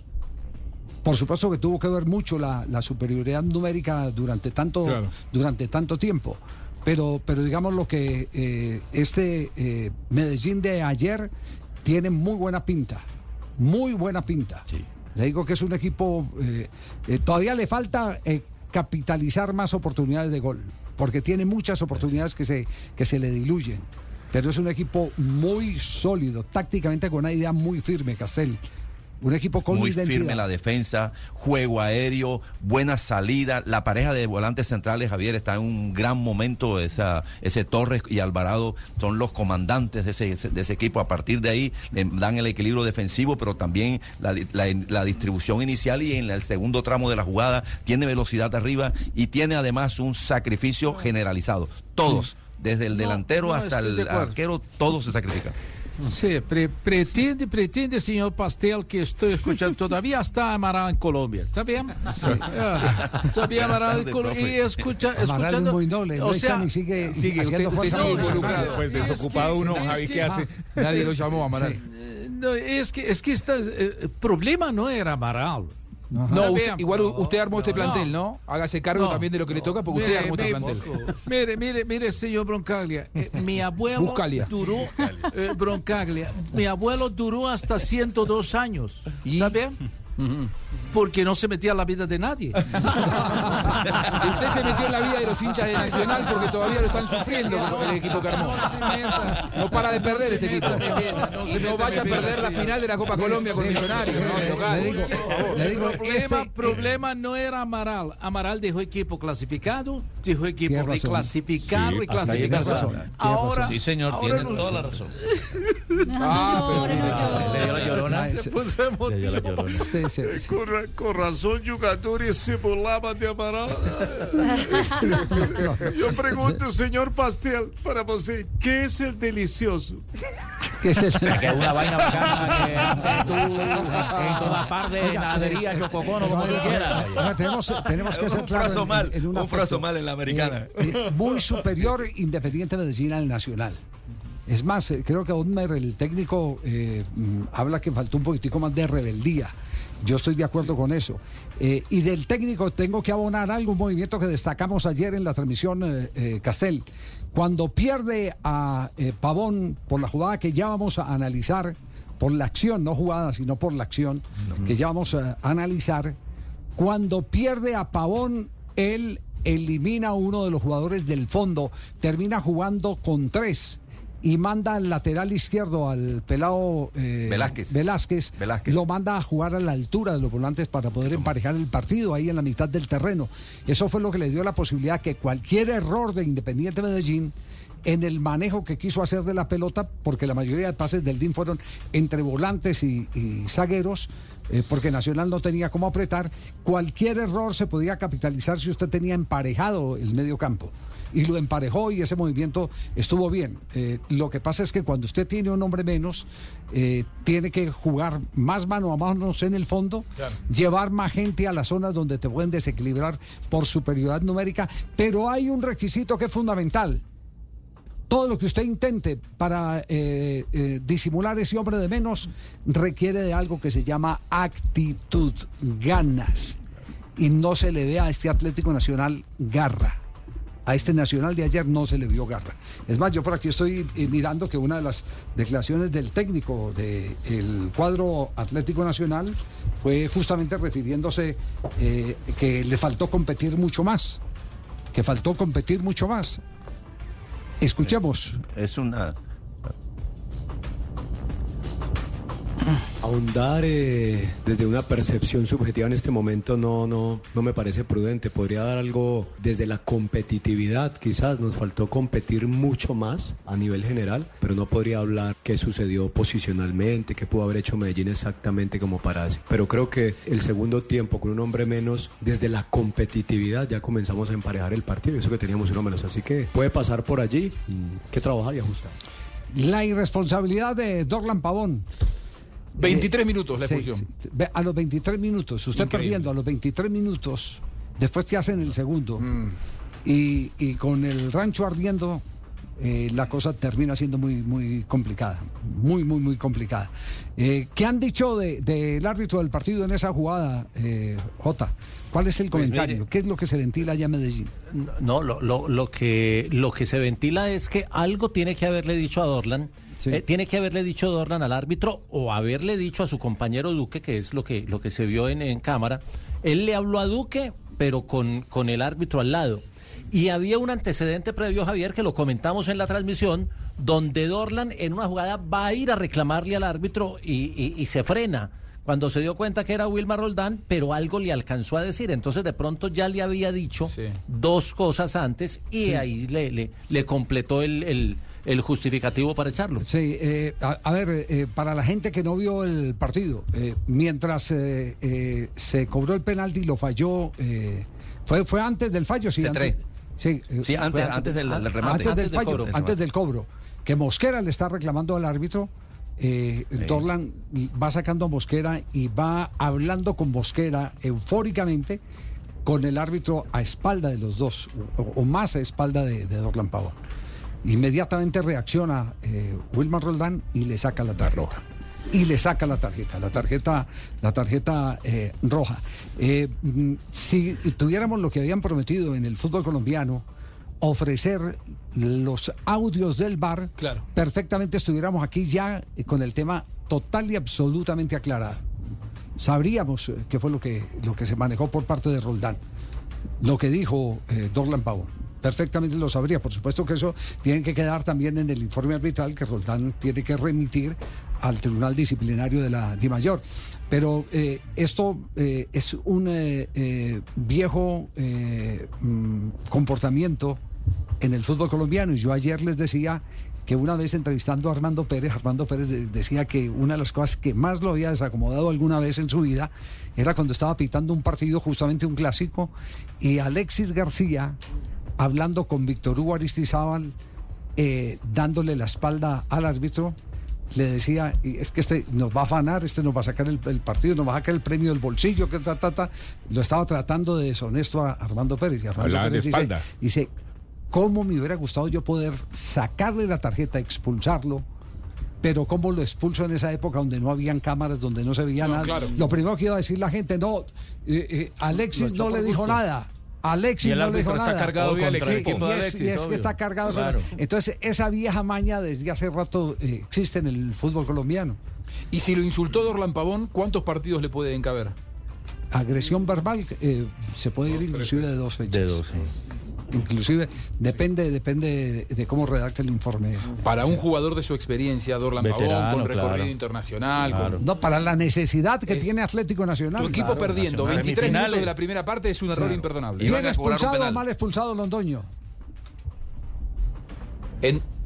Speaker 8: Por supuesto que tuvo que ver mucho la, la superioridad numérica durante tanto,
Speaker 10: Claro.
Speaker 8: durante tanto tiempo. Pero, pero digamos lo que eh, este eh, Medellín de ayer tiene muy buena pinta. Muy buena pinta. Le digo que es un equipo. eh, todavía le falta capitalizar más oportunidades de gol. Porque tiene muchas oportunidades que se, que se le diluyen. Pero es un equipo muy sólido, tácticamente con una idea muy firme, Castel. Un equipo con
Speaker 14: muy
Speaker 8: identidad.
Speaker 14: firme en la defensa, juego aéreo, buena salida. La pareja de volantes centrales, Javier, está en un gran momento. Esa, ese Torres y Alvarado son los comandantes de ese, de ese equipo. A partir de ahí le dan el equilibrio defensivo, pero también la, la- la distribución inicial y en el segundo tramo de la jugada tiene velocidad arriba y tiene además un sacrificio generalizado. Todos, desde el delantero
Speaker 63: no,
Speaker 14: hasta
Speaker 63: de
Speaker 14: el arquero, todos se sacrifican.
Speaker 63: Sí, pre- pretende, pretende, señor Pastel, que estoy escuchando. Todavía está Amaral en Colombia. ¿Está bien?
Speaker 8: Sí.
Speaker 63: Ah, Todavía Amaral en Colombia. Y escucha, escuchando.
Speaker 8: muy noble, lo echan y sigue- haciendo fuerza
Speaker 63: sigue
Speaker 8: por
Speaker 63: involucrado.
Speaker 10: Pues desocupado uno, Javi, ¿qué hace? Nadie lo llamó a Amaral.
Speaker 63: No, es que, es que esta, eh, el problema no era Amaral.
Speaker 10: No, usted- igual
Speaker 63: no,
Speaker 10: usted armó este plantel, ¿no? Hágase cargo
Speaker 63: No,
Speaker 10: también de lo que le toca, porque usted
Speaker 63: Mire,
Speaker 10: armó este
Speaker 63: mire,
Speaker 10: plantel.
Speaker 63: Mire, mire, mire, señor Broncaglia. eh, mi abuelo
Speaker 10: Buscalia.
Speaker 63: duró, eh, Broncaglia, mi abuelo duró hasta 102 años. ¿Está bien? Porque no se metía en la vida de nadie.
Speaker 10: Usted se metió en la vida de los hinchas de Nacional porque todavía lo están sufriendo con el equipo que armó. No para de perder este equipo. No vaya a perder la final de la Copa Colombia con Millonarios, ¿no? Local.
Speaker 63: Le digo,
Speaker 10: por favor.
Speaker 63: le digo, problema,
Speaker 8: este-
Speaker 63: problema no era Amaral. Amaral dejó equipo clasificado, dejó equipo reclasificado,
Speaker 8: Sí,
Speaker 63: reclasificado. Ahora,
Speaker 19: Sí, señor,
Speaker 63: ahora
Speaker 19: tiene toda la razón.
Speaker 10: Ah, pero
Speaker 19: Le dio la llorona.
Speaker 63: Se puso emotivo.
Speaker 8: Sí, sí, sí.
Speaker 63: Con, con razón, jugadores se burlaban de Amaral. Yo pregunto, señor Pastel, para usted, ¿qué es el delicioso?
Speaker 8: ¿Qué es el-
Speaker 69: Que es una vaina bacana que haces tú en toda parte, en la heladería, chococono, como tú quieras.
Speaker 8: Oiga, tenemos, tenemos que
Speaker 14: Un
Speaker 8: ser claros en-
Speaker 14: mal,
Speaker 8: en
Speaker 14: un fraso mal en la americana.
Speaker 8: Eh, eh, muy superior Independiente Medellín al Nacional. Es más, eh, creo que Otmer, el técnico, eh, mm, habla que faltó un poquitico más de rebeldía. Yo estoy de acuerdo con eso. Eh, y del técnico tengo que abonar algo, un movimiento que destacamos ayer en la transmisión eh, eh, Castel. Cuando pierde a eh, Pavón por la jugada que ya vamos a analizar, por la acción, no jugada, sino por la acción, que ya vamos a analizar, cuando pierde a Pavón, él elimina a uno de los jugadores del fondo, termina jugando con tres y manda al lateral izquierdo al pelado eh,
Speaker 14: Velázquez.
Speaker 8: Velázquez,
Speaker 14: Velázquez.
Speaker 8: lo manda a jugar a la altura de los volantes para poder emparejar el partido ahí en la mitad del terreno. Eso fue lo que le dio la posibilidad que cualquier error de Independiente Medellín en el manejo que quiso hacer de la pelota, porque la mayoría de pases del DIN fueron entre volantes y, y zagueros, eh, porque Nacional no tenía cómo apretar, cualquier error se podía capitalizar si usted tenía emparejado el medio campo. Y lo emparejó y ese movimiento estuvo bien. Eh, lo que pasa es que cuando usted tiene un hombre menos, eh, tiene que jugar más mano a mano en el fondo, llevar más gente a las zonas donde te pueden desequilibrar por superioridad numérica, pero hay un requisito que es fundamental todo lo que usted intente para eh, eh, disimular ese hombre de menos requiere de algo que se llama actitud, ganas. Y no se le ve a este Atlético Nacional garra. A este Nacional de ayer no se le vio garra. Es más, yo por aquí estoy eh, mirando que una de las declaraciones del técnico del cuadro Atlético Nacional fue justamente refiriéndose eh, que le faltó competir mucho más. Que faltó competir mucho más. Escuchemos.
Speaker 14: Es una.
Speaker 70: Ahondar eh, desde una percepción subjetiva en este momento no, no, no me parece prudente. Podría dar algo desde la competitividad, quizás nos faltó competir mucho más a nivel general, pero no podría hablar qué sucedió posicionalmente, qué pudo haber hecho Medellín exactamente como para así. Pero creo que el segundo tiempo con un hombre menos, desde la competitividad ya comenzamos a emparejar el partido, eso que teníamos uno menos. Así que puede pasar por allí que trabajar y ajustar.
Speaker 8: La irresponsabilidad de Dorlan Pavón.
Speaker 10: 23 minutos la expulsión.
Speaker 8: sí. A los 23 minutos, usted
Speaker 10: Increíble.
Speaker 8: perdiendo a los 23 minutos, después te hacen el segundo.
Speaker 10: Mm.
Speaker 8: Y, y con el rancho ardiendo, eh, la cosa termina siendo muy, muy complicada. Muy, muy, muy complicada. Eh, ¿Qué han dicho del de, del árbitro del partido en esa jugada, eh, Jota? ¿Cuál es el
Speaker 13: Pues
Speaker 8: comentario?
Speaker 13: mire-
Speaker 8: ¿Qué es lo que se ventila allá en Medellín?
Speaker 13: No, lo, lo, lo, que, lo que se ventila es que algo tiene que haberle dicho a Dorlan. Eh, tiene que haberle dicho Dorlan al árbitro o haberle dicho a su compañero Duque, que es lo que, lo que se vio en, en cámara. Él le habló a Duque, pero con, con el árbitro al lado. Y había un antecedente previo, Javier, que lo comentamos en la transmisión, donde Dorlan en una jugada va a ir a reclamarle al árbitro y, y- y se frena
Speaker 71: cuando se dio cuenta que era Wilmar Roldán, pero algo le alcanzó a decir. Entonces de pronto ya le había dicho dos cosas antes y
Speaker 8: Sí.
Speaker 71: ahí le, le, le completó el, el- el justificativo para echarlo.
Speaker 8: Sí, eh, a, a ver, eh, para la gente que no vio el partido, eh, mientras eh, eh, se cobró el penalti y lo falló, eh, fue, fue antes del fallo, sí. Antes, sí, eh,
Speaker 39: Sí,
Speaker 8: fue
Speaker 39: antes- antes del- del remate.
Speaker 8: Antes, del
Speaker 39: del
Speaker 8: fallo,
Speaker 39: cobro.
Speaker 8: antes del cobro. Que Mosquera le está reclamando al árbitro. Eh, Dorlan va sacando a Mosquera y va hablando con Mosquera eufóricamente con el árbitro a espalda de los dos, o, o más a espalda de, de Dorlan Pava. Inmediatamente reacciona eh, Wilmar Roldán y le saca la tarjeta. Y le saca la tarjeta, la tarjeta, la tarjeta eh, roja. Eh, mm, si tuviéramos lo que habían prometido en el fútbol colombiano, ofrecer los audios del bar, perfectamente estuviéramos aquí ya con el tema total y absolutamente aclarado. Sabríamos eh, qué fue lo que, lo que se manejó por parte de Roldán lo que dijo eh, Dorlan Pavo. Perfectamente lo sabría. Por supuesto que eso tiene que quedar también en el informe arbitral que Roldán tiene que remitir al Tribunal Disciplinario de la DIMAYOR. Pero eh, esto eh, es un eh, viejo mm, comportamiento en el fútbol colombiano. Y yo ayer les decía que una vez entrevistando a Armando Pérez, Armando Pérez de- decía que una de las cosas que más lo había desacomodado alguna vez en su vida era cuando estaba pitando un partido, justamente un clásico, y Alexis García, hablando con Víctor Hugo Aristizábal, eh, dándole la espalda al árbitro, le decía, "Y es que este nos va a afanar, este nos va a sacar el, el partido, nos va a sacar el premio del bolsillo, que ta, ta, ta. Lo estaba tratando de deshonesto a Armando Pérez. Y Armando
Speaker 50: Hablaba
Speaker 8: Pérez dice,
Speaker 50: espalda.
Speaker 8: dice, ¿cómo me hubiera gustado yo poder sacarle la tarjeta, expulsarlo? Pero cómo lo expulso en esa época donde no habían cámaras, donde no se veía
Speaker 10: No,
Speaker 8: nada.
Speaker 10: claro.
Speaker 8: Lo primero que iba a decir la gente, no, eh, eh, Alexis no le dijo
Speaker 10: gusto.
Speaker 8: nada. Alexis
Speaker 10: Y el
Speaker 8: no le dijo
Speaker 10: árbitro está
Speaker 8: nada.
Speaker 10: cargado el
Speaker 8: Sí,
Speaker 10: equipo
Speaker 8: y
Speaker 10: de
Speaker 8: es,
Speaker 10: Alexis,
Speaker 8: y es que está cargado.
Speaker 10: Claro.
Speaker 8: Entonces, esa vieja maña desde hace rato eh, existe en el fútbol colombiano.
Speaker 10: Y si lo insultó Dorlan Pavón, ¿cuántos partidos le pueden caber?
Speaker 8: Agresión verbal eh, se puede ir inclusive de dos fechas. De dos, Inclusive depende, depende de, de cómo redacte el informe.
Speaker 10: Para un jugador de su experiencia, Dorlan Pavón, con recorrido
Speaker 8: claro.
Speaker 10: internacional, con-
Speaker 8: No, para la necesidad que tiene Atlético Nacional.
Speaker 10: tu equipo perdiendo 23 minutos de la primera parte es un error imperdonable.
Speaker 8: Bien expulsado o mal expulsado Londoño.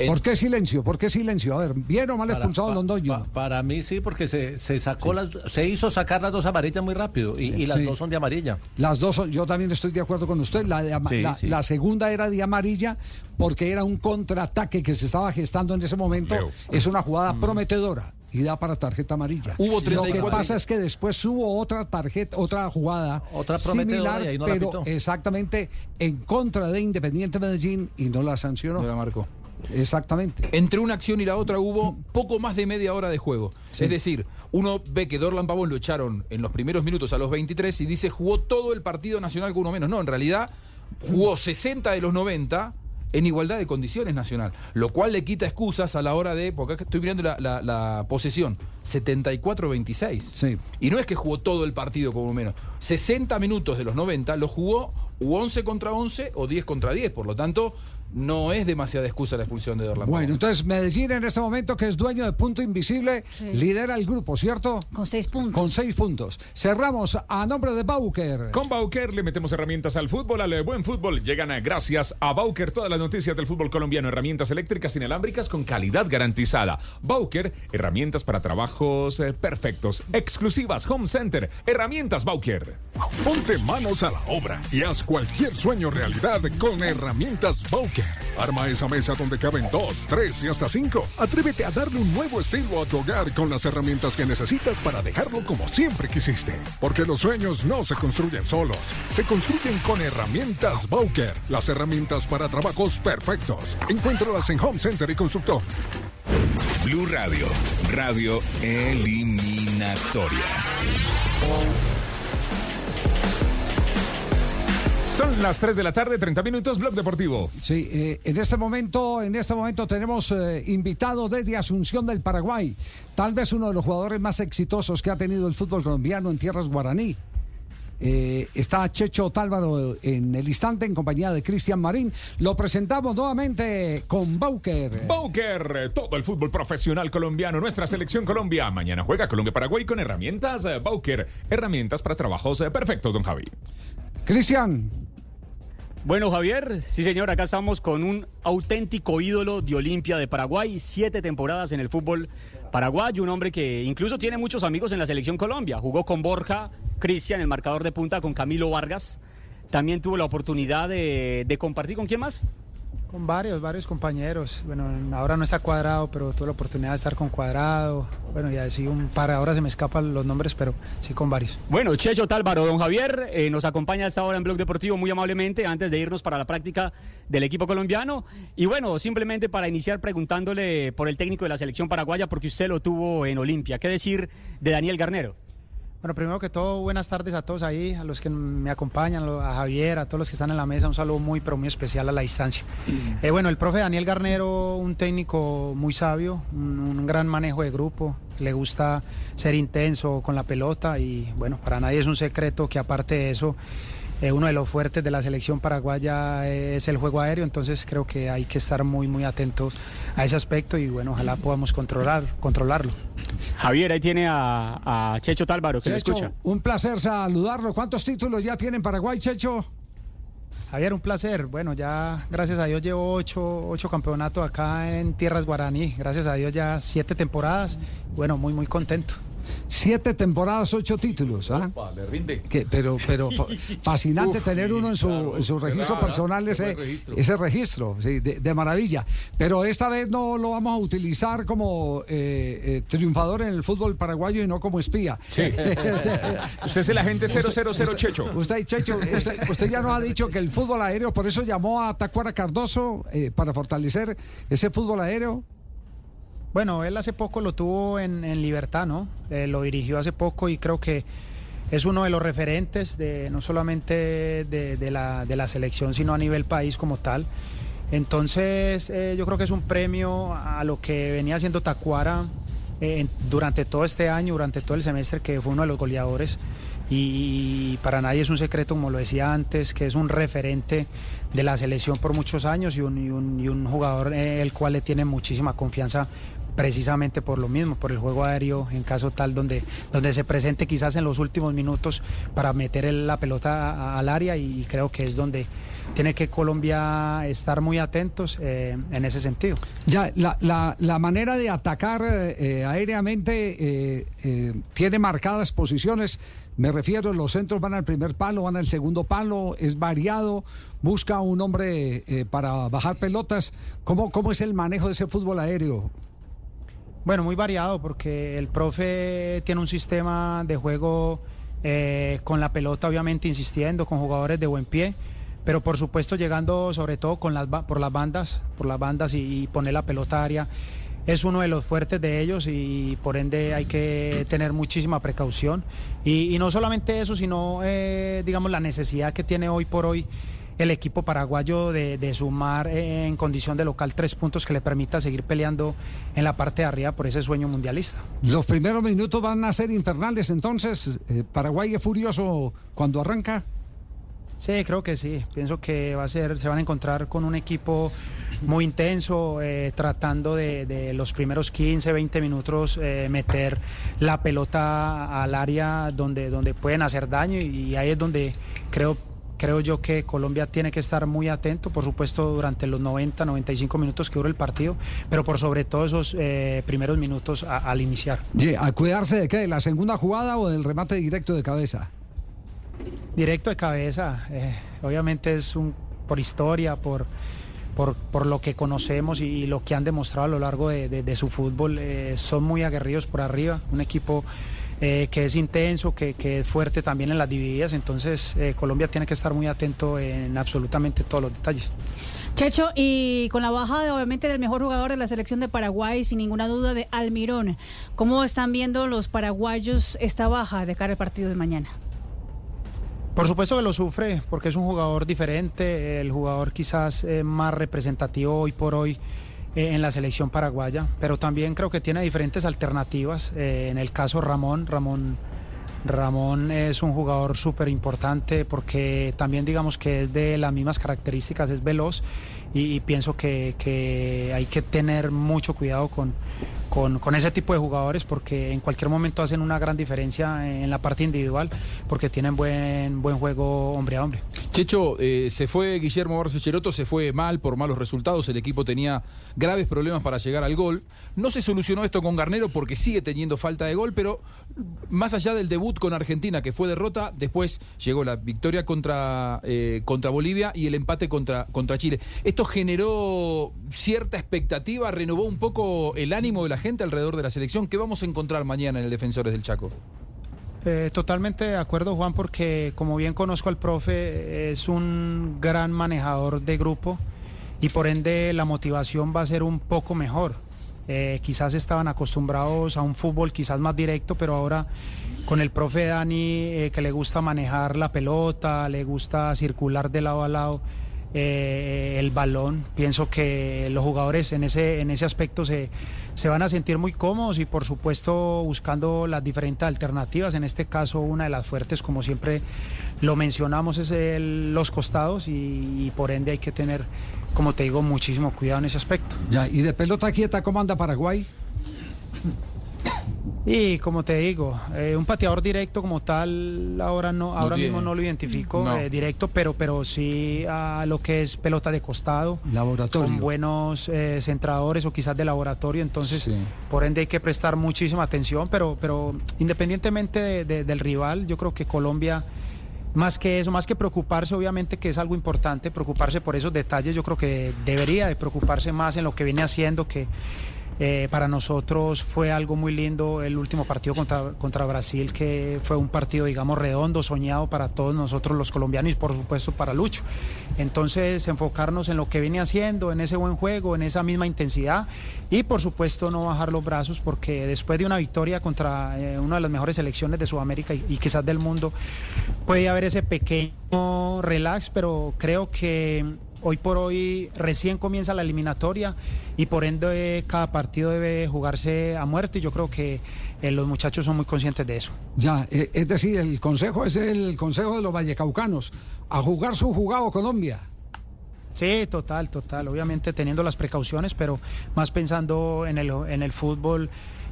Speaker 8: ¿Por qué silencio? ¿Por qué silencio? A ver, ¿bien o mal
Speaker 71: Para-
Speaker 8: expulsado
Speaker 71: pa-
Speaker 8: Londoño?
Speaker 71: pa- para mí sí, porque se, se sacó las, se hizo sacar las dos amarillas muy rápido y, y las
Speaker 8: Sí.
Speaker 71: dos son de amarilla.
Speaker 8: Las dos, son- yo también estoy de acuerdo con usted. La, de ama-
Speaker 71: Sí,
Speaker 8: la,
Speaker 71: sí.
Speaker 8: la segunda era de amarilla porque era un contraataque que se estaba gestando en ese momento.
Speaker 10: Leo.
Speaker 8: Es una jugada prometedora y da para tarjeta amarilla.
Speaker 10: Hubo
Speaker 8: Lo que
Speaker 10: 34.
Speaker 8: pasa es que después hubo otra tarjeta, otra jugada
Speaker 71: Otra
Speaker 8: similar,
Speaker 71: y ahí no la
Speaker 8: pero
Speaker 71: pitó.
Speaker 8: exactamente en contra de Independiente Medellín y no la sancionó.
Speaker 10: No la marcó.
Speaker 8: Exactamente.
Speaker 10: Entre una acción y la otra hubo poco más de media hora de juego.
Speaker 8: Sí.
Speaker 10: Es decir, uno ve que Dorlan Pavón lo echaron en los primeros minutos a los 23 y dice jugó todo el partido nacional con uno menos. No, en realidad jugó 60 de los 90 en igualdad de condiciones nacional, lo cual le quita excusas a la hora de, porque acá estoy mirando la, la- la posesión, 74-26.
Speaker 8: Sí.
Speaker 10: Y no es que jugó todo el partido con uno menos, 60 minutos de los 90 lo jugó u 11 contra 11 o 10 contra 10, por lo tanto no es demasiada excusa la expulsión de Dorlan Pavón.
Speaker 8: Bueno, entonces Medellín en este momento, que es dueño de Punto Invisible,
Speaker 52: Sí.
Speaker 8: lidera el grupo, ¿cierto?
Speaker 52: Con seis puntos.
Speaker 8: Con seis puntos. Cerramos a nombre de Bauker.
Speaker 50: Con Bauker le metemos herramientas al fútbol, al buen fútbol. Llegan a, gracias a Bauker todas las noticias del fútbol colombiano. Herramientas eléctricas inalámbricas con calidad garantizada. Bauker, herramientas para trabajos eh, perfectos. Exclusivas Home Center. Herramientas Bauker.
Speaker 51: Ponte manos a la obra y haz cualquier sueño realidad con herramientas Arma esa mesa donde caben dos, tres y hasta cinco. Atrévete a darle un nuevo estilo a tu hogar con las herramientas que necesitas para dejarlo como siempre quisiste. Porque los sueños no se construyen solos, se construyen con herramientas Bowker. Las herramientas para trabajos perfectos. Encuéntralas en Home Center y Constructor.
Speaker 44: Blue Radio, radio eliminatoria.
Speaker 50: Son las 3 de la tarde, 30 minutos, Blog Deportivo.
Speaker 8: Sí, eh, en este momento, en este momento tenemos eh, invitado desde Asunción del Paraguay, tal vez uno de los jugadores más exitosos que ha tenido el fútbol colombiano en tierras guaraní. Eh, está Checho Tálvaro en el instante en compañía de Cristian Marín. Lo presentamos nuevamente con Bauker.
Speaker 50: Bauker, todo el fútbol profesional colombiano, nuestra selección Colombia. Mañana juega Colombia-Paraguay con herramientas Bauker, herramientas para trabajos perfectos, don Javi.
Speaker 8: Cristian.
Speaker 72: Bueno, Javier, sí señor, acá estamos con un auténtico ídolo de Olimpia de Paraguay, siete temporadas en el fútbol paraguayo, un hombre que incluso tiene muchos amigos en la selección Colombia, jugó con Borja, Cristian, el marcador de punta, con Camilo Vargas, también tuvo la oportunidad de, de compartir con quién más.
Speaker 73: Con varios, varios compañeros. Bueno, ahora no está cuadrado, pero tuve la oportunidad de estar con cuadrado. Bueno, ya sí un par, ahora se me escapan los nombres, pero sí con varios.
Speaker 72: Bueno, Checho Tálvaro, don Javier, eh, nos acompaña a esta hora en Blog Deportivo muy amablemente antes de irnos para la práctica del equipo colombiano. Y bueno, simplemente para iniciar preguntándole por el técnico de la selección paraguaya, porque usted lo tuvo en Olimpia. ¿Qué decir de Daniel Garnero?
Speaker 73: Bueno, primero que todo, buenas tardes a todos ahí, a los que me acompañan, a Javier, a todos los que están en la mesa, un saludo muy, pero muy especial a la distancia. Eh, bueno, el profe Daniel Garnero, un técnico muy sabio, un, un, gran manejo de grupo, le gusta ser intenso con la pelota y bueno, para nadie es un secreto que aparte de eso, eh, uno de los fuertes de la selección paraguaya es el juego aéreo, entonces creo que hay que estar muy, muy atentos a ese aspecto y bueno, ojalá podamos controlar, controlarlo.
Speaker 72: Javier, ahí tiene a, a Checho Tálvaro, que
Speaker 8: Checho,
Speaker 72: lo escucha.
Speaker 8: Un placer saludarlo. ¿Cuántos títulos ya tiene en Paraguay, Checho?
Speaker 73: Javier, un placer. Bueno, ya gracias a Dios llevo ocho, ocho campeonatos acá en Tierras Guaraní. Gracias a Dios ya siete temporadas. Bueno, muy, muy contento.
Speaker 8: Siete temporadas, ocho títulos. ¿ah?
Speaker 50: Opa, le rinde.
Speaker 8: Que, pero pero fa- fascinante
Speaker 50: Uf,
Speaker 8: tener uno en su,
Speaker 50: claro,
Speaker 8: en su registro personal ese
Speaker 50: registro.
Speaker 8: ese registro, sí, de, de maravilla. Pero esta vez no lo vamos a utilizar como eh, eh, triunfador en el fútbol paraguayo y no como espía.
Speaker 50: Sí. Usted es el agente 000 Checho.
Speaker 8: Usted, Checho, usted, usted ya nos ha dicho que el fútbol aéreo, por eso llamó a Tacuara Cardoso eh, para fortalecer ese fútbol aéreo.
Speaker 73: Bueno, él hace poco lo tuvo en, Libertad, ¿no? Eh, lo dirigió hace poco y creo que es uno de los referentes de no solamente de, la, de la selección, sino a nivel país como tal. Entonces, eh, yo creo que es un premio a lo que venía haciendo Tacuara eh, durante todo este año, durante todo el semestre, que fue uno de los goleadores. Y, para nadie es un secreto, como lo decía antes, que es un referente de la selección por muchos años y un, y un- y un jugador el cual le tiene muchísima confianza precisamente por lo mismo, por el juego aéreo, en caso tal donde, donde se presente quizás en los últimos minutos para meter la pelota al área y creo que es donde tiene que Colombia estar muy atentos eh, en ese sentido.
Speaker 8: Ya, la, la- la manera de atacar eh, aéreamente eh, tiene marcadas posiciones. Me refiero, los centros van al primer palo, van al segundo palo, es variado, busca un hombre para bajar pelotas. ¿Cómo, ¿Cómo es el manejo de ese fútbol aéreo?
Speaker 73: Bueno, muy variado porque el profe tiene un sistema de juego eh, con la pelota obviamente insistiendo, con jugadores de buen pie, pero por supuesto llegando sobre todo con las, por las bandas, por las bandas y, poner la pelota área es uno de los fuertes de ellos y por ende hay que tener muchísima precaución. Y, y no solamente eso, sino eh, digamos la necesidad que tiene hoy por hoy el equipo paraguayo de, de sumar en condición de local tres puntos que le permita seguir peleando en la parte de arriba por ese sueño mundialista.
Speaker 8: Los primeros minutos van a ser infernales, entonces, eh, Paraguay es furioso cuando arranca.
Speaker 73: Sí, creo que sí. Pienso que va a ser, se van a encontrar con un equipo muy intenso, eh, tratando de, de los primeros 15, 20 minutos eh, meter la pelota al área donde, donde pueden hacer daño y, ahí es donde creo, creo yo que Colombia tiene que estar muy atento, por supuesto, durante los 90, 95 minutos que dura el partido, pero por sobre todo esos eh, primeros minutos a- al iniciar.
Speaker 8: Ye, ¿A cuidarse de qué? ¿De la segunda jugada o del remate directo de cabeza?
Speaker 73: Directo de cabeza, eh, obviamente es un por historia, por, por, por lo que conocemos y, lo que han demostrado a lo largo de, de- de su fútbol, eh, son muy aguerridos por arriba, un equipo eh, que es intenso, que, que es fuerte también en las divididas, entonces eh, Colombia tiene que estar muy atento en absolutamente todos los detalles.
Speaker 52: Checho, y con la baja obviamente del mejor jugador de la selección de Paraguay, sin ninguna duda de Almirón, ¿cómo están viendo los paraguayos esta baja de cara al partido de mañana?
Speaker 73: Por supuesto que lo sufre, porque es un jugador diferente, el jugador quizás eh, más representativo hoy por hoy eh, en la selección paraguaya, pero también creo que tiene diferentes alternativas. eh, en el caso Ramón, Ramón Ramón es un jugador súper importante porque también digamos que es de las mismas características, es veloz y, pienso que hay que tener mucho cuidado con, con, con ese tipo de jugadores porque en cualquier momento hacen una gran diferencia en la parte individual porque tienen buen, buen juego hombre a hombre.
Speaker 10: Checho, eh, se fue Guillermo Barros Cheroto, se fue mal por malos resultados, el equipo tenía graves problemas para llegar al gol. No se solucionó esto con Garnero porque sigue teniendo falta de gol, pero más allá del debut con Argentina, que fue derrota, después llegó la victoria contra, eh, contra Bolivia y el empate contra, contra Chile. Esto generó cierta expectativa, renovó un poco el ánimo de la gente alrededor de la selección. ¿Qué vamos a encontrar mañana en el Defensores del Chaco?
Speaker 73: Eh, totalmente de acuerdo, Juan, porque como bien conozco al profe, es un gran manejador de grupo y por ende la motivación va a ser un poco mejor. Eh, quizás estaban acostumbrados a un fútbol quizás más directo, pero ahora con el profe Dani, eh, que le gusta manejar la pelota, le gusta circular de lado a lado eh, el balón, pienso que los jugadores en ese, en ese aspecto se, se van a sentir muy cómodos y por supuesto buscando las diferentes alternativas. En este caso una de las fuertes, como siempre lo mencionamos, es el- los costados y, por ende hay que tener, como te digo, muchísimo cuidado en ese aspecto.
Speaker 8: Ya, y de pelota quieta, ¿cómo anda Paraguay?
Speaker 73: Y como te digo, eh, un pateador directo como tal, ahora no, ahora mismo no lo identifico
Speaker 8: No.
Speaker 73: eh, directo, pero, pero sí a lo que es pelota de costado,
Speaker 8: Laboratorio.
Speaker 73: con buenos eh, centradores o quizás de laboratorio, entonces por ende hay que prestar muchísima atención, pero, pero independientemente de- de- del rival, yo creo que Colombia más que eso, más que preocuparse, obviamente que es algo importante, preocuparse por esos detalles, yo creo que debería de preocuparse más en lo que viene haciendo, que eh, para nosotros fue algo muy lindo el último partido contra, contra Brasil, que fue un partido, digamos, redondo, soñado para todos nosotros los colombianos y por supuesto para Lucho. Entonces, enfocarnos en lo que viene haciendo, en ese buen juego, en esa misma intensidad y por supuesto no bajar los brazos porque después de una victoria contra eh, una de las mejores selecciones de Sudamérica y, y quizás del mundo, puede haber ese pequeño relax, pero creo que hoy por hoy recién comienza la eliminatoria y por ende cada partido debe jugarse a muerte y yo creo que eh, los muchachos son muy conscientes de eso.
Speaker 8: Ya, eh, es decir, el consejo es el consejo de los vallecaucanos, a jugar su jugado Colombia.
Speaker 73: Sí, total, total. Obviamente teniendo las precauciones, pero más pensando en el, en el fútbol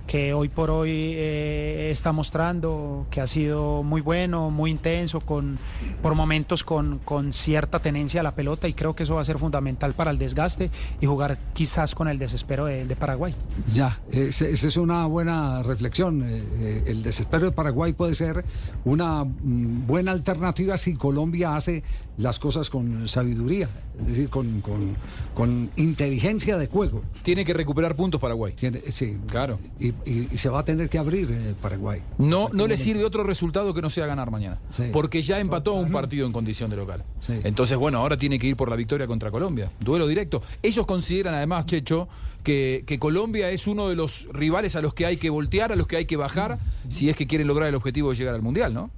Speaker 73: que hoy por hoy eh, está mostrando, que ha sido muy bueno, muy intenso, con, por momentos con, con cierta tenencia a la pelota y creo que eso va a ser fundamental para el desgaste y jugar quizás con el desespero de, Paraguay.
Speaker 8: Ya, esa es una buena reflexión. Eh, eh, el desespero de Paraguay puede ser una mm, buena alternativa si Colombia hace las cosas con sabiduría, es decir, con, con- con inteligencia de juego.
Speaker 10: Tiene que recuperar puntos Paraguay.
Speaker 8: sí,
Speaker 10: claro.
Speaker 8: Y, y- y se va a tener que abrir eh, Paraguay.
Speaker 10: No, no le sirve otro resultado que no sea ganar mañana.
Speaker 8: Sí.
Speaker 10: Porque ya empató un partido en condición de local. Entonces, bueno, ahora tiene que ir por la victoria contra Colombia. Duelo directo. Ellos consideran además, Checho, que, que Colombia es uno de los rivales a los que hay que voltear, a los que hay que bajar, si es que quieren lograr el objetivo de llegar al Mundial, ¿no?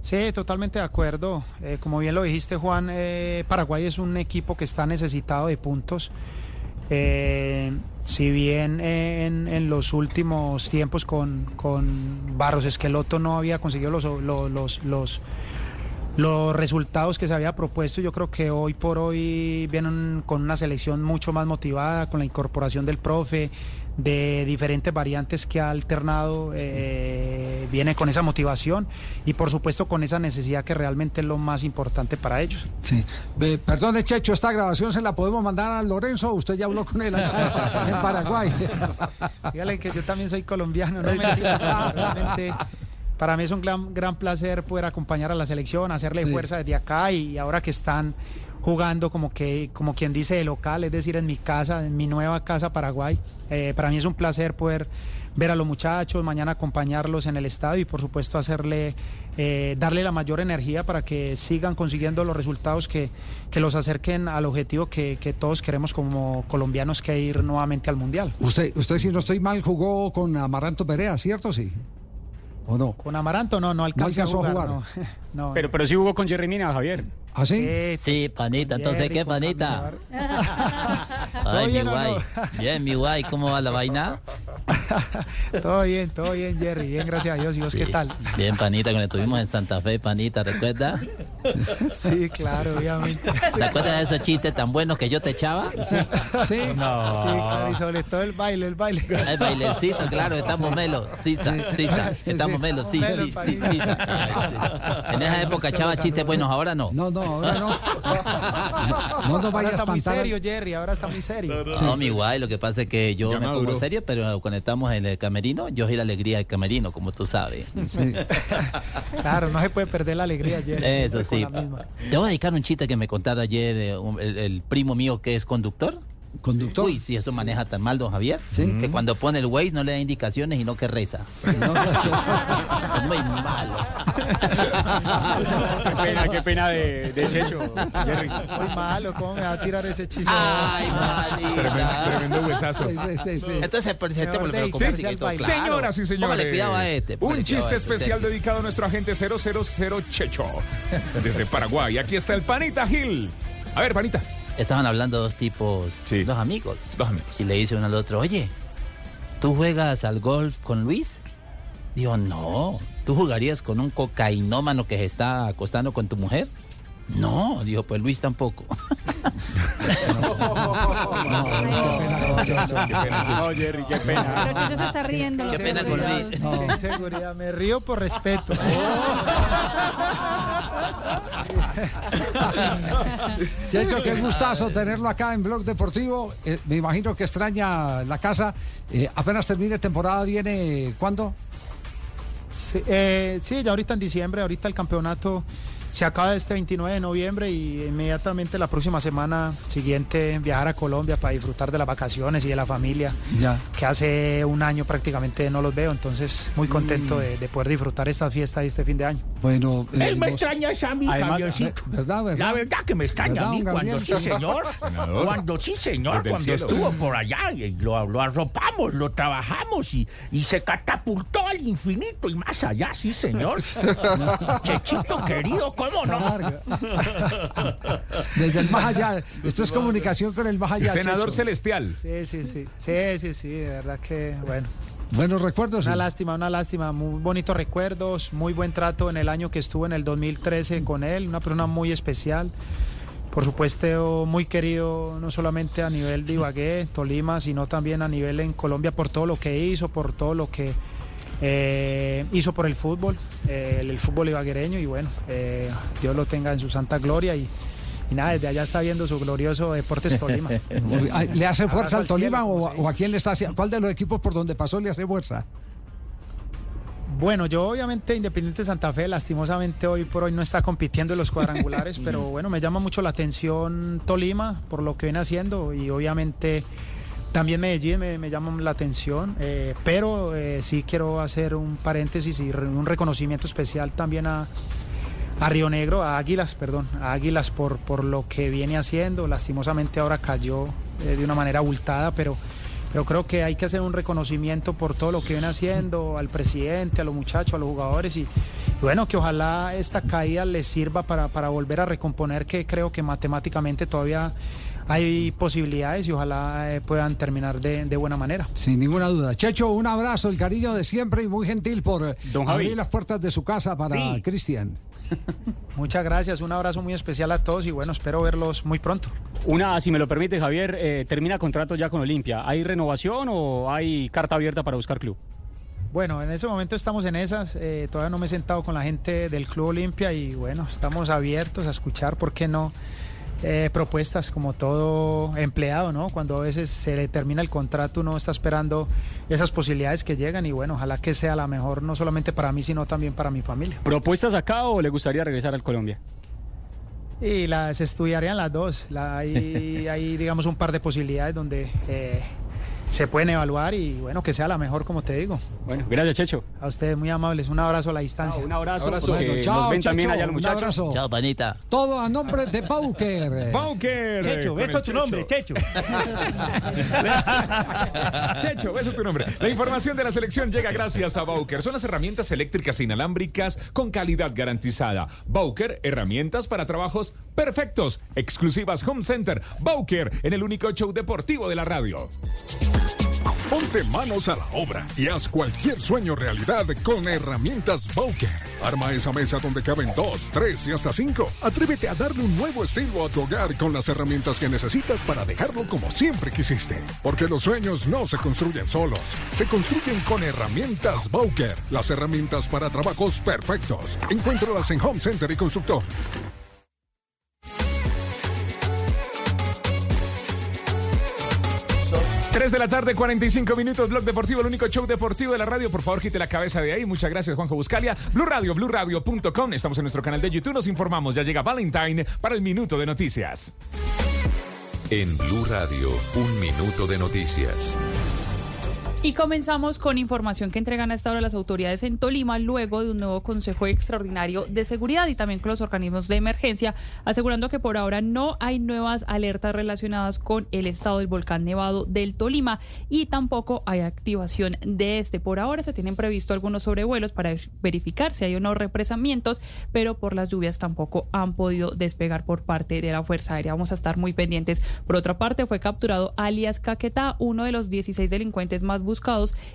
Speaker 73: Sí, totalmente de acuerdo. Eh, como bien lo dijiste, Juan, eh, Paraguay es un equipo que está necesitado de puntos. Eh, si bien en, los últimos tiempos con, con Barros Esqueloto no había conseguido los, los, los, los resultados que se había propuesto, yo creo que hoy por hoy vienen con una selección mucho más motivada, con la incorporación del profe, de diferentes variantes que ha alternado, eh, viene con esa motivación y por supuesto con esa necesidad que realmente es lo más importante para ellos.
Speaker 8: Sí. Eh, perdone, Checho, esta grabación se la podemos mandar a Lorenzo. Usted ya habló con él allá en Paraguay.
Speaker 73: Dígale que yo también soy colombiano, no mentira, realmente para mí es un gran, gran placer poder acompañar a la selección, hacerle
Speaker 8: Sí.
Speaker 73: fuerza desde acá y ahora que están jugando como que como quien dice de local, es decir, en mi casa, en mi nueva casa Paraguay. Eh, para mí es un placer poder ver a los muchachos, mañana acompañarlos en el estadio y por supuesto hacerle, eh, darle la mayor energía para que sigan consiguiendo los resultados que, que los acerquen al objetivo que, que todos queremos como colombianos que ir nuevamente al Mundial.
Speaker 8: Usted, usted, si no estoy mal, jugó con Amaranto Perea, ¿cierto? Sí. ¿O no?
Speaker 73: Con Amaranto no, no
Speaker 8: alcanzó
Speaker 73: a
Speaker 8: a
Speaker 73: jugar.
Speaker 8: jugar.
Speaker 73: no. No,
Speaker 72: Pero, pero sí jugó con Jerry Mina, Javier.
Speaker 8: ¿Ah, sí?
Speaker 74: Sí, panita, entonces,
Speaker 73: Jerry,
Speaker 74: ¿qué, panita?
Speaker 73: ¿Todo
Speaker 74: Ay, mi guay.
Speaker 73: no?
Speaker 74: Bien, mi guay, ¿cómo va la vaina?
Speaker 73: Todo bien, todo bien, Jerry. Bien, gracias a Dios. ¿Y vos qué tal?
Speaker 53: Bien, panita, cuando estuvimos en Santa Fe, panita, ¿recuerdas?
Speaker 73: Sí, claro, obviamente.
Speaker 53: ¿Te acuerdas de esos chistes tan buenos que yo te echaba?
Speaker 73: Sí, sí,
Speaker 53: No.
Speaker 73: claro, y sobre todo el baile, el baile.
Speaker 53: El bailecito, claro, estamos melos. Sisa, sisa, estamos melos, sí,
Speaker 73: Melo,
Speaker 53: sí, sí. En esa época echaba chistes buenos, ahora no.
Speaker 8: No, no, ahora no. No nos
Speaker 73: Ahora
Speaker 8: vayas a
Speaker 73: está muy serio, Jerry. Ahora está muy serio.
Speaker 53: No, mi guay, lo que pasa es que yo
Speaker 73: Ya
Speaker 53: me pongo serio, pero cuando estamos en el camerino, yo soy la alegría del camerino, como tú sabes.
Speaker 73: Claro, no se puede perder la alegría, Jerry.
Speaker 53: Eso sí. Te voy a dedicar un chiste que me contara ayer eh, un- el, el primo mío que es conductor.
Speaker 8: ¿Conductor?
Speaker 53: Uy, sí, eso maneja tan mal, don Javier. Que cuando pone el Waze no le da indicaciones, sino que reza. es muy malo.
Speaker 9: Qué pena, qué pena de, de Checho, Jerry.
Speaker 73: Muy malo, ¿cómo me va a tirar ese chiste?
Speaker 53: Ay, malita.
Speaker 4: Tremendo, tremendo huesazo.
Speaker 73: Sí, sí, sí, sí.
Speaker 53: Entonces,
Speaker 73: al baile.
Speaker 53: claro.
Speaker 4: Señoras y señores.
Speaker 53: Póngale cuidado a este. póngale
Speaker 4: Un chiste
Speaker 53: a este,
Speaker 4: especial dedicado a nuestro agente 000 Checho. Desde Paraguay. Aquí está el Panita Gil. A ver, Panita.
Speaker 53: Estaban hablando dos tipos, dos amigos.
Speaker 4: Dos amigos.
Speaker 53: Y le dice uno al otro, oye, ¿tú juegas al golf con Luis? Digo, no. ¿Tú jugarías con un cocainómano que se está acostando con tu mujer? No, dijo, pues Luis tampoco.
Speaker 9: No, Jerry, qué pena.
Speaker 52: Pero se está riendo.
Speaker 53: Qué pena con Luis.
Speaker 73: No, inseguridad. Me río por respeto.
Speaker 8: Checho, qué gustazo tenerlo acá en Blog Deportivo. Eh, me imagino que extraña la casa. Eh, apenas termine temporada, ¿viene cuándo?
Speaker 73: Sí, eh, sí, ya ahorita en diciembre, ahorita el campeonato se acaba este 29 de noviembre y inmediatamente la próxima semana siguiente viajar a Colombia para disfrutar de las vacaciones y de la familia,
Speaker 8: Ya.
Speaker 73: que hace un año prácticamente no los veo, entonces muy contento de, de poder disfrutar esta fiesta y este fin de año.
Speaker 8: Bueno, eh,
Speaker 20: Él me
Speaker 8: vos-
Speaker 20: extraña es a mí,
Speaker 73: Además,
Speaker 20: Javiercito.
Speaker 8: ¿verdad, verdad?
Speaker 20: La verdad que me extraña
Speaker 8: ¿Verdad,
Speaker 20: a mí cuando sí, señor. Cuando sí, señor.
Speaker 4: Desde
Speaker 20: Cuando estuvo por allá y lo, lo arropamos, lo trabajamos y, y se catapultó al infinito y más allá, sí, señor. Chechito querido,
Speaker 8: Desde el más allá. Esto es comunicación con el más allá.
Speaker 4: Senador
Speaker 8: Checho.
Speaker 4: Celestial.
Speaker 73: Sí, sí, sí, sí, sí, sí, de verdad que bueno.
Speaker 8: Buenos recuerdos.
Speaker 73: Una
Speaker 8: sí.
Speaker 73: lástima, una lástima. Muy bonitos recuerdos, muy buen trato en el año que estuve en el 2013 con él. Una persona muy especial. Por supuesto, muy querido no solamente a nivel de Ibagué, Tolima, sino también a nivel en Colombia por todo lo que hizo, por todo lo que eh, hizo por el fútbol, eh, el, el fútbol ibaguereño. Y bueno, eh, Dios lo tenga en su santa gloria. Y, y nada, desde allá está viendo su glorioso Deportes Tolima.
Speaker 8: ¿Le hace fuerza
Speaker 73: Abrazo
Speaker 8: al Tolima
Speaker 73: cielo,
Speaker 8: o a quién le está haciendo? ¿Cuál de los equipos por donde pasó le hace fuerza?
Speaker 73: Bueno, yo obviamente Independiente Santa Fe, lastimosamente hoy por hoy no está compitiendo en los cuadrangulares, pero bueno, me llama mucho la atención Tolima por lo que viene haciendo y obviamente también Medellín me, me llama la atención, eh, pero eh, sí quiero hacer un paréntesis y un reconocimiento especial también a, a Río Negro, a Águilas, perdón, a Águilas por, por lo que viene haciendo. Lastimosamente ahora cayó eh, de una manera abultada, pero, pero creo que hay que hacer un reconocimiento por todo lo que viene haciendo, al presidente, a los muchachos, a los jugadores y bueno, que ojalá esta caída les sirva para, para volver a recomponer, que creo que matemáticamente todavía hay posibilidades y ojalá eh, puedan terminar de, de buena manera.
Speaker 8: Sin ninguna duda. Checho, un abrazo, el cariño de siempre y muy gentil por eh,
Speaker 73: Don Javi.
Speaker 8: abrir las puertas de su casa para
Speaker 73: Sí.
Speaker 8: Cristian.
Speaker 73: Muchas gracias, un abrazo muy especial a todos y bueno, espero verlos muy pronto.
Speaker 9: Una, si me lo permite, Javier, eh, termina contrato ya con Olimpia. ¿Hay renovación o hay carta abierta para buscar club?
Speaker 73: Bueno, en ese momento estamos en esas. eh, todavía no me he sentado con la gente del Club Olimpia y bueno, estamos abiertos a escuchar, ¿por qué no? Eh, propuestas como todo empleado, ¿no? Cuando a veces se le termina el contrato, uno está esperando esas posibilidades que llegan y bueno, ojalá que sea la mejor, no solamente para mí, sino también para mi familia.
Speaker 9: ¿Propuestas acá o le gustaría regresar al Colombia?
Speaker 73: Y las estudiarían las dos. La- hay, hay, digamos, un par de posibilidades donde eh, se pueden evaluar y bueno, que sea la mejor, como te digo.
Speaker 9: Bueno, gracias, Checho.
Speaker 73: A ustedes muy amables. Un abrazo a la distancia.
Speaker 9: un abrazo.
Speaker 8: Bueno,
Speaker 9: porque
Speaker 8: chao,
Speaker 9: nos ven también
Speaker 8: Checho,
Speaker 9: allá los
Speaker 8: un
Speaker 9: muchachos.
Speaker 8: abrazo.
Speaker 53: Chao, panita.
Speaker 8: Todo a nombre de Pauker.
Speaker 4: Pauker.
Speaker 20: Checho, beso tu nombre, Checho.
Speaker 4: Checho, eso es tu nombre. La información de la selección llega gracias a Bauker. Son las herramientas eléctricas inalámbricas con calidad garantizada. Bauker, herramientas para trabajos perfectos. Exclusivas Home Center. Bauker, en el único show deportivo de la radio.
Speaker 51: Ponte manos a la obra y haz cualquier sueño realidad con herramientas Bowker. Arma esa mesa donde caben dos, tres y hasta cinco. Atrévete a darle un nuevo estilo a tu hogar con las herramientas que necesitas para dejarlo como siempre quisiste. Porque los sueños no se construyen solos, se construyen con herramientas Bowker. Las herramientas para trabajos perfectos. Encuéntralas en Home Center y Constructor.
Speaker 4: 3 de la tarde, 45 minutos, Blog Deportivo, el único show deportivo de la radio. Por favor, quite la cabeza de ahí. Muchas gracias, Juanjo Buscalia. Blue Radio, BlueRadio.com. Estamos en nuestro canal de YouTube. Nos informamos. Ya llega Valentine para el minuto de noticias.
Speaker 3: En Blue Radio, un minuto de noticias.
Speaker 25: Y comenzamos con información que entregan a esta hora las autoridades en Tolima luego de un nuevo Consejo Extraordinario de Seguridad y también con los organismos de emergencia, asegurando que por ahora no hay nuevas alertas relacionadas con el estado del volcán nevado del Tolima y tampoco hay activación de este. Por ahora se tienen previsto algunos sobrevuelos para verificar si hay o no represamientos, pero por las lluvias tampoco han podido despegar por parte de la Fuerza Aérea. Vamos a estar muy pendientes. Por otra parte, fue capturado alias Caquetá, uno de los 16 delincuentes más buscados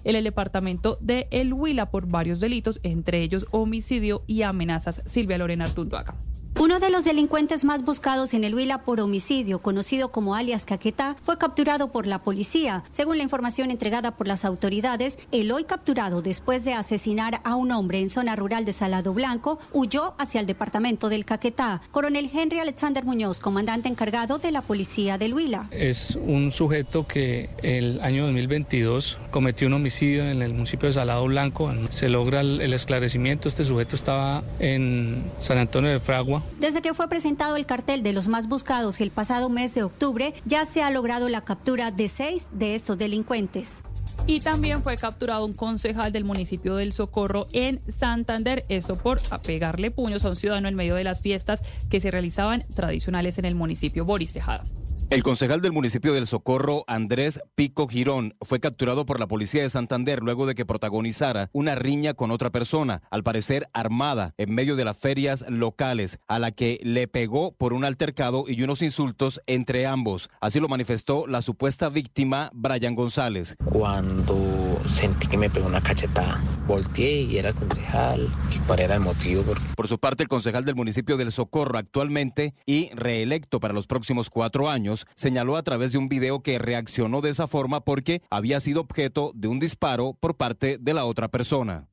Speaker 25: en el departamento de El Huila por varios delitos, entre ellos homicidio y amenazas. Silvia Lorena Artunduaga.
Speaker 75: Uno de los delincuentes más buscados en el Huila por homicidio, conocido como alias Caquetá, fue capturado por la policía. Según la información entregada por las autoridades, el hoy capturado después de asesinar a un hombre en zona rural de Salado Blanco, huyó hacia el departamento del Caquetá. Coronel Henry Alexander Muñoz, comandante encargado de la policía del Huila.
Speaker 6: Es un sujeto que el año 2022 cometió un homicidio en el municipio de Salado Blanco. Se logra el esclarecimiento. Este sujeto estaba en San Antonio de Fragua
Speaker 75: desde que fue presentado el cartel de los más buscados el pasado mes de octubre, ya se ha logrado la captura de seis de estos delincuentes.
Speaker 25: Y también fue capturado un concejal del municipio del Socorro en Santander, esto por pegarle puños a un ciudadano en medio de las fiestas que se realizaban tradicionales en el municipio Boris Tejada.
Speaker 76: El concejal del municipio del Socorro, Andrés Pico Girón, fue capturado por la policía de Santander luego de que protagonizara una riña con otra persona, al parecer armada, en medio de las ferias locales, a la que le pegó por un altercado y unos insultos entre ambos. Así lo manifestó la supuesta víctima, Brian González.
Speaker 77: Cuando sentí que me pegó una cachetada, volteé y era el concejal, cuál era el motivo.
Speaker 76: Por su parte, el concejal del municipio del Socorro, actualmente y reelecto para los próximos cuatro años, señaló a través de un video que reaccionó de esa forma porque había sido objeto de un disparo por parte de la otra persona.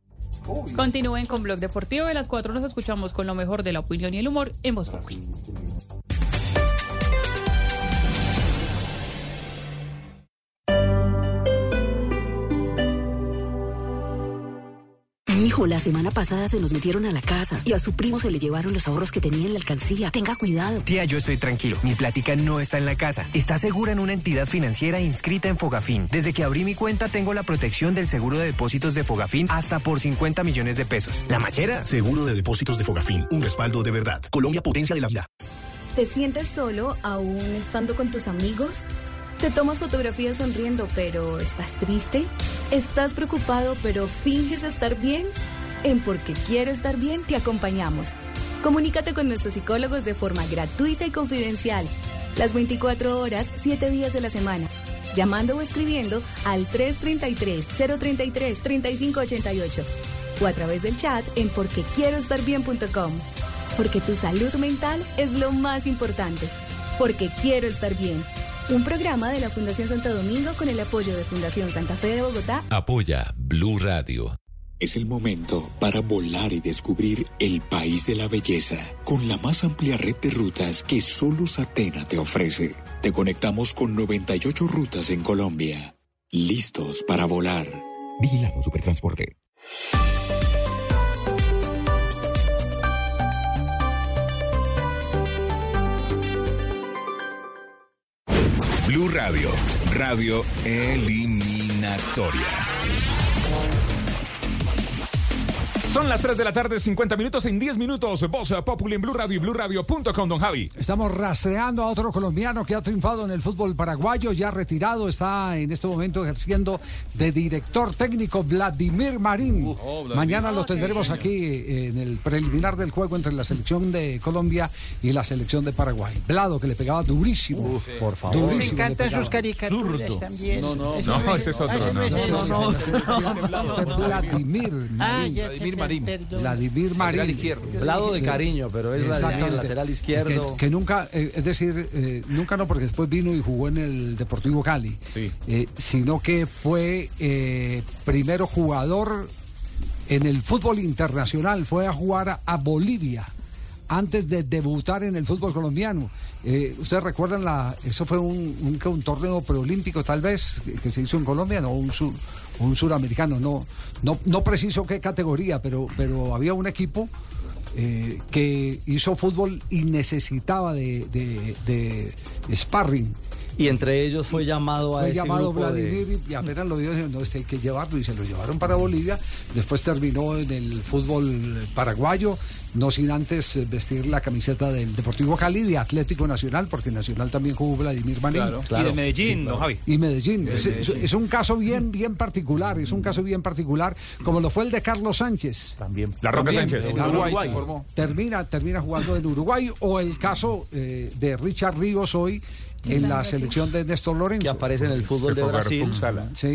Speaker 25: Continúen con Blog Deportivo. De las cuatro nos escuchamos con lo mejor de la opinión y el humor en Voz Populi.
Speaker 78: Hijo, la semana pasada se nos metieron a la casa y a su primo se le llevaron los ahorros que tenía en la alcancía. Tenga cuidado.
Speaker 18: Tía, yo estoy tranquilo. Mi plática no está en la casa. Está segura en una entidad financiera inscrita en Fogafín. Desde que abrí mi cuenta tengo la protección del seguro de depósitos de Fogafín hasta por 50 millones de pesos. ¿La machera?
Speaker 79: Seguro de depósitos de Fogafín. Un respaldo de verdad. Colombia potencia de la vida.
Speaker 5: ¿Te sientes solo aún estando con tus amigos? Te tomas fotografías sonriendo, pero ¿estás triste? ¿Estás preocupado, pero finges estar bien? En Porque Quiero Estar Bien te acompañamos. Comunícate con nuestros psicólogos de forma gratuita y confidencial. Las 24 horas, 7 días de la semana. Llamando o escribiendo al 333-033-3588 o a través del chat en porquequieroestarbien.com. Porque tu salud mental es lo más importante. Porque quiero estar bien. Un programa de la Fundación Santo Domingo con el apoyo de Fundación Santa Fe de Bogotá.
Speaker 3: Apoya Blue Radio.
Speaker 80: Es el momento para volar y descubrir el país de la belleza con la más amplia red de rutas que solo Satena te ofrece. Te conectamos con 98 rutas en Colombia. Listos para volar. Vigilado Supertransporte.
Speaker 81: Blue Radio, radio eliminatoria.
Speaker 4: Son las 3 de la tarde, 50 minutos en 10 minutos. Voz Populi en Blue Radio y BlueRadio.com, don Javi.
Speaker 8: Estamos rastreando a otro colombiano que ha triunfado en el fútbol paraguayo, ya retirado, está en este momento ejerciendo de director técnico Vladimir Marín.
Speaker 14: Oh, Vladimir.
Speaker 8: Mañana lo tendremos aquí eh, en el preliminar del juego entre la selección de Colombia y la selección de Paraguay. Vlado, que le pegaba durísimo. por favor.
Speaker 82: Me
Speaker 8: Durísimo. le
Speaker 82: encantan sus caricaturas también.
Speaker 8: No, no,
Speaker 82: Eso
Speaker 8: no, ese es otro,
Speaker 82: ese
Speaker 8: no,
Speaker 82: es
Speaker 8: no, no, Este es Vladimir
Speaker 82: Ah,
Speaker 8: Marín.
Speaker 82: ya, Vladimir Marín. perdón.
Speaker 8: Vladimir Marín.
Speaker 14: Lateral izquierdo. Vlado de cariño, pero es Vladimir,
Speaker 8: Exactamente.
Speaker 14: lateral izquierdo.
Speaker 8: Que, que nunca, eh, es decir, eh, nunca no, porque después vino y jugó en el Deportivo Cali. Eh, sino que fue eh, primero jugador en el fútbol internacional, fue a jugar a, a Bolivia antes de debutar en el fútbol colombiano. Eh, ¿Ustedes recuerdan la, eso fue un, un, que un torneo preolímpico tal vez que, que se hizo en Colombia, no un sur, un suramericano, no, no, no preciso qué categoría, pero, pero había un equipo eh, que hizo fútbol y necesitaba de, de- de sparring.
Speaker 14: Y entre ellos fue llamado a
Speaker 8: Fue
Speaker 14: ese
Speaker 8: llamado
Speaker 14: grupo de-
Speaker 8: Vladimir y apenas lo dio, dijeron, no, este hay que llevarlo y se lo llevaron para Bolivia. Después terminó en el fútbol paraguayo, no sin antes eh, vestir la camiseta del Deportivo Cali de Atlético Nacional, porque Nacional también jugó Vladimir Marín.
Speaker 10: Claro, claro. Y de Medellín, don Javi.
Speaker 8: Y Medellín.
Speaker 10: De
Speaker 8: Es, es-
Speaker 10: Medellín.
Speaker 8: es un caso bien, bien particular, es un caso bien particular, como lo fue el de Carlos Sánchez.
Speaker 14: También.
Speaker 4: La Roca
Speaker 8: También,
Speaker 4: Sánchez.
Speaker 8: en
Speaker 4: Uruguay se formó.
Speaker 8: Termina, termina jugando en Uruguay, o el caso eh, de Richard Ríos hoy en la selección de Néstor Lorenzo.
Speaker 14: que aparece en el fútbol de Brasil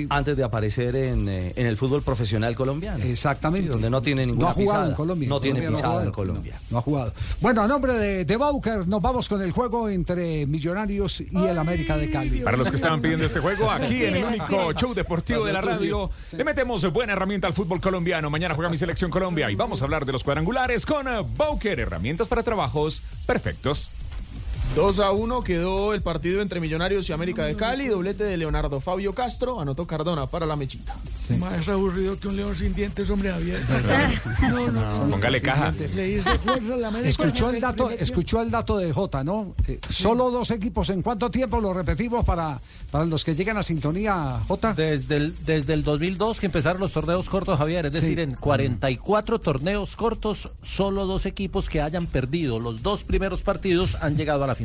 Speaker 14: antes de aparecer en, eh, en el fútbol profesional colombiano.
Speaker 8: Exactamente.
Speaker 14: Sí, donde no tiene ninguna
Speaker 8: No ha jugado
Speaker 14: pisada.
Speaker 8: en Colombia.
Speaker 14: No
Speaker 8: en
Speaker 14: tiene
Speaker 8: Colombia no
Speaker 14: pisada
Speaker 8: jugado.
Speaker 14: en Colombia.
Speaker 8: No ha jugado. Bueno, a nombre de, de Bauker, nos vamos con el juego entre Millonarios y el América de Cali.
Speaker 4: Para los que estaban pidiendo este juego, aquí en el único show deportivo de la radio, le metemos buena herramienta al fútbol colombiano. Mañana juega mi selección Colombia y vamos a hablar de los cuadrangulares con Bowker, herramientas para trabajos perfectos.
Speaker 16: 2 a 1 quedó el partido entre Millonarios y América de Cali. Doblete de Leonardo Fabio Castro. Anotó Cardona para la mechita.
Speaker 83: Más aburrido que un león sin dientes, hombre, Javier.
Speaker 16: No, no,
Speaker 4: no. Póngale caja.
Speaker 83: Le dice fuerza a la América.
Speaker 8: Escuchó el dato, escuchó el dato de Jota, ¿no? Eh, Solo dos equipos. ¿En cuánto tiempo lo repetimos para, para los que llegan a sintonía, Jota?
Speaker 14: Desde el, desde el 2002 que empezaron los torneos cortos, Javier. Es
Speaker 8: Sí.
Speaker 14: decir, en 44 torneos cortos, solo dos equipos que hayan perdido los dos primeros partidos han llegado a la final.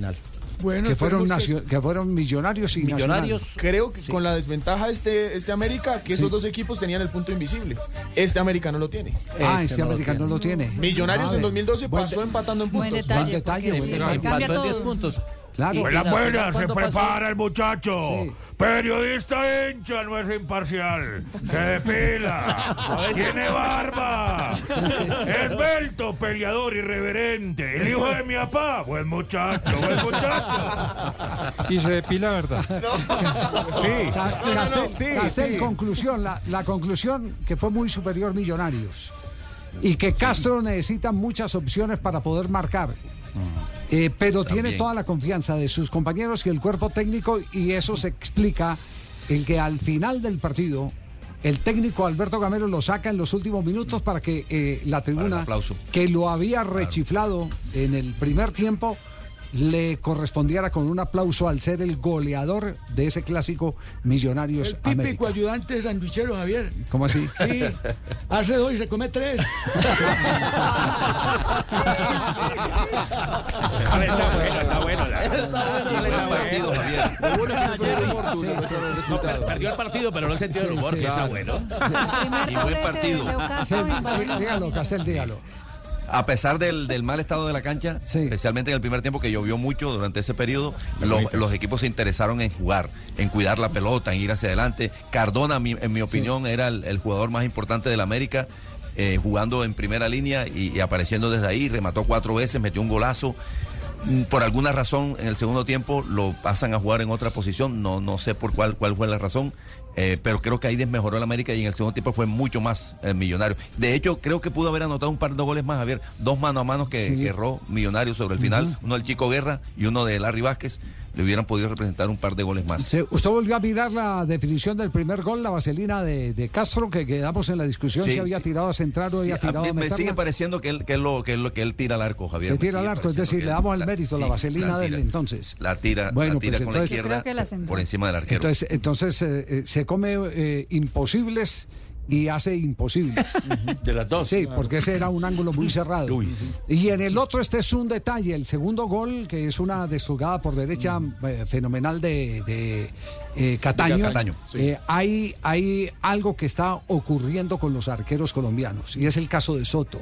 Speaker 8: Que, fueron que fueron millonarios y nacionales.
Speaker 16: Creo que con la desventaja este, este América, que esos dos equipos tenían el punto invisible. Este América no lo tiene.
Speaker 8: Ah, este América no lo tiene.
Speaker 16: Millonarios
Speaker 8: Ah,
Speaker 16: en
Speaker 8: ve.
Speaker 16: 2012
Speaker 8: Buen
Speaker 16: pasó empatando en puntos.
Speaker 8: Buen detalle, buen detalle.
Speaker 14: Empató en 10 puntos.
Speaker 8: Claro.
Speaker 83: Buena, buena, se prepara el muchacho.
Speaker 8: Sí.
Speaker 83: Periodista hincha, no es imparcial. Se depila. Tiene barba. Esbelto, peleador, irreverente. El hijo de mi papá. Buen muchacho, buen muchacho.
Speaker 84: Y se depila, ¿verdad?
Speaker 4: Sí.
Speaker 8: Ca-
Speaker 4: No,
Speaker 8: Castel, conclusión, la, la conclusión que fue muy superior Millonarios y que Castro necesita muchas opciones para poder marcar. Eh, pero tiene toda la confianza de sus compañeros y el cuerpo técnico y eso se explica el que al final del partido el técnico Alberto Gamero lo saca en los últimos minutos para que eh, la tribuna que lo había rechiflado en el primer tiempo le correspondiera con un aplauso al ser el goleador de ese clásico Millonarios
Speaker 83: El típico
Speaker 8: América.
Speaker 83: ayudante sandwichero, Javier.
Speaker 8: ¿Cómo así?
Speaker 83: Sí, hace dos y se come tres.
Speaker 19: A ver, está bueno, está bueno. Perdió el partido, pero no el sentido del
Speaker 8: Sí,
Speaker 19: humor,
Speaker 8: sí,
Speaker 19: está bueno.
Speaker 14: Y buen partido.
Speaker 8: Dígalo, Castel, dígalo.
Speaker 14: A pesar del, del mal estado de la cancha, especialmente en el primer tiempo que llovió mucho durante ese periodo, los, los equipos se interesaron en jugar, en cuidar la pelota, en ir hacia adelante. Cardona, mi- en mi opinión, era el, el jugador más importante del América, eh, jugando en primera línea y, y apareciendo desde ahí. Remató cuatro veces, metió un golazo. Mm, Por alguna razón, en el segundo tiempo lo pasan a jugar en otra posición. No, no sé por cuál, cuál fue la razón. Eh, pero creo que ahí desmejoró el América y en el segundo tiempo fue mucho más eh, millonario. De hecho, creo que pudo haber anotado un par de goles más, Javier. Dos mano a mano que,
Speaker 8: Sí.
Speaker 14: que erró Millonario sobre el final. Uno del Chico Guerra y uno de Larry Vázquez. Le hubieran podido representar un par de goles más.
Speaker 8: ¿Usted volvió a mirar la definición del primer gol, la vaselina de, de Castro, que quedamos en la discusión
Speaker 14: Sí,
Speaker 8: si había
Speaker 14: sí.
Speaker 8: tirado a centrar o
Speaker 14: Sí,
Speaker 8: había
Speaker 14: a
Speaker 8: tirado
Speaker 14: mí
Speaker 8: a
Speaker 14: me
Speaker 8: meterla?
Speaker 14: sigue pareciendo que él, que él lo, que él, lo- que él tira al arco, Javier.
Speaker 8: Que
Speaker 14: Me
Speaker 8: tira al arco, es decir, le damos el
Speaker 14: la-
Speaker 8: mérito, la
Speaker 14: sí,
Speaker 8: vaselina
Speaker 14: la
Speaker 8: del
Speaker 14: tira.
Speaker 8: entonces.
Speaker 14: La tira,
Speaker 8: Bueno,
Speaker 14: la tira
Speaker 8: pues
Speaker 14: con la
Speaker 8: entonces-
Speaker 52: la
Speaker 14: por encima del arquero.
Speaker 8: Entonces, entonces eh, eh, se come eh, imposibles y hace imposibles.
Speaker 19: De las dos.
Speaker 8: Sí, porque ese era un ángulo muy cerrado. Y en el otro este es un detalle, el segundo gol, que es una descolgada por derecha eh, fenomenal de, de, eh, Cataño.
Speaker 14: De Cataño, sí.
Speaker 8: Eh, hay, hay algo que está ocurriendo con los arqueros colombianos y es el caso de Soto.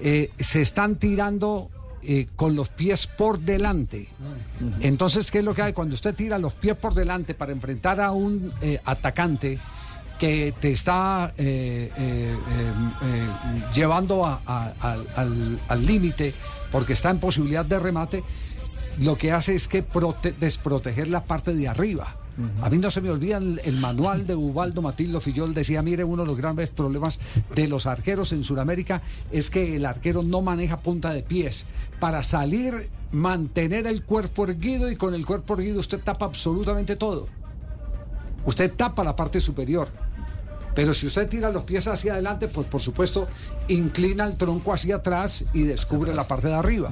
Speaker 8: Se están tirando eh, con los pies por delante. Entonces, ¿qué es lo que hay? Cuando usted tira los pies por delante para enfrentar a un eh, atacante que te está eh, eh, eh, llevando a- a- al- límite porque está en posibilidad de remate, lo que hace es que prote- desproteger la parte de arriba. A mí no se me olvida el, el manual de Ubaldo Matildo Fillol, decía, mire, uno de los grandes problemas de los arqueros en Sudamérica es que el arquero no maneja punta de pies. Para salir, mantener el cuerpo erguido y con el cuerpo erguido usted tapa absolutamente todo. Usted tapa la parte superior. Pero si usted tira los pies hacia adelante, pues por supuesto inclina el tronco hacia atrás y descubre la parte de arriba.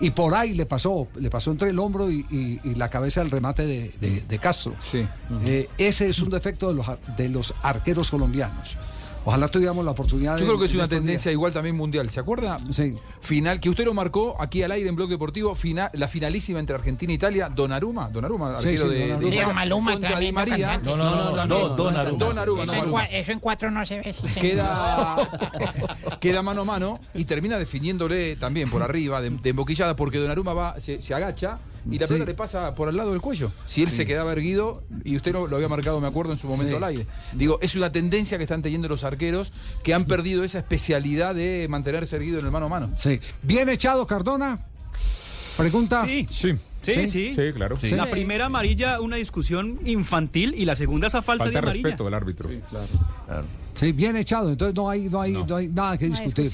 Speaker 8: Y por ahí le pasó, le pasó entre el hombro y, y- y la cabeza del remate de, de- de Castro. Eh, ese es un defecto de los, de los arqueros colombianos. Ojalá tuviéramos la oportunidad de.
Speaker 10: Yo creo que es una tendencia igual también mundial. ¿Se acuerda?
Speaker 8: Sí.
Speaker 10: Final, que usted lo marcó aquí al aire en Blog Deportivo, final, la finalísima entre Argentina e Italia, Donnarumma, Donnarumma,
Speaker 8: Sí,
Speaker 10: arquero
Speaker 8: sí,
Speaker 10: de, de
Speaker 8: Donnarumma.
Speaker 10: Italia,
Speaker 82: Sí, Maluma,
Speaker 10: contra Di María.
Speaker 82: No, no, no, no, Donnarumma.
Speaker 10: Donnarumma,
Speaker 82: Eso
Speaker 10: no
Speaker 82: eso en cuatro no se ve. señor.
Speaker 10: Queda, queda mano a mano y termina definiéndole también por arriba, de, de emboquillada, porque Donnarumma va, se, se agacha y la
Speaker 8: Sí.
Speaker 10: pelota le pasa por al lado del cuello. Si él se quedaba erguido, y usted lo, lo había marcado, me acuerdo, en su momento
Speaker 8: Sí.
Speaker 10: al aire. Digo, es una tendencia que están teniendo los arqueros que han perdido esa especialidad de mantenerse erguido en el mano a mano.
Speaker 8: Sí. Bien echado, Cardona. Pregunta.
Speaker 85: Sí.
Speaker 4: Sí.
Speaker 85: Sí, sí.
Speaker 4: Sí, claro.
Speaker 85: La primera amarilla, una discusión infantil, y la segunda, esa falta,
Speaker 4: Falta
Speaker 85: de amarilla.
Speaker 4: respeto del árbitro.
Speaker 8: Sí, bien echado. Entonces no hay, no hay, no. hay nada que discutir.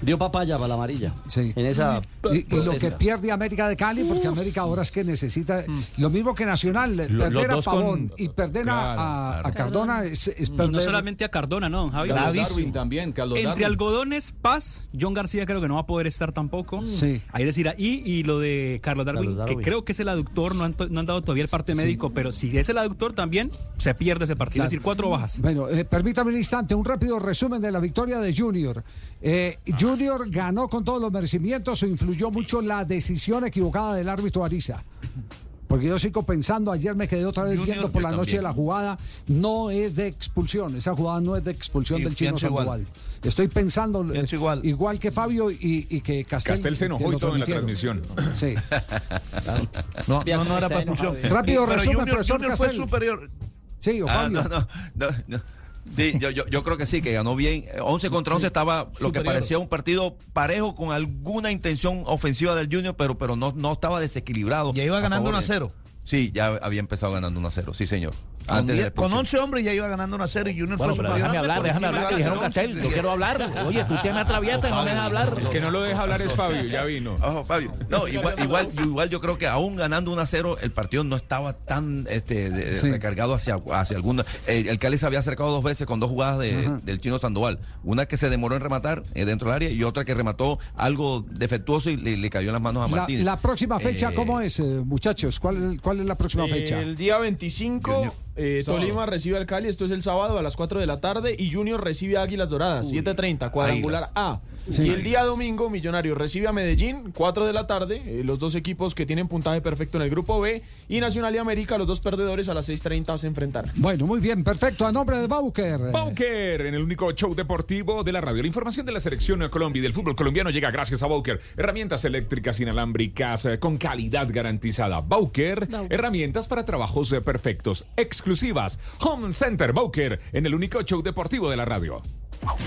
Speaker 19: Dio papaya para la amarilla.
Speaker 8: Sí.
Speaker 19: En esa.
Speaker 8: Y, y lo que pierde América de Cali, porque América ahora es que necesita lo mismo que Nacional,
Speaker 85: Lo-
Speaker 8: perder a
Speaker 85: con-
Speaker 8: Pavón y perder a-
Speaker 85: Claro,
Speaker 8: a,
Speaker 85: claro.
Speaker 8: a Cardona es, es
Speaker 85: Y
Speaker 8: perder.
Speaker 85: no solamente a Cardona, no, Javi.
Speaker 10: Darwin también, Carlos
Speaker 85: Entre
Speaker 10: Darwin.
Speaker 85: algodones, Paz, John García creo que no va a poder estar tampoco.
Speaker 8: Sí.
Speaker 85: Hay decir ahí, y lo de Carlos Darwin,
Speaker 19: Carlos Darwin.
Speaker 85: que creo que es el aductor, no han, no han dado todavía el parte
Speaker 8: Sí.
Speaker 85: médico, pero si es el aductor también, se pierde ese partido.
Speaker 8: Claro.
Speaker 85: Es decir, cuatro bajas.
Speaker 8: Bueno, eh, permítame un instante, un rápido resumen de la victoria de Junior. Eh, Junior ganó con todos los merecimientos o influyó mucho la decisión equivocada del árbitro Ariza. Porque yo sigo pensando, ayer me quedé otra vez
Speaker 14: Junior,
Speaker 8: viendo por la noche
Speaker 14: también.
Speaker 8: la jugada, no es de expulsión, esa jugada no es de expulsión
Speaker 14: Sí,
Speaker 8: del chino
Speaker 14: pienso igual.
Speaker 8: Sandoval. Estoy pensando eh,
Speaker 14: igual.
Speaker 8: que Fabio y, y que Castel.
Speaker 4: Castel se enojó y todo en la transmisión.
Speaker 8: Sí.
Speaker 14: No, no, era para expulsión.
Speaker 8: Rápido
Speaker 14: Pero
Speaker 8: resumen,
Speaker 14: Junior,
Speaker 8: profesor
Speaker 14: Junior fue
Speaker 8: Castel.
Speaker 14: superior.
Speaker 8: Sí, o
Speaker 14: Ah,
Speaker 8: Fabio.
Speaker 14: no, no, no, no. Sí, yo, yo, yo creo que sí, que ganó bien. Eh, 11 contra 11 estaba lo que parecía un partido parejo con alguna intención ofensiva del Junior, pero, pero no, no estaba desequilibrado.
Speaker 11: Ya iba ganando
Speaker 14: favor
Speaker 11: 1 a
Speaker 14: de-
Speaker 11: 0.
Speaker 14: Sí, ya había empezado ganando 1 a 0, sí, señor.
Speaker 11: Con,
Speaker 14: Antes la
Speaker 11: diez- con
Speaker 14: expulsión.
Speaker 11: 11 hombres ya iba ganando 1 a 0 y Junior
Speaker 19: Bueno,
Speaker 11: fue
Speaker 19: déjame hablar, déjame hablar, que dijeron. Castel. Yo quiero hablar. Oye, tú te me atraviatas y no me dejas hablar.
Speaker 4: El que no lo deja hablar es Fabio, ya vino.
Speaker 14: Ojo, Fabio. No, igual, igual, igual yo creo que aún ganando 1 a 0, el partido no estaba tan este, de-
Speaker 8: Sí.
Speaker 14: recargado hacia, hacia alguna. eh, el Cali se había acercado dos veces con dos jugadas de- del chino Sandoval. Una que se demoró en rematar eh, dentro del área y otra que remató algo defectuoso y le, le cayó en las manos a
Speaker 8: La,
Speaker 14: Martínez.
Speaker 8: la próxima fecha,
Speaker 14: Eh,
Speaker 8: ¿cómo es, eh, muchachos? ¿Cuál, ¿Cuál es la próxima fecha?
Speaker 16: El día 25, eh, Tolima recibe al Cali, esto es el sábado a las 4 de la tarde, y Junior recibe a Águilas Doradas, 7.30, cuadrangular
Speaker 14: Águilas.
Speaker 16: A.
Speaker 8: Sí.
Speaker 16: Y el día domingo, Millonario recibe a Medellín, 4 de la tarde, eh, los dos equipos que tienen puntaje perfecto en el grupo B, y Nacional y América, los dos perdedores, a las 6.30 se enfrentarán.
Speaker 8: Bueno, muy bien, perfecto. A nombre de Bauker.
Speaker 4: Bauker, en el único show deportivo de la radio. La información de la selección de Colombia y del fútbol colombiano llega gracias a Bauker. Herramientas eléctricas inalámbricas eh, con calidad garantizada. Bauker, herramientas para trabajos eh, perfectos, exclusivas. Home Center Bauker, en el único show deportivo de la radio.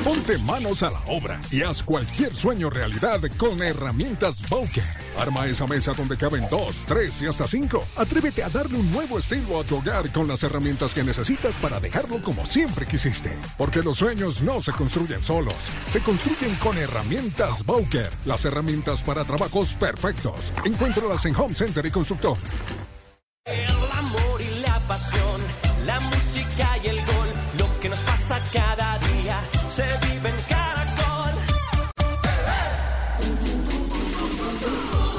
Speaker 51: Ponte manos a la obra y haz cualquier sueño realidad con herramientas Bowker. Arma esa mesa donde caben dos, tres y hasta cinco. Atrévete a darle un nuevo estilo a tu hogar con las herramientas que necesitas para dejarlo como siempre quisiste. Porque los sueños no se construyen solos, se construyen con herramientas Bowker. Las herramientas para trabajos perfectos. Encuéntralas en Home Center y Constructor.
Speaker 86: El amor y la pasión, la música y el gol, lo que nos pasa cada día, se vive en Caracol.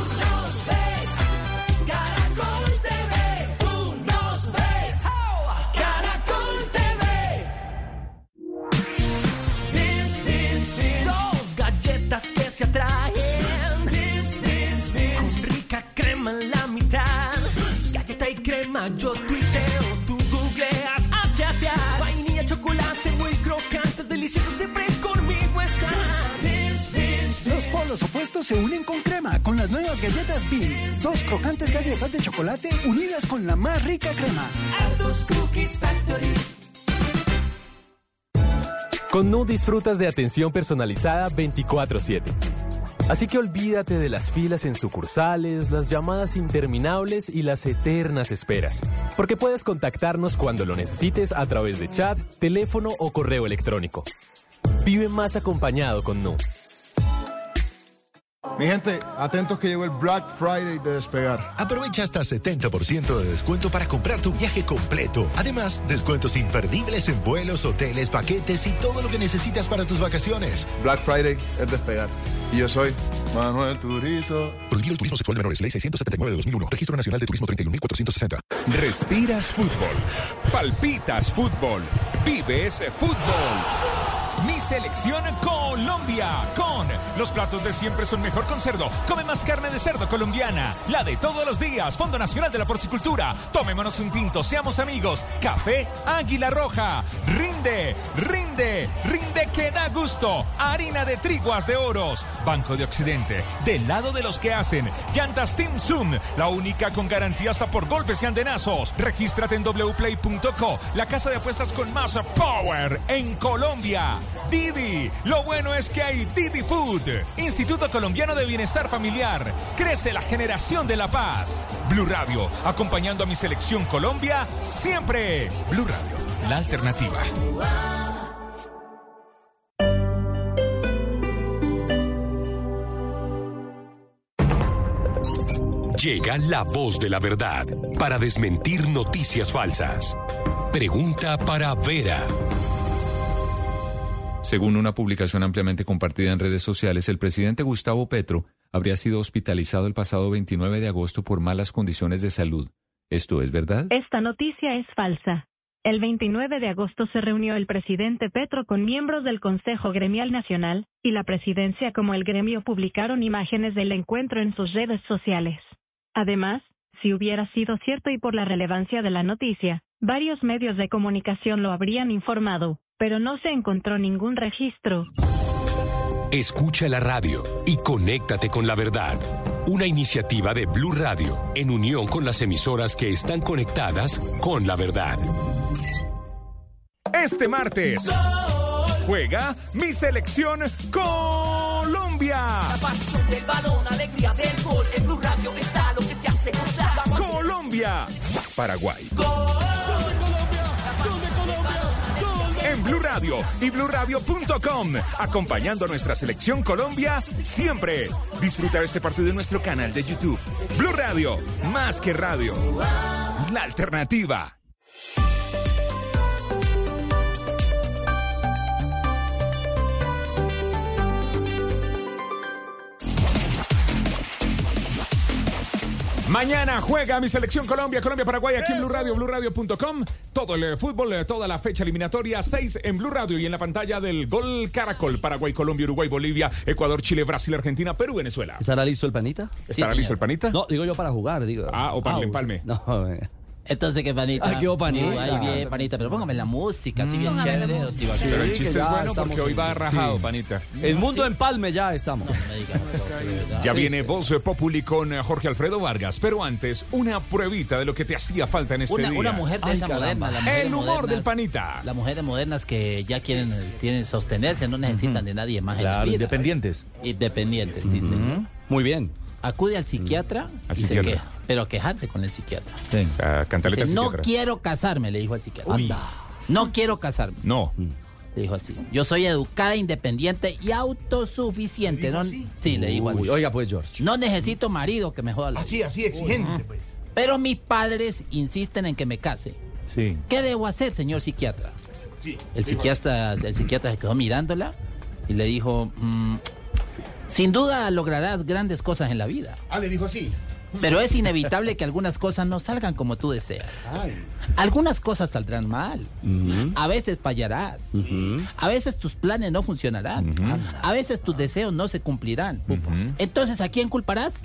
Speaker 86: Unos ves, Caracol TV, unos ves, Caracol TV. Dos galletas que se atraen yo tuiteo, tú googleas a chatear. Vainilla, chocolate muy crocantes, delicioso, siempre conmigo estás. Beans. Los polos opuestos se unen con crema con las nuevas galletas Beans. Dos crocantes galletas de chocolate unidas con la más rica crema.
Speaker 20: Ardos Cookies Factory.
Speaker 87: Con Nu disfrutas de atención personalizada 24-7. Así que olvídate de las filas en sucursales, las llamadas interminables y las eternas esperas. Porque puedes contactarnos cuando lo necesites a través de chat, teléfono o correo electrónico. Vive más acompañado con Nu.
Speaker 30: Mi gente, atentos que llegó el Black Friday de despegar.
Speaker 79: Aprovecha hasta 70% de descuento para comprar tu viaje completo. Además, descuentos imperdibles en vuelos, hoteles, paquetes y todo lo que necesitas para tus vacaciones.
Speaker 30: Black Friday es despegar. Y yo soy Manuel Turizo.
Speaker 79: Prohibido el turismo sexual de menores. Ley 679 de 2001. Registro Nacional de Turismo 31460.
Speaker 4: Respiras fútbol. Palpitas fútbol. Vives fútbol. Mi selección Colombia. Con los platos de siempre son mejor con cerdo. Come más carne de cerdo colombiana. La de todos los días. Fondo Nacional de la Porcicultura. Tomémonos un tinto. Seamos amigos. Café Águila Roja. Rinde, rinde, rinde que da gusto. Harina de triguas de oros. Banco de Occidente. Del lado de los que hacen. Llantas Team Zoom. La única con garantía hasta por golpes y andenazos. Regístrate en wplay.co. La casa de apuestas con más power en Colombia. Didi. Lo bueno es que hay Didi Food. Instituto Colombiano de Bienestar Familiar. Crece la generación de la paz. Blue Radio. Acompañando a mi selección Colombia siempre. Blue Radio. La alternativa.
Speaker 88: Llega la voz de la verdad para desmentir noticias falsas. Pregunta para Vera.
Speaker 3: Según una publicación ampliamente compartida en redes sociales, el presidente Gustavo Petro habría sido hospitalizado el pasado 29 de agosto por malas condiciones de salud. ¿Esto es verdad?
Speaker 89: Esta noticia es falsa. El 29 de agosto se reunió el presidente Petro con miembros del Consejo Gremial Nacional y la presidencia como el gremio publicaron imágenes del encuentro en sus redes sociales. Además, si hubiera sido cierto y por la relevancia de la noticia, varios medios de comunicación lo habrían informado, pero no se encontró ningún registro.
Speaker 88: Escucha la radio y conéctate con la verdad. Una iniciativa de Blue Radio en unión con las emisoras que están conectadas con la verdad.
Speaker 4: Este martes juega mi selección Colombia.
Speaker 20: La pasión del balón, alegría del gol. En Blue Radio está lo que te hace gozar.
Speaker 4: Colombia. Paraguay. En Blue Radio y BlueRadio.com, acompañando a nuestra selección Colombia siempre. Disfrutar este partido en nuestro canal de YouTube. Blue Radio, más que radio. La alternativa.
Speaker 19: Mañana juega mi selección Colombia, Colombia-Paraguay aquí en Blue Radio, BlueRadio.com. Todo el eh, fútbol, eh, toda la fecha eliminatoria, 6 en Blue Radio y en la pantalla del Gol Caracol, Paraguay, Colombia, Uruguay, Bolivia, Ecuador, Chile, Brasil, Argentina, Perú, Venezuela.
Speaker 76: ¿Estará listo el panita?
Speaker 19: ¿Estará listo el panita?
Speaker 76: No, digo yo para jugar, digo.
Speaker 19: Ah, o palme,
Speaker 76: Ah,
Speaker 19: palme.
Speaker 76: No.
Speaker 53: Entonces, ¿qué panita?
Speaker 76: Ah, qué panita.
Speaker 53: Ay, bien, panita, pero póngame la música, así bien
Speaker 76: Póngame la
Speaker 53: chévere.
Speaker 76: música.
Speaker 19: Pero el chiste es bueno porque hoy va rajado, panita.
Speaker 76: El mundo en palme ya estamos.
Speaker 19: Ya viene Voz Populi con Jorge Alfredo Vargas, pero antes, una pruebita de lo que te hacía falta en este
Speaker 53: Una,
Speaker 19: día.
Speaker 53: una mujer de
Speaker 19: Ay,
Speaker 53: esa
Speaker 19: caramba.
Speaker 53: moderna.
Speaker 19: El humor
Speaker 53: modernas-
Speaker 19: del panita.
Speaker 53: Las mujeres modernas que ya quieren, sostenerse, no necesitan de nadie más en la
Speaker 76: Claro,
Speaker 53: vida.
Speaker 76: independientes.
Speaker 53: Independientes, sí, señor.
Speaker 76: Muy bien.
Speaker 53: Acude al psiquiatra
Speaker 19: Al
Speaker 53: y
Speaker 19: psiquiatra.
Speaker 53: se queja. Pero quejarse con el psiquiatra.
Speaker 19: O sea,
Speaker 53: Dice,
Speaker 19: al
Speaker 53: no quiero casarme, le dijo al psiquiatra. Anda. No quiero casarme.
Speaker 19: No.
Speaker 53: Le dijo así. Yo soy educada, independiente y autosuficiente. No, sí, le dijo así.
Speaker 76: Oiga, pues, George.
Speaker 53: No necesito marido que me joda la
Speaker 90: Así,
Speaker 53: vida.
Speaker 90: así, exigente. pues.
Speaker 53: Pero mis padres insisten en que me case.
Speaker 19: Sí.
Speaker 53: ¿Qué debo hacer, señor psiquiatra? El psiquiatra, el psiquiatra se quedó mirándola y le dijo, "Mm, sin duda lograrás grandes cosas en la vida.
Speaker 90: Ah, le dijo así.
Speaker 53: Pero es inevitable que algunas cosas no salgan como tú deseas. Algunas cosas saldrán mal. A veces fallarás. A veces tus planes no funcionarán. A veces tus deseos no se cumplirán. Entonces, ¿a quién culparás?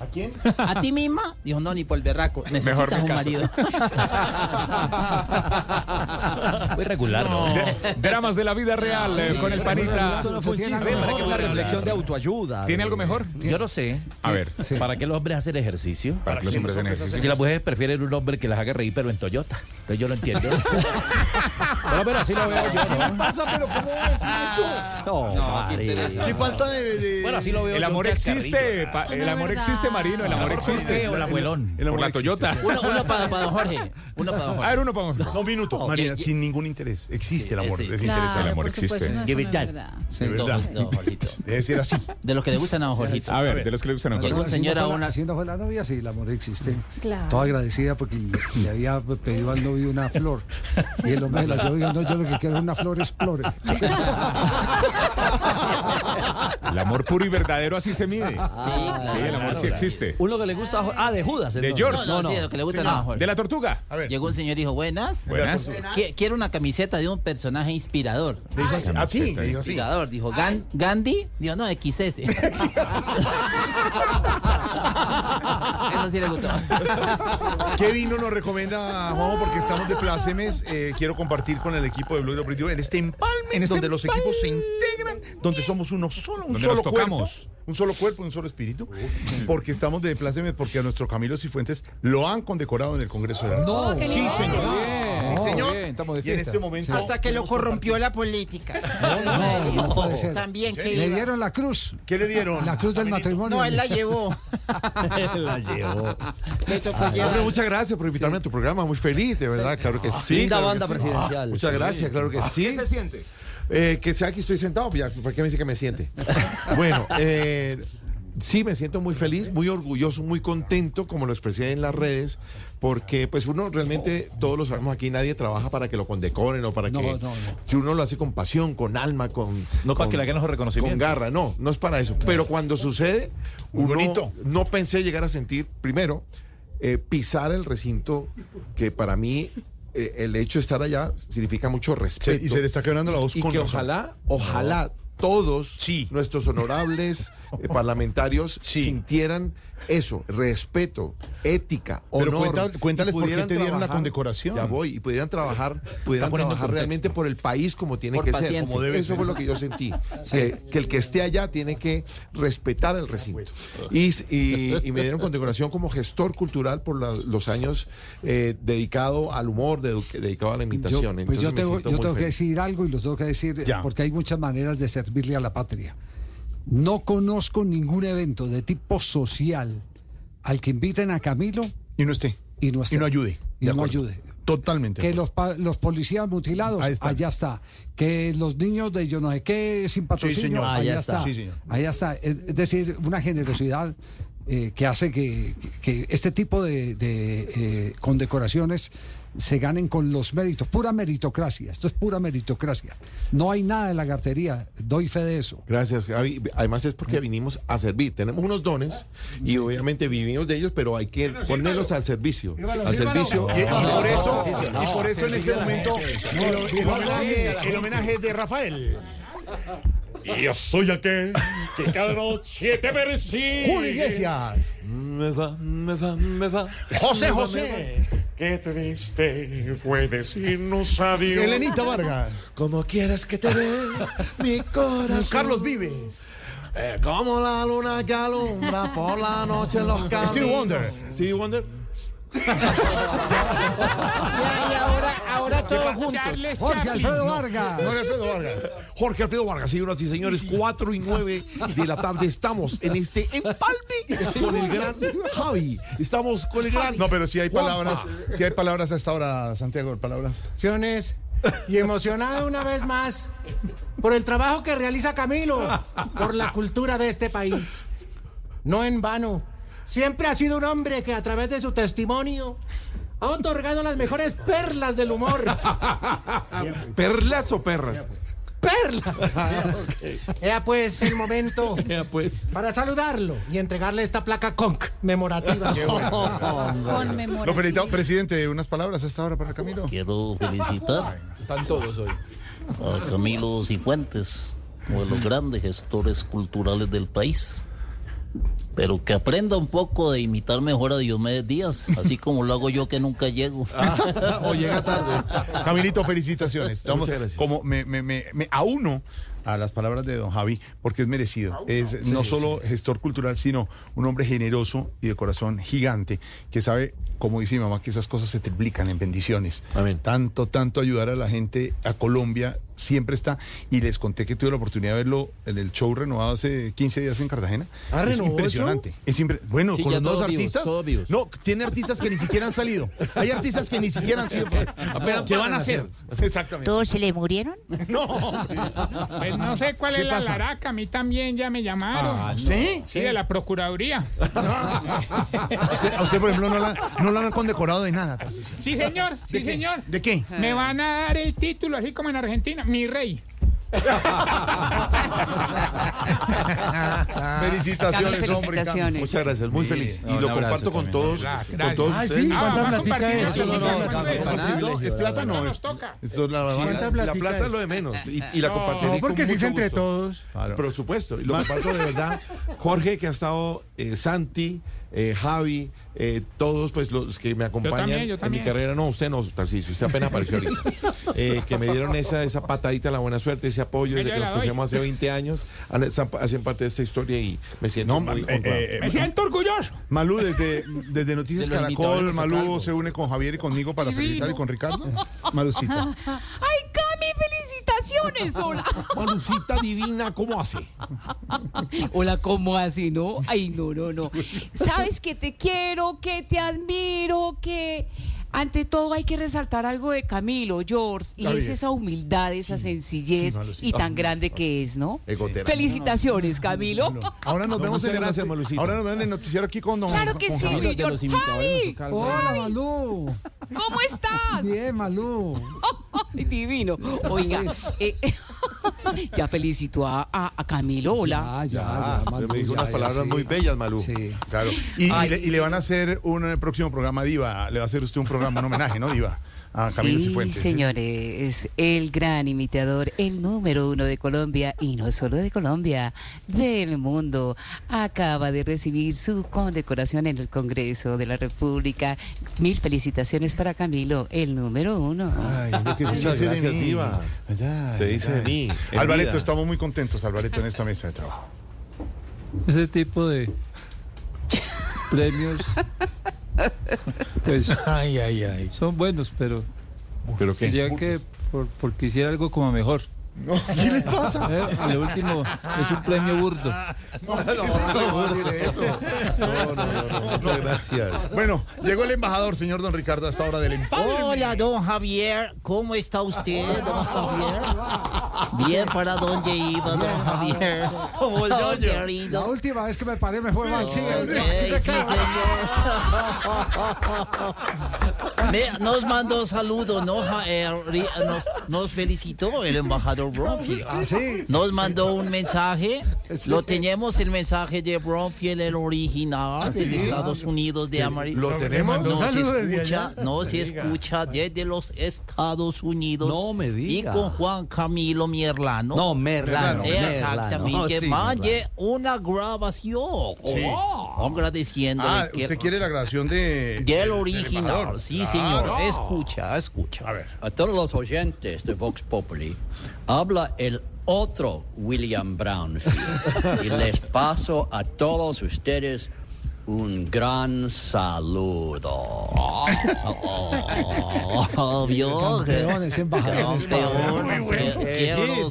Speaker 11: ¿A quién?
Speaker 53: ¿A ti misma? Dijo, no, ni por el berraco. Necesitas
Speaker 4: Mejor me
Speaker 53: un
Speaker 4: caso.
Speaker 53: marido.
Speaker 13: Muy regular, ¿no?
Speaker 4: De- dramas de la vida real eh, con el panita.
Speaker 13: Esto no fue un chiste, para que una reflexión de autoayuda.
Speaker 4: ¿Tiene algo mejor?
Speaker 13: Yo no sé.
Speaker 4: A ver.
Speaker 13: ¿Para qué los hombres hacen ejercicio?
Speaker 4: Para que los hombres hacen ejercicio.
Speaker 13: Si las mujeres prefieren un hombre que las haga reír, pero en Toyota. Entonces yo lo entiendo. pero, pero así lo veo yo,
Speaker 11: ¿Qué
Speaker 13: ¿no?
Speaker 11: pasa? ¿Pero cómo va a decir eso?
Speaker 13: No, María.
Speaker 11: ¿Qué falta de...? de-
Speaker 13: Bueno, así lo veo
Speaker 4: El amor existe, pa- el amor existe, Marino, el amor existe.
Speaker 13: O el abuelón.
Speaker 4: Por la Toyota.
Speaker 53: Uno, uno para, para don Jorge. Uno para don
Speaker 4: A
Speaker 53: Jorge.
Speaker 4: ver, uno para
Speaker 11: No, un minuto,
Speaker 53: No,
Speaker 11: Marina,
Speaker 53: y- y-
Speaker 11: sin ningún interés. Existe el amor
Speaker 53: sí.
Speaker 11: desinteresado.
Speaker 4: El amor existe.
Speaker 52: no, no es
Speaker 13: that.
Speaker 52: verdad.
Speaker 11: De
Speaker 53: Don-
Speaker 11: verdad.
Speaker 53: don Jorgito.
Speaker 11: Debe ser así.
Speaker 53: De los que le gustan a don Jorgito.
Speaker 4: A ver, de los que le gustan a
Speaker 53: Llegó
Speaker 4: Jorge.
Speaker 53: un señor a
Speaker 8: Así no fue la-
Speaker 53: una...
Speaker 8: la novia, sí, el amor existe.
Speaker 52: Claro.
Speaker 8: Toda agradecida porque le, había pedido al novio una flor. Y el hombre la llevó y dijo, no, yo lo que quiero es una flor explore.
Speaker 4: El amor puro y verdadero así se mide. Sí, el amor sí existe.
Speaker 76: Uno que le gusta. Ah, de Judas.
Speaker 4: De. George.
Speaker 53: No, no, sí, de los que le gustan a don Jorge.
Speaker 4: De la tortuga.
Speaker 11: A ver.
Speaker 53: Llegó un señor y dijo, buenas.
Speaker 4: Buenas.
Speaker 53: Qui- Quiero una camiseta de un personaje inspirador.
Speaker 11: Le dijo así. Ah, sí, le dijo así.
Speaker 53: Inspirador. Dijo, "Gan- Gandhi. Dijo, no, XS. Eso sí le gustó.
Speaker 11: ¿Qué vino nos recomienda Juanjo? Porque estamos de plácemes. Eh, quiero compartir con el equipo de Blog Deportivo en este empalme,
Speaker 4: En este
Speaker 11: donde los equipos se integran, donde somos uno solo, un
Speaker 4: Donde
Speaker 11: solo
Speaker 4: nos
Speaker 11: cuerpo.
Speaker 4: tocamos.
Speaker 11: Un solo cuerpo, un solo espíritu. Porque estamos de plácemes porque a nuestro Camilo Cifuentes lo han condecorado en el Congreso de la
Speaker 8: No,
Speaker 11: Sí, señor.
Speaker 10: Bien,
Speaker 11: Sí, señor.
Speaker 10: bien, estamos de
Speaker 11: y en
Speaker 10: fiesta.
Speaker 11: este momento.
Speaker 53: Hasta que lo corrompió la política.
Speaker 8: no, no puede ser.
Speaker 53: También que
Speaker 8: Le dieron la cruz.
Speaker 11: ¿Qué le dieron?
Speaker 8: La cruz del matrimonio.
Speaker 53: No, él la llevó.
Speaker 13: la llevó.
Speaker 53: Le tocó
Speaker 11: Hombre,
Speaker 53: llevar.
Speaker 11: muchas gracias por invitarme a tu programa. Muy feliz, de verdad. Claro que sí.
Speaker 76: Linda
Speaker 11: claro que
Speaker 76: banda
Speaker 11: sí.
Speaker 76: presidencial.
Speaker 11: Muchas gracias, claro que sí.
Speaker 4: ¿Qué se siente?
Speaker 11: Eh, que sea que estoy sentado, pues ya, ¿por qué me dice que me siente? bueno, eh, sí, me siento muy feliz, muy orgulloso, muy contento, como lo expresé en las redes, porque pues uno realmente, todos lo sabemos aquí, nadie trabaja para que lo condecoren o para
Speaker 8: No,
Speaker 11: que...
Speaker 8: no, no.
Speaker 11: Si uno lo hace con pasión, con alma, con...
Speaker 13: No para que le hagan los reconocimientos.
Speaker 11: Con garra, no, no es para eso. Pero cuando sucede, uno
Speaker 30: bonito.
Speaker 11: no pensé llegar a sentir, primero, eh, pisar el recinto, que para mí eh, el hecho de estar allá significa mucho respeto.
Speaker 30: y se le está quebrando la voz
Speaker 11: Y
Speaker 30: con
Speaker 11: que
Speaker 30: razón.
Speaker 11: ojalá, ojalá todos nuestros honorables eh, parlamentarios sintieran eso, respeto, ética,
Speaker 30: Pero
Speaker 11: honor.
Speaker 30: cuenta- cuéntales
Speaker 11: y
Speaker 30: por qué te dieron la condecoración.
Speaker 11: Ya voy, y pudieran trabajar, pudieran trabajar
Speaker 30: contexto.
Speaker 11: realmente por el país como tiene
Speaker 30: Por
Speaker 11: que
Speaker 30: paciente.
Speaker 11: ser.
Speaker 30: Como debe
Speaker 11: eso
Speaker 30: ser.
Speaker 11: fue lo que yo sentí. que, que el que esté allá tiene que respetar el recinto. Y, y- y me dieron condecoración como gestor cultural por la- los años eh, dedicado al humor, de- dedicado a la
Speaker 8: Yo,
Speaker 11: imitación.
Speaker 8: pues yo
Speaker 11: Entonces
Speaker 8: tengo, yo tengo que decir algo y lo tengo que decir
Speaker 11: Ya.
Speaker 8: porque hay muchas maneras de servirle a la patria. No conozco ningún evento de tipo social al que inviten a Camilo
Speaker 30: y no esté.
Speaker 8: Y no, esté.
Speaker 30: Y no ayude.
Speaker 8: Y no ayude.
Speaker 30: Totalmente.
Speaker 8: Que los, los policías mutilados,
Speaker 30: está.
Speaker 8: allá está. Que los niños de yo no sé qué sin patrocinio,
Speaker 30: señor.
Speaker 8: allá está.
Speaker 30: está. Sí, señor.
Speaker 8: Allá está. Es, es decir, una generosidad eh, que hace que, que este tipo de, de, eh, condecoraciones se ganen con los méritos. Pura meritocracia. Esto es pura meritocracia. No hay nada de lagartería. Doy fe de eso.
Speaker 11: Gracias, Javi. Además es porque vinimos a servir. Tenemos unos dones y obviamente vivimos de ellos, pero hay que ponerlos al servicio. Al servicio.
Speaker 30: Y, y por eso, y por eso en este momento el, homenaje, el homenaje es de Rafael.
Speaker 84: Y yo soy aquel que cada noche te persigue.
Speaker 30: Julio Iglesias.
Speaker 84: Me va, me va, me va.
Speaker 30: José José.
Speaker 84: Qué triste fue decirnos adiós.
Speaker 30: Elenita Vargas.
Speaker 11: Como quieras que te vea, mi corazón.
Speaker 30: Carlos Vives.
Speaker 11: Eh, como la luna que alumbra por la noche en los caminos.
Speaker 30: Stevie Wonder.
Speaker 11: Stevie Wonder.
Speaker 53: Y ahora, ahora todos juntos.
Speaker 8: Jorge Alfredo Vargas.
Speaker 11: Jorge Alfredo Vargas. Jorge Alfredo Vargas, señoras y señores, 4 y 9 de la tarde estamos en este empalme con el gran Javi. Estamos con el gran.
Speaker 30: No, pero si hay palabras, si hay palabras hasta ahora, Santiago, palabras.
Speaker 82: Y emocionado una vez más por el trabajo que realiza Camilo, por la cultura de este país. No en vano, siempre ha sido un hombre que a través de su testimonio ha otorgado las mejores perlas del humor.
Speaker 11: ¿Perlas o perras?
Speaker 82: perlas. Era pues el momento
Speaker 11: pues.
Speaker 82: para saludarlo y entregarle esta placa conc memorativa.
Speaker 30: Lo felicitamos, presidente. Unas palabras a esta hora para Camilo.
Speaker 76: Quiero felicitar
Speaker 10: Están todos hoy.
Speaker 76: a Camilo Cifuentes, uno de los grandes gestores culturales del país. Pero que aprenda un poco de imitar mejor a Diomedes Díaz, así como lo hago yo que nunca llego.
Speaker 30: o llega tarde. Camilito, felicitaciones. Estamos
Speaker 11: Muchas gracias.
Speaker 30: como me, me, me, me auno a las palabras de don Javi, porque es merecido. Es
Speaker 11: Sí,
Speaker 30: no solo gestor cultural, sino un hombre generoso y de corazón gigante, que sabe, como dice mi mamá, que esas cosas se triplican en bendiciones. Tanto, tanto ayudar a la gente, a Colombia, siempre está. Y les conté que tuve la oportunidad de verlo en el show renovado hace 15 días en Cartagena.
Speaker 13: Ah,
Speaker 30: es
Speaker 13: ¿renovó el
Speaker 30: impresionante. Es impre- bueno,
Speaker 13: Sí,
Speaker 30: con los
Speaker 13: vivos,
Speaker 30: artistas.
Speaker 13: vivos.
Speaker 30: No, tiene artistas que ni siquiera han salido. Hay artistas que ni siquiera han sido.
Speaker 13: ¿Qué van a
Speaker 30: hacer? Exactamente.
Speaker 91: ¿Todos se le murieron?
Speaker 84: Pues no sé cuál
Speaker 30: ¿Qué
Speaker 84: es la
Speaker 30: pasa?
Speaker 84: laraca, a mí también ya me llamaron.
Speaker 30: Ah, ¿sí?
Speaker 84: Sí, de la Procuraduría.
Speaker 30: A usted, a usted, por ejemplo, no la, no la han condecorado de nada.
Speaker 84: Sí, señor, sí, señor.
Speaker 30: ¿De qué?
Speaker 84: Me van a dar el título, así como en Argentina, mi rey.
Speaker 30: Felicitaciones, hombre.
Speaker 84: felicitaciones.
Speaker 11: Muchas gracias, muy
Speaker 30: Sí,
Speaker 11: feliz.
Speaker 30: no,
Speaker 11: Y lo
Speaker 30: abrazo
Speaker 11: comparto con todos,
Speaker 84: Gracias.
Speaker 11: con todos
Speaker 84: Ay,
Speaker 11: ustedes.
Speaker 84: sí, ¿cuánta
Speaker 11: Ah,
Speaker 84: platica es?
Speaker 11: eso, no, no,
Speaker 84: ¿Cuánto
Speaker 11: no,
Speaker 84: es?
Speaker 11: es un privilegio.
Speaker 30: ¿Es plata? No,
Speaker 84: nos
Speaker 30: es-
Speaker 84: toca.
Speaker 30: Esto es la,
Speaker 11: Sí, la plata es lo de menos. Y, y la
Speaker 84: No,
Speaker 11: compartiré
Speaker 13: porque
Speaker 11: con
Speaker 13: si es
Speaker 11: mucho
Speaker 13: entre
Speaker 11: gusto.
Speaker 13: todos.
Speaker 11: Por supuesto. Y lo comparto de verdad. Jorge, que ha estado, eh, Santi, eh, Javi, eh, todos pues los que me acompañan
Speaker 84: también, yo
Speaker 11: en mi carrera. No, usted no, Tarcisio. Usted apenas apareció ahorita. Eh, que me dieron esa, esa patadita, la buena suerte, ese apoyo desde que nos conocemos hace 20 años. Han- Hacen parte de esta historia y me siento muy
Speaker 30: eh,
Speaker 11: honrado.
Speaker 30: eh,
Speaker 84: Me siento orgulloso.
Speaker 30: Malú, desde, desde Noticias
Speaker 84: De
Speaker 30: Caracol, Malú se une con Javier y conmigo para felicitar y con Ricardo. Malucita.
Speaker 91: ¡Ay, Cami, felicitaciones! Hola.
Speaker 11: Malucita divina, ¿cómo hace?
Speaker 91: Hola, ¿cómo así, no? Ay, no, no, no. Sabes que te quiero, que te admiro, que ante todo hay que resaltar algo de Camilo, George, y es esa humildad, esa sencillez
Speaker 11: sí, Malucita.
Speaker 91: y tan grande que es, ¿no?
Speaker 11: Egotera.
Speaker 91: Felicitaciones, Camilo.
Speaker 30: Ahora nos
Speaker 11: No,
Speaker 30: vemos en el,
Speaker 11: gracias,
Speaker 30: ahora nos vemos en el noticiero aquí con don
Speaker 91: Claro que
Speaker 30: con
Speaker 91: sí,
Speaker 30: Javier.
Speaker 91: mi George. ¡Javi!
Speaker 8: Hola, Malú.
Speaker 91: ¿Cómo estás?
Speaker 8: Bien, Malú.
Speaker 91: Divino. Oiga, eh, ya felicito a, a- a Camilo, hola.
Speaker 8: Ya, ya,
Speaker 11: Ah,
Speaker 8: ya, Malú,
Speaker 11: me dijo
Speaker 8: ya,
Speaker 11: unas
Speaker 8: ya,
Speaker 11: palabras
Speaker 8: sí.
Speaker 11: muy bellas, Malú.
Speaker 8: Sí.
Speaker 30: Claro. Y, le, y le van a hacer un próximo programa Diva. Le va a hacer usted un programa, un homenaje, ¿no, Diva? A Camilo
Speaker 91: sí,
Speaker 30: Cifuentes.
Speaker 91: señores, el gran imitador, el número uno de Colombia, y no solo de Colombia, del mundo, acaba de recibir su condecoración en el Congreso de la República. Mil felicitaciones para Camilo, el número uno.
Speaker 30: Ay, lo que se dice de mí.
Speaker 11: Diva.
Speaker 30: Ay,
Speaker 11: Se dice de
Speaker 30: ay.
Speaker 11: mí, en
Speaker 30: Alvareto,
Speaker 11: vida.
Speaker 30: estamos muy contentos, Alvareto, en esta mesa de trabajo.
Speaker 92: Ese tipo de premios, pues,
Speaker 30: Ay, ay, ay.
Speaker 92: son buenos, pero
Speaker 30: ¿Pero qué?
Speaker 92: que por, porque hiciera algo como mejor.
Speaker 30: No, ¿Qué le pasa?
Speaker 92: Eh, Lo último es un premio burdo.
Speaker 30: No, no, no, eso.
Speaker 11: No, no, no, muchas gracias.
Speaker 30: Bueno, llegó el embajador, señor don Ricardo, a esta hora del empadre.
Speaker 53: Hola, don Javier. ¿Cómo está usted, don Javier? Bien, ¿para dónde iba, don Javier?
Speaker 8: Como el
Speaker 53: Oh, querido.
Speaker 8: La última vez que me paré me fue mal. Sí,
Speaker 53: señor. Nos mandó saludos, eh, nos, nos felicitó el embajador Bronfield.
Speaker 8: Ah, sí.
Speaker 53: Nos mandó un mensaje. Lo tenemos el mensaje de Bronfield, el original de
Speaker 11: sí?
Speaker 53: Estados Unidos de América.
Speaker 11: ¿Lo tenemos?
Speaker 53: No se escucha, no
Speaker 11: No
Speaker 53: se escucha desde los Estados Unidos.
Speaker 93: No me
Speaker 53: Y
Speaker 93: diga.
Speaker 53: con Juan Camilo Mierlano.
Speaker 93: No, Merlano.
Speaker 53: Exactamente.
Speaker 93: Merlano. Sí,
Speaker 53: Mande una grabación.
Speaker 30: Sí.
Speaker 53: Oh, agradeciéndole
Speaker 30: Ah,
Speaker 53: que-
Speaker 30: usted quiere la grabación de...
Speaker 53: del original. Sí,
Speaker 30: Claro.
Speaker 53: señor. Escucha, escucha.
Speaker 30: A ver.
Speaker 76: A todos los oyentes de Vox Populi, habla el otro William Brownfield. Y les paso a todos ustedes un gran saludo.
Speaker 53: Oh,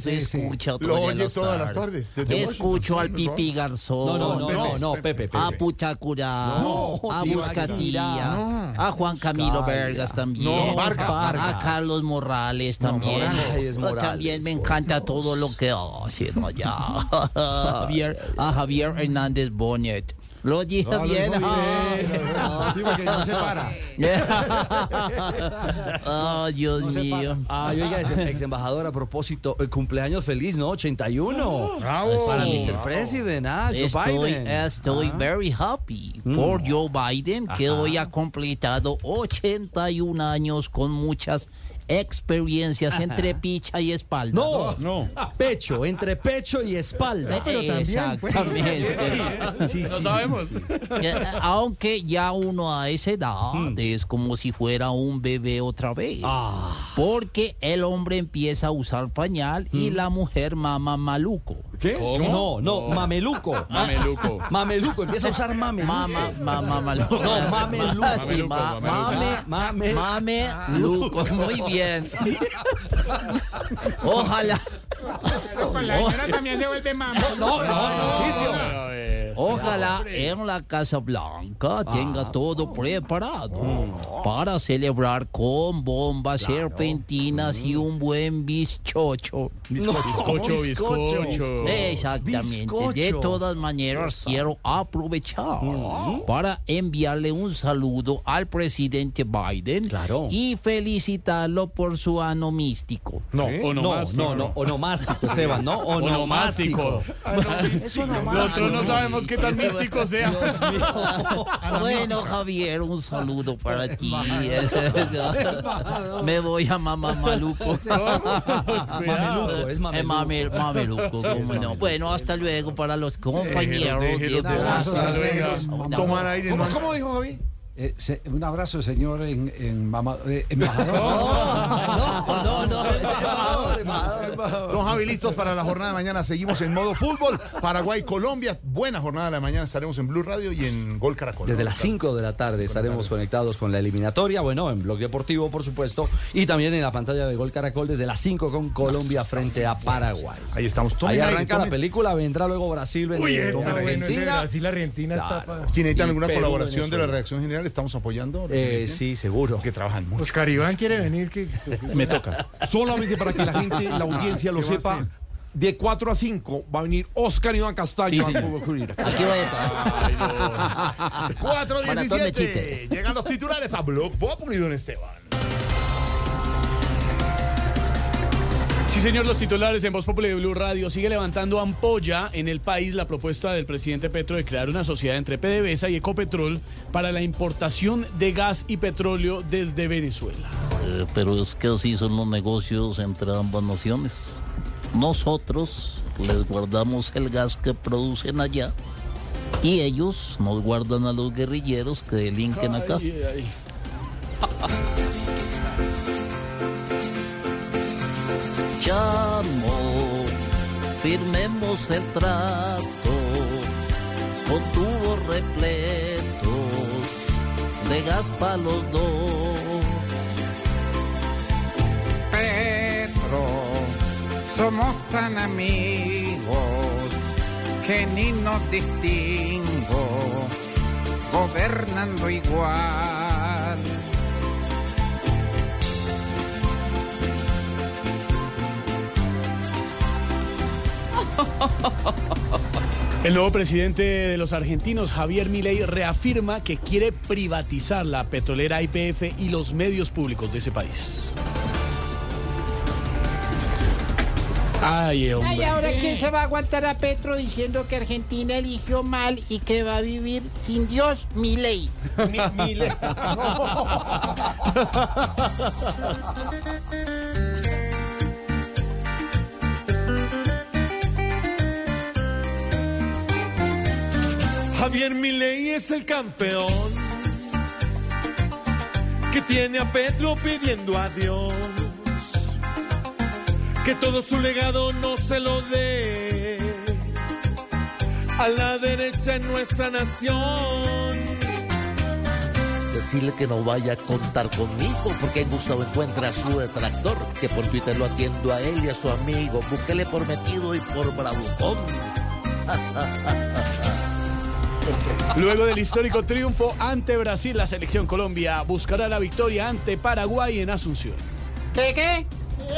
Speaker 8: Sí, sí, sí.
Speaker 53: escucha
Speaker 30: Lo oye todas las
Speaker 53: tardes. Escucho al. Pipi Garzón.
Speaker 93: No, no, no, no, Pepe, Pepe.
Speaker 53: A Puchacurá, a Buscatía, a Juan Camilo. Vergas también, a Carlos Morales también.
Speaker 93: Morales,
Speaker 53: también me encanta todo lo que hacen allá. Javier, a Javier Hernández Bonet. Lo dije
Speaker 94: No,
Speaker 53: ah.
Speaker 94: Sí, porque no se para.
Speaker 53: Ay, Dios mío.
Speaker 76: Ay, oiga, ex, ex embajador, a propósito, eh, cumpleaños feliz, ¿no? 81.
Speaker 53: Bravo.
Speaker 76: Para
Speaker 53: Sí.
Speaker 76: Mr. President, ah, Joe
Speaker 53: Estoy,
Speaker 76: Biden.
Speaker 53: estoy
Speaker 76: Ah.
Speaker 53: very happy
Speaker 76: Mm.
Speaker 53: por Joe Biden, que
Speaker 76: Ajá.
Speaker 53: hoy ha completado 81 años con muchas experiencias entre picha y espalda.
Speaker 76: No, no. Pecho, entre pecho y espalda.
Speaker 53: Exactamente.
Speaker 76: Sí, sí,
Speaker 53: No
Speaker 76: sí,
Speaker 53: sabemos.
Speaker 76: sí, sí.
Speaker 53: Aunque ya uno a esa edad
Speaker 76: Hmm.
Speaker 53: es como si fuera un bebé otra vez.
Speaker 76: Ah.
Speaker 53: Porque el hombre empieza a usar pañal y
Speaker 76: Hmm.
Speaker 53: la mujer mama maluco.
Speaker 76: ¿Qué? No, no, mameluco.
Speaker 53: Mameluco.
Speaker 76: Mameluco, empieza a usar mameluco.
Speaker 53: Mama, mama, maluco.
Speaker 76: No, mameluco.
Speaker 53: Sí, ma- mame,
Speaker 76: Mame.
Speaker 53: mame, luco. Ojalá.
Speaker 84: Pero con la señora también se vuelve mamá.
Speaker 53: No, no,
Speaker 84: no,
Speaker 53: Ojalá en la Casa Blanca tenga todo preparado para celebrar con bombas serpentinas y un buen bizcocho.
Speaker 16: Bizcocho, bizcocho.
Speaker 53: Exactamente. De todas maneras, quiero aprovechar para enviarle un saludo al presidente Biden y felicitarlo por su ano místico.
Speaker 76: No, no, no, no, onomástico, Esteban, ¿no? Onomástico.
Speaker 16: Nosotros no sabemos qué tan místico sea.
Speaker 53: Bueno, Javier, un saludo para ti. Me voy a mamá maluco.
Speaker 76: Mameluco, es mameluco.
Speaker 53: Eh, mame- mameluco, no. Bueno, hasta luego para los compañeros.
Speaker 8: Déjelos
Speaker 53: déjelos tomar
Speaker 8: aire,
Speaker 53: ¿Cómo-
Speaker 8: ¿Cómo
Speaker 11: dijo Javi?
Speaker 8: Eh, se- un abrazo, señor, en, en mama- eh, embajador.
Speaker 53: No, no,
Speaker 30: Don Javi, listos para la jornada de mañana. Seguimos en modo fútbol. Paraguay, Colombia. Buena jornada de la mañana. Estaremos en Blue Radio y en Gol Caracol.
Speaker 76: Desde
Speaker 30: ¿no?
Speaker 76: las 5 de la tarde estaremos conectados con la eliminatoria, bueno, en Blog Deportivo, por supuesto, y también en la pantalla de Gol Caracol desde las 5 con Colombia frente a Paraguay.
Speaker 30: Ahí estamos.
Speaker 76: Ahí arranca la película, vendrá luego Brasil, vendrá
Speaker 16: Uy, está
Speaker 76: con
Speaker 16: bueno ese
Speaker 76: Argentina.
Speaker 16: Está para-
Speaker 30: Si necesitan
Speaker 76: Y
Speaker 30: alguna
Speaker 76: Perú,
Speaker 30: colaboración de la reacción general, estamos apoyando.
Speaker 76: Eh, sí, seguro.
Speaker 30: Que trabajan mucho.
Speaker 16: Oscar Iván quiere venir. Que...
Speaker 76: Me toca.
Speaker 11: Solamente para que la gente, la audiencia lo
Speaker 30: ¿Qué va
Speaker 11: sepa, de 4 a 5 va a venir Oscar Iván Castaño
Speaker 53: Sí,
Speaker 11: Ira.
Speaker 53: Aquí voy a estar.
Speaker 30: 4
Speaker 53: Maratón de
Speaker 30: 17.
Speaker 53: chiste.
Speaker 30: Llegan los titulares a Blog Populi, don Esteban.
Speaker 16: Sí, señor, los titulares en Voz Populi de Blue Radio sigue levantando ampolla en el país la propuesta del presidente Petro de crear una sociedad entre PDVSA y Ecopetrol para la importación de gas y petróleo desde Venezuela.
Speaker 53: Eh, pero es que así son los negocios entre ambas naciones. Nosotros les guardamos el gas que producen allá y ellos nos guardan a los guerrilleros que delinquen acá.
Speaker 16: Ay, ay,
Speaker 53: Chamo, firmemos el trato con repletos de gas para los dos.
Speaker 82: Petro, somos tan amigos que ni nos distingo, gobernando igual.
Speaker 16: El nuevo presidente de los argentinos, Javier Milei, reafirma que quiere privatizar la petrolera IPF y los medios públicos de ese país. Ay, hombre.
Speaker 95: Ay, ahora quién se va a aguantar a Petro diciendo que Argentina eligió mal y que va a vivir sin Dios, mi ley.
Speaker 30: Mi,
Speaker 45: Javier Milei es el campeón que tiene a Petro pidiendo adiós. Que todo su legado no se lo dé a la derecha en nuestra nación.
Speaker 96: Decirle que no vaya a contar conmigo porque Gustavo encuentra a su detractor, que por Twitter lo atiendo a él y a su amigo. Búsquele por metido y por bravucón.
Speaker 16: Luego del histórico triunfo ante Brasil, la selección Colombia buscará la victoria ante Paraguay en Asunción.
Speaker 95: ¿Qué, qué?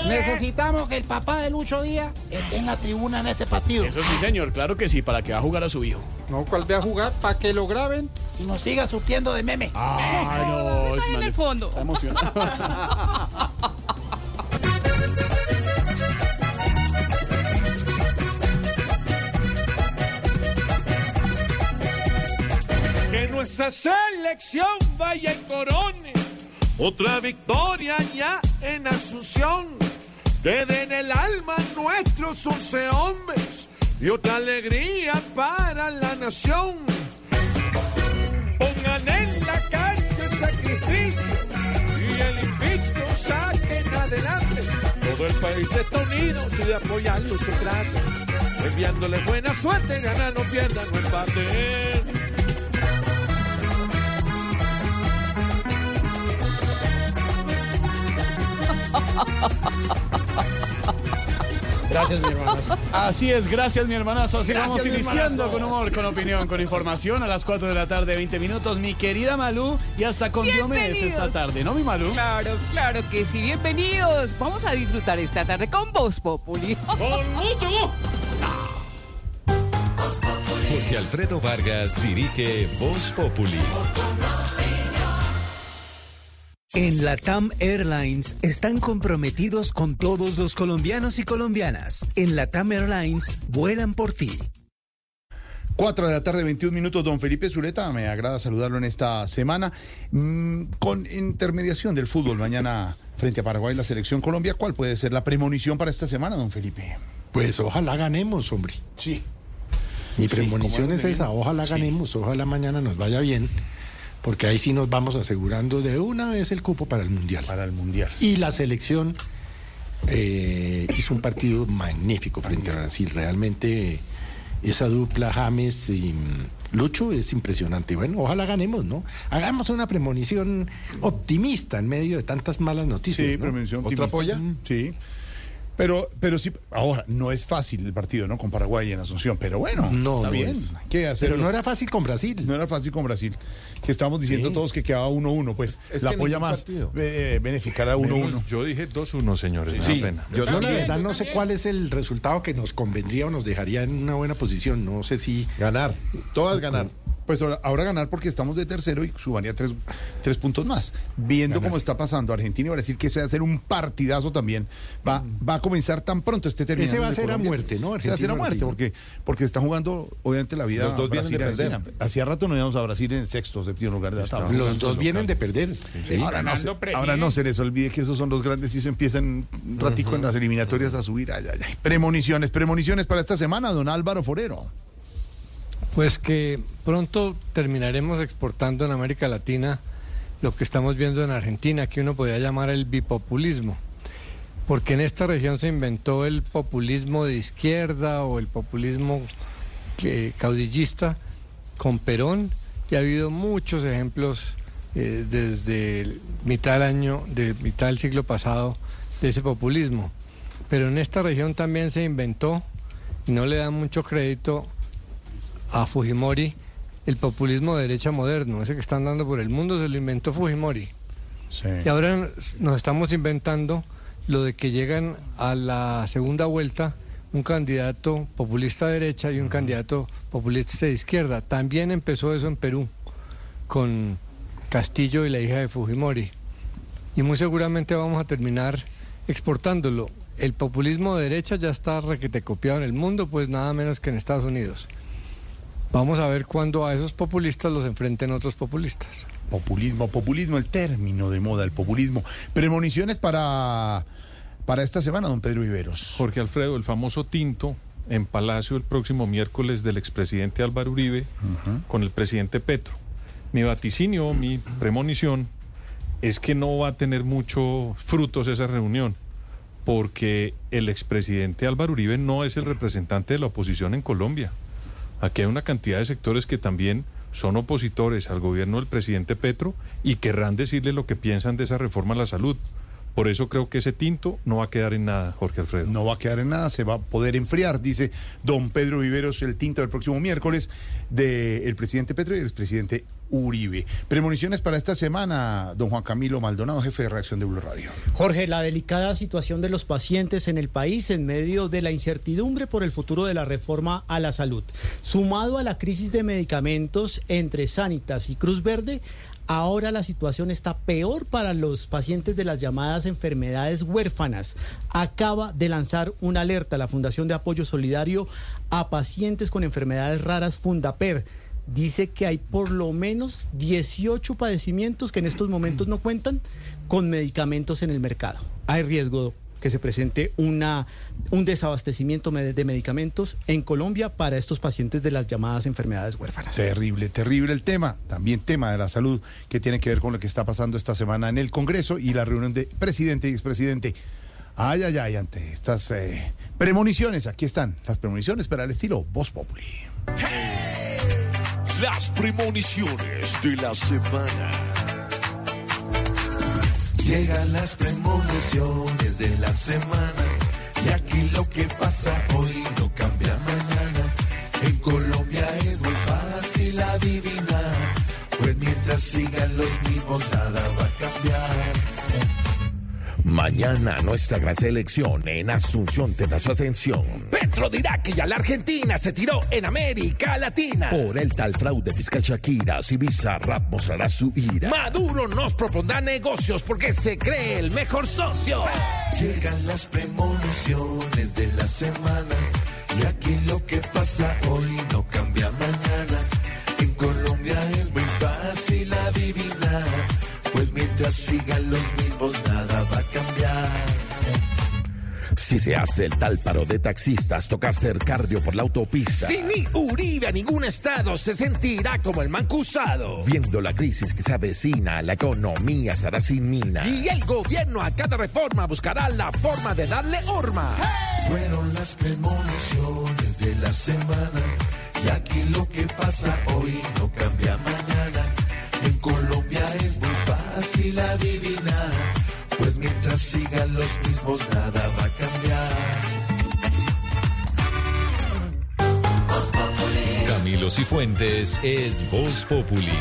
Speaker 82: Necesitamos que el papá de Lucho Díaz esté en la tribuna en ese partido.
Speaker 16: Eso sí, señor, claro que sí, para que va a jugar a su hijo.
Speaker 97: No, ¿cuál ve a jugar? ¿Para que lo graben?
Speaker 82: Y nos siga surtiendo de meme.
Speaker 16: Ay, no,
Speaker 91: Está en el fondo.
Speaker 16: Está emocionado.
Speaker 45: nuestra selección vaya y corone otra victoria ya en Asunción. Que den el alma nuestros once hombres y otra alegría para la nación. Pongan en la calle sacrificio y el invicto saquen adelante. Todo el país está unido si de apoyarlo se trata. Enviándole buena suerte, ganan o pierdan o empaten.
Speaker 16: Gracias, mi hermanazo. Así es, gracias, mi hermanazo. Así
Speaker 97: Gracias,
Speaker 16: vamos
Speaker 97: mi
Speaker 16: iniciando
Speaker 97: hermanazo.
Speaker 16: con humor, con opinión, con información a las 4 de la tarde, 20 minutos. Mi querida Malú, y hasta con Diomedes esta tarde, ¿no, mi Malú?
Speaker 91: Claro, claro que sí. Bienvenidos. Vamos a disfrutar esta tarde con Voz Populi.
Speaker 45: Con mucho gusto.
Speaker 3: Jorge Alfredo Vargas dirige Voz Populi.
Speaker 18: En Latam Airlines están comprometidos con todos los colombianos y colombianas. En Latam Airlines vuelan por ti.
Speaker 30: 4 de la tarde, 21 minutos, don Felipe Zuleta, me agrada saludarlo en esta semana. Mm, con intermediación del fútbol mañana frente a Paraguay, la selección Colombia, ¿cuál puede ser la premonición para esta semana, don Felipe?
Speaker 98: Pues ojalá ganemos, hombre.
Speaker 30: Sí.
Speaker 98: Mi premonición es esa, ojalá
Speaker 30: Sí.
Speaker 98: ganemos, ojalá mañana nos vaya bien, porque ahí sí nos vamos asegurando de una vez el cupo para el Mundial.
Speaker 30: Para el Mundial.
Speaker 98: Y la selección eh, hizo un partido magnífico frente a Brasil. Realmente esa dupla James y Lucho es impresionante. Bueno, ojalá ganemos, ¿no? Hagamos una premonición optimista en medio de tantas malas noticias.
Speaker 30: Sí,
Speaker 98: ¿no?
Speaker 30: premonición
Speaker 98: ¿Otra
Speaker 30: optimista.
Speaker 98: polla?
Speaker 30: Mm, Sí. Pero, pero sí, ahora, no es fácil el partido, ¿no? Con Paraguay en Asunción, pero bueno,
Speaker 98: No,
Speaker 30: está
Speaker 98: no
Speaker 30: bien.
Speaker 98: es.
Speaker 30: hacerlo.
Speaker 98: Pero no era fácil con Brasil.
Speaker 30: No era fácil con Brasil. Que estamos diciendo
Speaker 98: Sí.
Speaker 30: todos que quedaba 1-1, pues
Speaker 98: Es
Speaker 30: la apoya más
Speaker 98: partido.
Speaker 30: eh, beneficar a 1-1.
Speaker 84: Yo dije 2-1, señores.
Speaker 98: Sí,
Speaker 84: pena.
Speaker 98: yo, yo la verdad no sé cuál es el resultado que nos convendría o nos dejaría en una buena posición. No sé si
Speaker 30: Ganar, todas ganar. Pues ahora, ahora ganar porque estamos de tercero y subaría tres, tres puntos más. Viendo cómo está pasando Argentina y Brasil, que se va a hacer un partidazo también. Va, va a comenzar tan pronto este término.
Speaker 98: Ese va a ser a muerte, ¿no?
Speaker 30: Se va a ser a muerte porque, porque está jugando, obviamente, la vida
Speaker 98: Los dos vienen de perder.
Speaker 30: Hacía rato no íbamos a Brasil en sexto, séptimo lugar de la tabla.
Speaker 98: los dos vienen de perder. Sí.
Speaker 30: Ahora, no se, ahora no se les olvide que esos son los grandes y se empiezan un ratico en las eliminatorias a subir. Ay, ay, ay. Premoniciones, premoniciones para esta semana, don Álvaro Forero.
Speaker 92: Pues que pronto terminaremos exportando en América Latina lo que estamos viendo en Argentina, que uno podría llamar el bipopulismo. Porque en esta región se inventó el populismo de izquierda o el populismo que- caudillista con Perón y ha habido muchos ejemplos eh, desde mitad del año, de mitad del siglo pasado, de ese populismo. Pero en esta región también se inventó, y no le dan mucho crédito a Fujimori, el populismo de derecha moderno, ese que están dando por el mundo, se lo inventó Fujimori. Y ahora nos estamos inventando lo de que llegan a la segunda vuelta un candidato populista de derecha y un candidato populista de izquierda. También empezó eso en Perú, con Castillo y la hija de Fujimori. Y muy seguramente vamos a terminar exportándolo. El populismo de derecha ya está requete copiado en el mundo, pues nada menos que en Estados Unidos. Vamos a ver cuándo a esos populistas los enfrenten otros populistas.
Speaker 30: Populismo, populismo, el término de moda, el populismo. Premoniciones para, para esta semana, don Pedro Viveros.
Speaker 84: Jorge Alfredo, el famoso tinto en Palacio el próximo miércoles del expresidente Álvaro Uribe con el presidente Petro. Mi vaticinio, mi premonición es que no va a tener muchos frutos esa reunión, porque el expresidente Álvaro Uribe no es el representante de la oposición en Colombia. Aquí hay una cantidad de sectores que también son opositores al gobierno del presidente Petro y querrán decirle lo que piensan de esa reforma a la salud. Por eso creo que ese tinto no va a quedar en nada, Jorge Alfredo.
Speaker 30: No va a quedar en nada, se va a poder enfriar, dice don Pedro Viveros, el tinto del próximo miércoles del presidente Petro y del expresidente Uribe. Premoniciones para esta semana, don Juan Camilo Maldonado, jefe de reacción de Blue Radio.
Speaker 99: Jorge, la delicada situación de los pacientes en el país en medio de la incertidumbre por el futuro de la reforma a la salud, sumado a la crisis de medicamentos entre Sanitas y Cruz Verde, Ahora la situación está peor para los pacientes de las llamadas enfermedades huérfanas. Acaba de lanzar una alerta la Fundación de Apoyo Solidario a pacientes con enfermedades raras Fundaper. Dice que hay por lo menos 18 padecimientos que en estos momentos no cuentan con medicamentos en el mercado. Hay riesgo que se presente una, un desabastecimiento de medicamentos en Colombia para estos pacientes de las llamadas enfermedades huérfanas.
Speaker 30: Terrible, terrible el tema. También tema de la salud que tiene que ver con lo que está pasando esta semana en el Congreso y la reunión de presidente y expresidente. Ay, ay, ay, ante estas eh, premoniciones, aquí están las premoniciones para el estilo Voz Populi.
Speaker 100: Las premoniciones de la semana.
Speaker 11: Llegan las premoniciones de la semana y aquí lo que pasa hoy no cambia mañana. En Colombia es muy fácil adivinar, pues mientras sigan los mismos nada va a cambiar.
Speaker 101: Mañana nuestra gran selección en Asunción tendrá su ascensión.
Speaker 102: Petro dirá que ya la Argentina se tiró en América Latina.
Speaker 101: Por el tal fraude fiscal Shakira, si Rap mostrará su ira.
Speaker 102: Maduro nos propondrá negocios porque se cree el mejor socio.
Speaker 11: Llegan las premoniciones de la semana y aquí lo que pasa hoy no cambia mañana. En Colombia es muy fácil adivinar pues mientras sigan los mismos nada va a cambiar.
Speaker 101: Si se hace el tal paro de taxistas, toca hacer cardio por la autopista.
Speaker 102: Si ni Uribe a ningún estado se sentirá como el mancusado.
Speaker 101: Viendo la crisis que se avecina, la economía será sin mina.
Speaker 102: Y el gobierno a cada reforma buscará la forma de darle horma.
Speaker 11: Fueron las premoniciones de la semana. Y aquí lo que pasa hoy no cambia mañana. En Colombia es muy fácil adivinar, pues mientras sigan los mismos nada va a cambiar.
Speaker 3: Camilo Cifuentes es Voz Populi.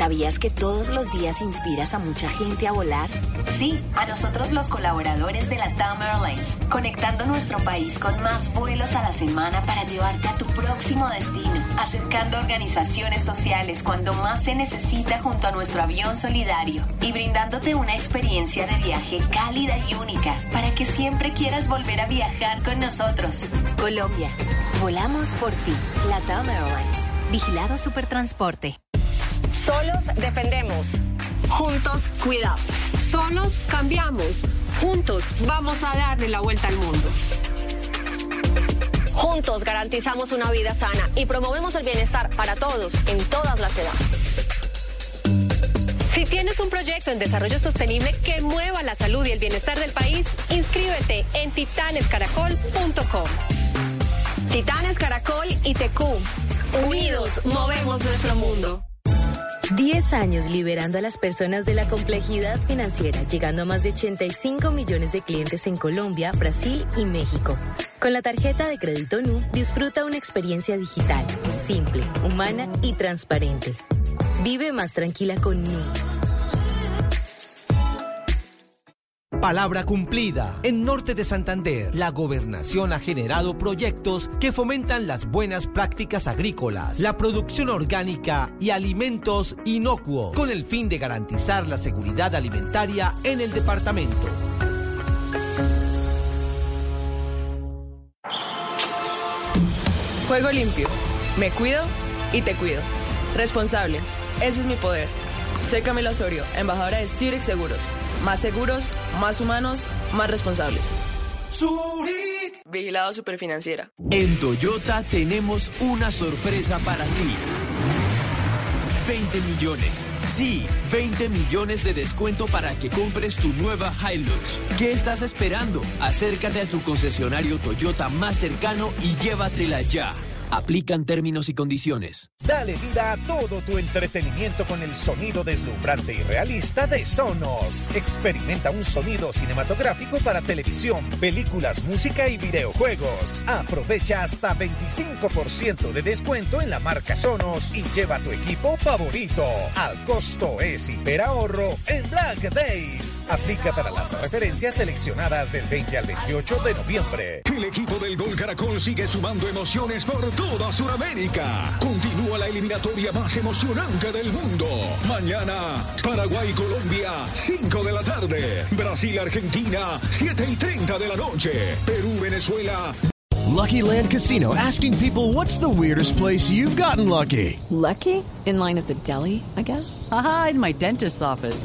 Speaker 5: ¿Sabías que todos los días inspiras a mucha gente a volar? Sí, a nosotros los colaboradores de la TAM Airlines, conectando nuestro país con más vuelos a la semana para llevarte a tu próximo destino, acercando organizaciones sociales cuando más se necesita junto a nuestro avión solidario y brindándote una experiencia de viaje cálida y única para que siempre quieras volver a viajar con nosotros. Colombia, volamos por ti. La TAM Airlines, vigilado Supertransporte.
Speaker 103: Solos defendemos. Juntos cuidamos. Solos cambiamos. Juntos vamos a darle la vuelta al mundo.
Speaker 104: Juntos garantizamos una vida sana y promovemos el bienestar para todos en todas las edades.
Speaker 103: Si tienes un proyecto en desarrollo sostenible que mueva la salud y el bienestar del país, inscríbete en titanescaracol.com. Titanes Caracol y TQ. Unidos movemos nuestro mundo.
Speaker 5: 10 años liberando a las personas de la complejidad financiera, llegando a más de 85 millones de clientes en Colombia, Brasil y México. Con la tarjeta de crédito NU, disfruta una experiencia digital, simple, humana y transparente. Vive más tranquila con NU.
Speaker 105: Palabra cumplida. En Norte de Santander, la gobernación ha generado proyectos que fomentan las buenas prácticas agrícolas, la producción orgánica y alimentos inocuos, con el fin de garantizar la seguridad alimentaria en el departamento.
Speaker 106: Juego limpio. Me cuido y te cuido. Responsable. Ese es mi poder. Soy Camila Osorio, embajadora de Zurich Seguros. Más seguros, más humanos, más responsables.
Speaker 107: Zurich.
Speaker 106: Vigilado Superfinanciera.
Speaker 107: En Toyota tenemos una sorpresa para ti. 20 millones. Sí, 20 millones de descuento para que compres tu nueva Hilux. ¿Qué estás esperando? Acércate a tu concesionario Toyota más cercano y llévatela ya.
Speaker 108: Aplican términos y condiciones.
Speaker 107: Dale vida a todo tu entretenimiento con el sonido deslumbrante y realista de Sonos. Experimenta un sonido cinematográfico para televisión, películas, música y videojuegos. Aprovecha hasta 25% de descuento en la marca Sonos y lleva tu equipo favorito. Al costo es hiperahorro en Black Days. Aplica para las referencias seleccionadas del 20 al 28 de noviembre.
Speaker 4: El equipo del Gol Caracol sigue sumando emociones por toda Sudamérica. Continúa la eliminatoria más emocionante del mundo. Mañana, Paraguay-Colombia, 5 de la tarde. Brasil-Argentina, 7 y 30 de la noche. Perú-Venezuela.
Speaker 109: Lucky Land Casino asking people what's the weirdest place you've gotten lucky?
Speaker 91: Lucky? In line at the deli, I guess?
Speaker 110: Aha, in my dentist's office.